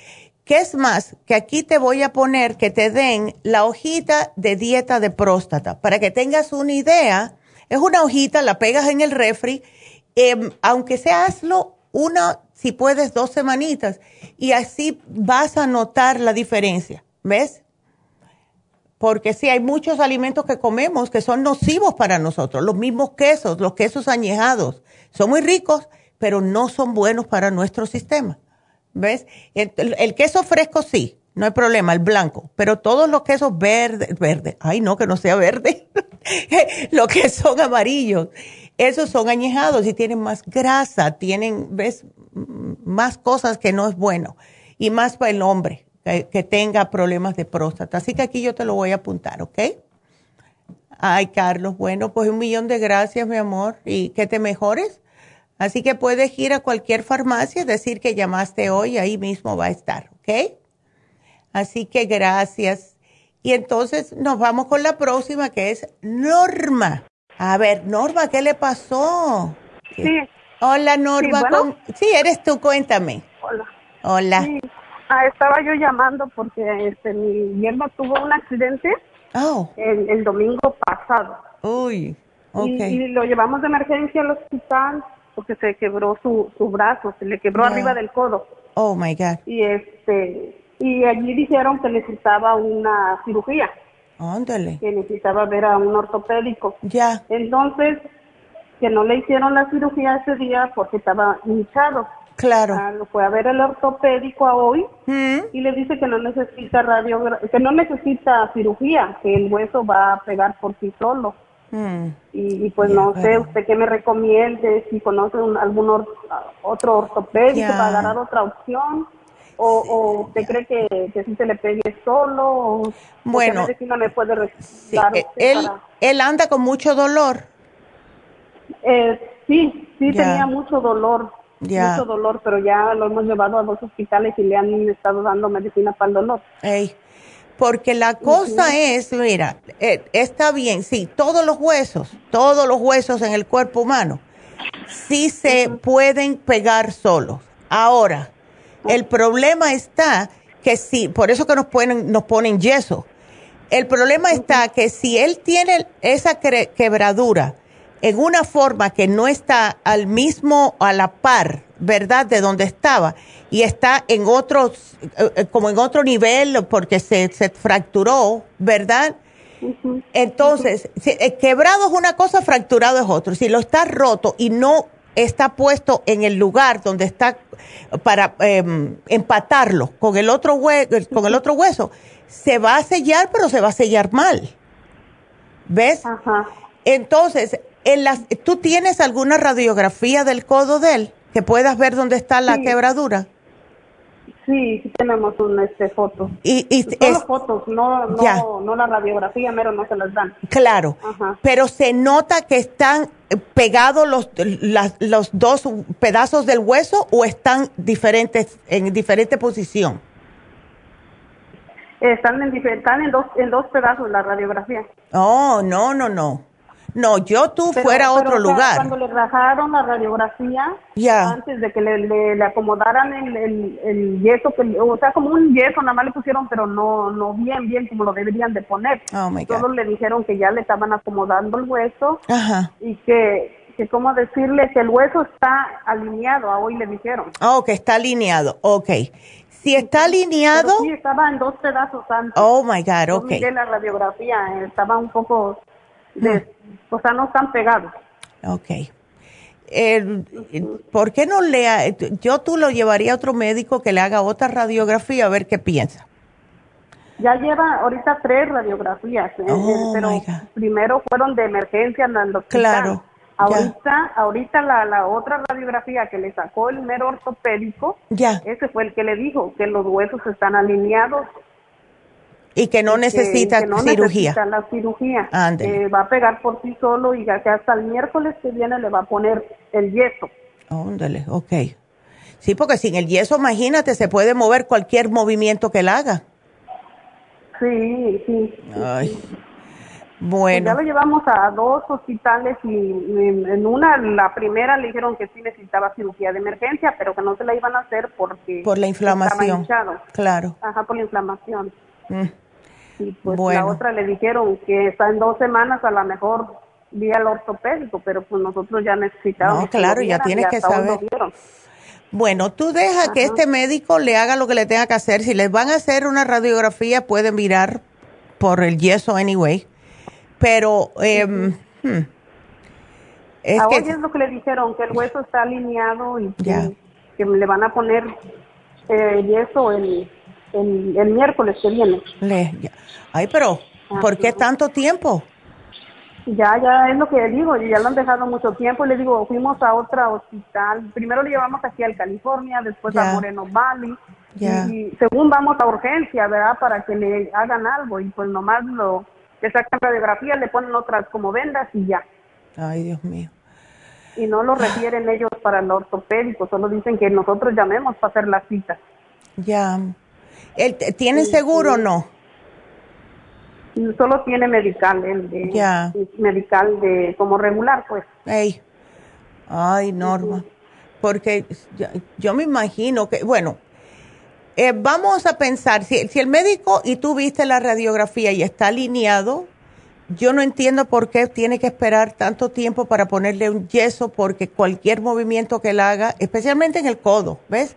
¿Qué es más? Que aquí te voy a poner que te den la hojita de dieta de próstata para que tengas una idea. Es una hojita, la pegas en el refri, em, aunque sea hazlo una, si puedes, dos semanitas y así vas a notar la diferencia. ¿Ves? Porque sí, hay muchos alimentos que comemos que son nocivos para nosotros. Los mismos quesos, los quesos añejados, son muy ricos, pero no son buenos para nuestro sistema. ¿Ves? El, queso fresco sí, no hay problema, el blanco, pero todos los quesos verdes, verde, ay no, que no sea verde, los que son amarillos, esos son añejados y tienen más grasa, tienen, ¿ves? Más cosas que no es bueno y más para el hombre que, tenga problemas de próstata. Así que aquí yo te lo voy a apuntar, ¿ok? Ay, Carlos, bueno, pues un millón de gracias, mi amor, y que te mejores Así que puedes ir a cualquier farmacia, decir que llamaste hoy, ahí mismo va a estar, ¿ok? Así que gracias. Y entonces nos vamos con la próxima, que es Norma. A ver, Norma, ¿qué le pasó? Sí. Hola, Norma. Sí, eres tú, cuéntame. Hola. Hola. Ah, estaba yo llamando porque este, mi hierba tuvo un accidente oh. el, domingo pasado. Uy, ok. y, lo llevamos de emergencia al hospital porque se quebró su, su brazo, se le quebró arriba del codo. Oh my God. Y este y allí dijeron que necesitaba una cirugía. Ándale. Que necesitaba ver a un ortopédico. Ya. Entonces, que no le hicieron la cirugía ese día porque estaba hinchado. Claro. Ah, lo fue a ver el ortopédico a hoy ¿Mm? y le dice que no necesita radio, que no necesita cirugía, que el hueso va a pegar por sí solo. Mm. Y, pues no sé, usted qué me recomiende, si conoce algún otro ortopédico para agarrar otra opción. o, usted cree que, que si se le pegue solo o bueno, qué medicina me puede recetar eh, él, él anda con mucho dolor. Eh, sí, sí tenía mucho dolor, mucho dolor, pero ya lo hemos llevado a dos hospitales y le han estado dando medicina para el dolor. Porque la cosa es, mira, eh, está bien, sí, todos los huesos, todos los huesos en el cuerpo humano, sí se pueden pegar solos. Ahora, el problema está que sí, por eso que nos ponen, nos ponen yeso. El problema está que si él tiene esa quebradura en una forma que no está al mismo, a la par, ¿verdad? De donde estaba, y está en otros, eh, eh, como en otro nivel, porque se, se fracturó, ¿verdad? Entonces, eh, quebrado es una cosa, fracturado es otro. Si lo está roto y no está puesto en el lugar donde está para em, empatarlo con el otro con el otro hueso, se va a sellar, pero se va a sellar mal. ¿Ves? Ajá. Entonces, en las, ¿tú tienes alguna radiografía del codo de él que puedas ver dónde está la quebradura? Sí, sí tenemos una este, foto. Y, y Solo fotos, no, no, no la radiografía, pero no se las dan. Claro, pero se nota que están pegados los, los dos pedazos del hueso o están diferentes en diferente posición. Están en, están en, dos, en dos pedazos la radiografía. Oh, no, no, no. No, yo tú fuera a otro lugar. Cuando le rajaron la radiografía, antes de que le, acomodaran el, el, yeso, o sea, como un yeso, nada más le pusieron, pero no no bien, bien como lo deberían de poner. Oh, Solo le dijeron que ya le estaban acomodando el hueso y que, que, ¿cómo decirle? Que el hueso está alineado, a hoy le dijeron. Oh, que está alineado, ok. Si está alineado... sí, estaba en dos pedazos antes. Oh, my God, ok. Yo la radiografía, estaba un poco... De, mm o sea, no están pegados. Ok. ¿Por qué no le, yo tú lo llevaría a otro médico que le haga otra radiografía a ver qué piensa? Ya lleva ahorita tres radiografías, ¿eh? oh, pero primero fueron de emergencia en el Claro. Ahorita, ahorita la, la otra radiografía que le sacó el mero ortopédico, ya. ese fue el que le dijo que los huesos están alineados y que no necesita que, no cirugía. Necesita la cirugía. Eh, va a pegar por sí solo y que hasta el miércoles que viene le va a poner el yeso. Ándale, ok. Sí, porque sin el yeso, imagínate, se puede mover cualquier movimiento que él haga. Sí, sí. Ay. Bueno. ya lo llevamos a dos hospitales y en, una, la primera le dijeron que sí necesitaba cirugía de emergencia, pero que no se la iban a hacer porque... Por la inflamación. Claro. Ajá, por la inflamación. Mm. Y pues la otra le dijeron que está en dos semanas a lo mejor vía el ortopédico, pero pues nosotros ya necesitamos. No, claro, ya tienes que saber. Bueno, tú deja que este médico le haga lo que le tenga que hacer. Si les van a hacer una radiografía, pueden mirar por el yeso anyway. Pero, eh, es que, es lo que le dijeron, que el hueso está alineado y que, le van a poner eh, yeso el el, miércoles que viene. Ay, pero ¿por qué tanto tiempo? Ya, ya es lo que le digo, ya lo han dejado mucho tiempo le digo, fuimos a otra hospital, primero le llevamos aquí al California, después a Moreno Valley, y, según vamos a urgencia, ¿verdad? Para que le hagan algo y pues nomás lo, le sacan radiografía, le ponen otras como vendas y ya. Ay, Dios mío. Y no lo refieren ellos para el ortopédico, solo dicen que nosotros llamemos para hacer la cita. Ya. ¿Tiene seguro o no? Solo tiene medical, el de medical de como regular, pues. Ay, Norma, porque yo, me imagino que, bueno, eh, vamos a pensar, si, si el médico y tú viste la radiografía y está alineado, yo no entiendo por qué tiene que esperar tanto tiempo para ponerle un yeso, porque cualquier movimiento que él haga, especialmente en el codo, ¿ves?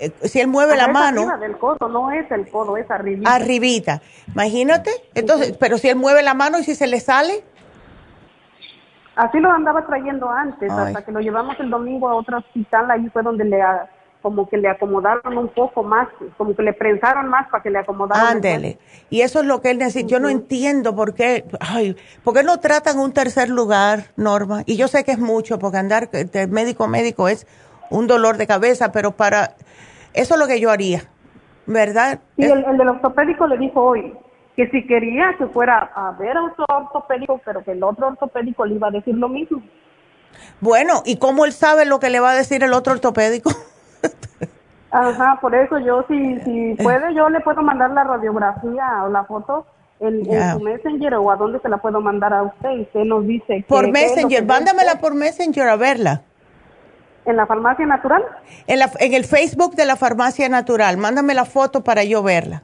Eh, si él mueve la mano. Arriba del codo, no es el codo, es arribita. Arribita. Imagínate. Entonces, pero si él mueve la mano y si se le sale. Así lo andaba trayendo antes, hasta que lo llevamos el domingo a otro hospital, ahí fue donde le como que le acomodaron un poco más, como que le prensaron más para que le acomodaran. Ándele. Y eso es lo que él necesita. Yo no entiendo por qué, ay, por qué no tratan un tercer lugar, Norma. Y yo sé que es mucho, porque andar de médico a médico es un dolor de cabeza, pero para Eso es lo que yo haría, ¿verdad? Sí, el, del ortopédico le dijo hoy que si quería que fuera a ver a otro ortopédico, pero que el otro ortopédico le iba a decir lo mismo. Bueno, ¿y cómo él sabe lo que le va a decir el otro ortopédico? Ajá, por eso yo, si, si puede, yo le puedo mandar la radiografía o la foto en, su Messenger o a dónde se la puedo mandar a usted. Y usted nos dice. Por Messenger, mándamela por Messenger a verla. ¿En la farmacia natural? En, la, en el Facebook de la farmacia natural. Mándame la foto para yo verla.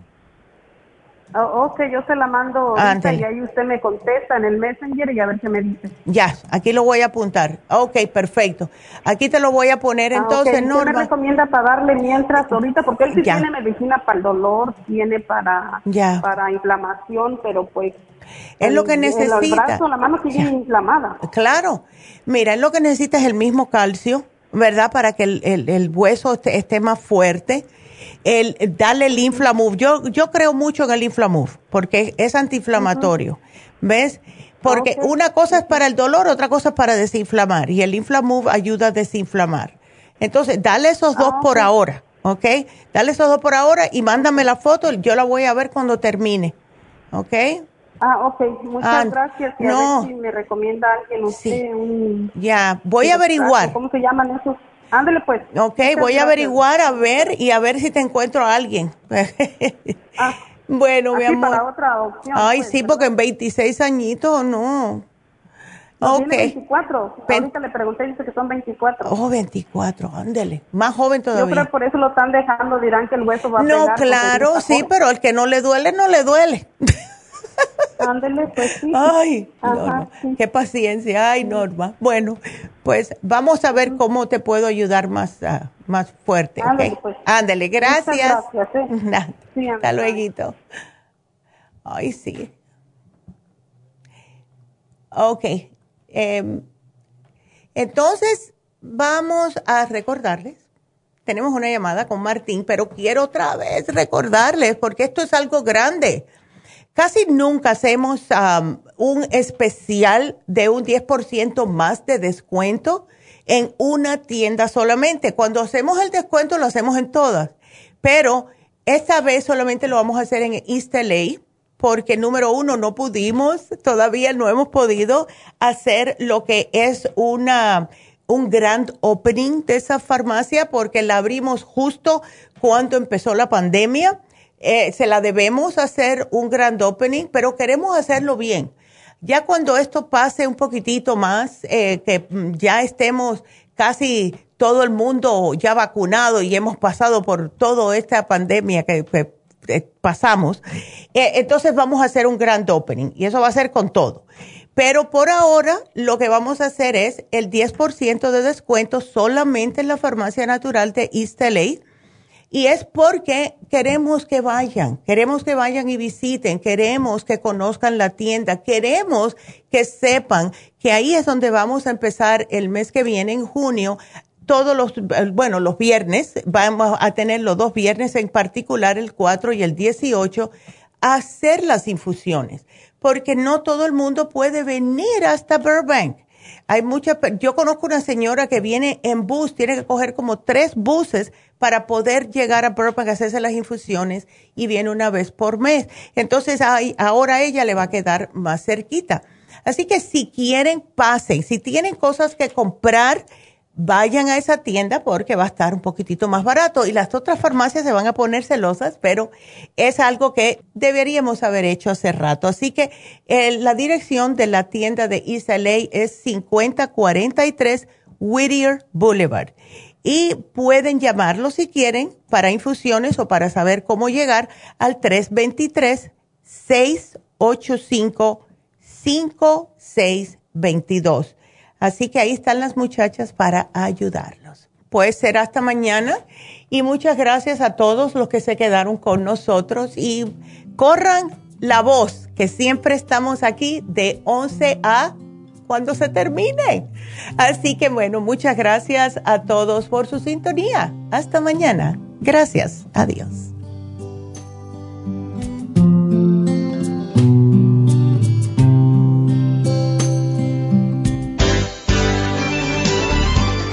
Oh, ok, yo se la mando y ahí usted me contesta en el Messenger y a ver qué me dice. Ya, aquí lo voy a apuntar. Ok, perfecto. Aquí te lo voy a poner ah, entonces, okay. ¿Qué me recomienda para darle mientras ahorita? Porque él sí tiene medicina para el dolor, tiene para, para inflamación, pero pues... Es lo que necesita. El brazo, la mano sigue inflamada. Claro. Mira, es lo que necesita es el mismo calcio, ¿verdad? Para que el, el, el hueso esté, esté más fuerte el darle el Inflamove. Yo, yo creo mucho en el Inflamove porque es antiinflamatorio. ¿Ves? Porque una cosa es para el dolor, otra cosa es para desinflamar. Y el Inflamove ayuda a desinflamar. Entonces, dale esos dos ah, por ahora, ¿ok? Dale esos dos por ahora y mándame la foto. Yo la voy a ver cuando termine, ¿ok? Ah, ok. Muchas gracias. no. A ver si me recomienda alguien usted un... Ya, voy a averiguar. ¿Cómo se llaman esos? Ándale pues. Ok, voy a averiguar, a ver y a ver si te encuentro a alguien. Ah, bueno, mi amor. Para otra Ay, pues, sí, porque en 26 añitos no. Ok. 24. Ahorita le pregunté y dice que son 24. Oh, 24, ándale. Más joven todavía. Yo creo que por eso lo están dejando, dirán que el hueso va a No, claro, sí, pero el que no le duele, no le duele. Ándele, pues sí. Ay, Norma, qué paciencia. Ay, Norma. Bueno, pues vamos a ver cómo te puedo ayudar más, uh, más fuerte. Ándale, pues. Ándale, gracias. gracias ¿eh? sí, Hasta luego. Ay, sí. Ok. Eh, entonces, vamos a recordarles. Tenemos una llamada con Martín, pero quiero otra vez recordarles, porque esto es algo grande. Casi nunca hacemos un especial de un 10% más de descuento en una tienda solamente. Cuando hacemos el descuento lo hacemos en todas, pero esta vez solamente lo vamos a hacer en East LA porque número uno no pudimos, todavía no hemos podido hacer lo que es una un grand opening de esa farmacia porque la abrimos justo cuando empezó la pandemia eh, se la debemos hacer un grand opening, pero queremos hacerlo bien. Ya cuando esto pase un poquitito más, eh, que ya estemos casi todo el mundo ya vacunado y hemos pasado por toda esta pandemia que, pasamos, eh, entonces vamos a hacer un grand opening y eso va a ser con todo. Pero por ahora lo que vamos a hacer es el 10% de descuento solamente en la farmacia natural de East LA y es porque queremos que vayan, queremos que vayan y visiten, queremos que conozcan la tienda, queremos que sepan que ahí es donde vamos a empezar el mes que viene, en junio, todos los, bueno, los viernes, vamos a tener los dos viernes, en particular el 4 y el 18, a hacer las infusiones, porque no todo el mundo puede venir hasta Burbank. Hay mucha, yo conozco una señora que viene en bus, tiene que coger como tres buses para poder llegar a Burbank hacerse las infusiones y viene una vez por mes. Entonces ahora ella le va a quedar más cerquita. Así que si quieren, pasen. Si tienen cosas que comprar, vayan a esa tienda porque va a estar un poquitito más barato y las otras farmacias se van a poner celosas, pero es algo que deberíamos haber hecho hace rato. Así que eh, la dirección de la tienda de East es 5043 Whittier Boulevard. Y pueden llamarlo si quieren para infusiones o para saber cómo llegar al 323 685 5622 Así que ahí están las muchachas para ayudarlos. Pues será hasta mañana y muchas gracias a todos los que se quedaron con nosotros y corran la voz que siempre estamos aquí de 11 a cuando se termine. Así que bueno, muchas gracias a todos por su sintonía. Hasta mañana. Gracias. Adiós.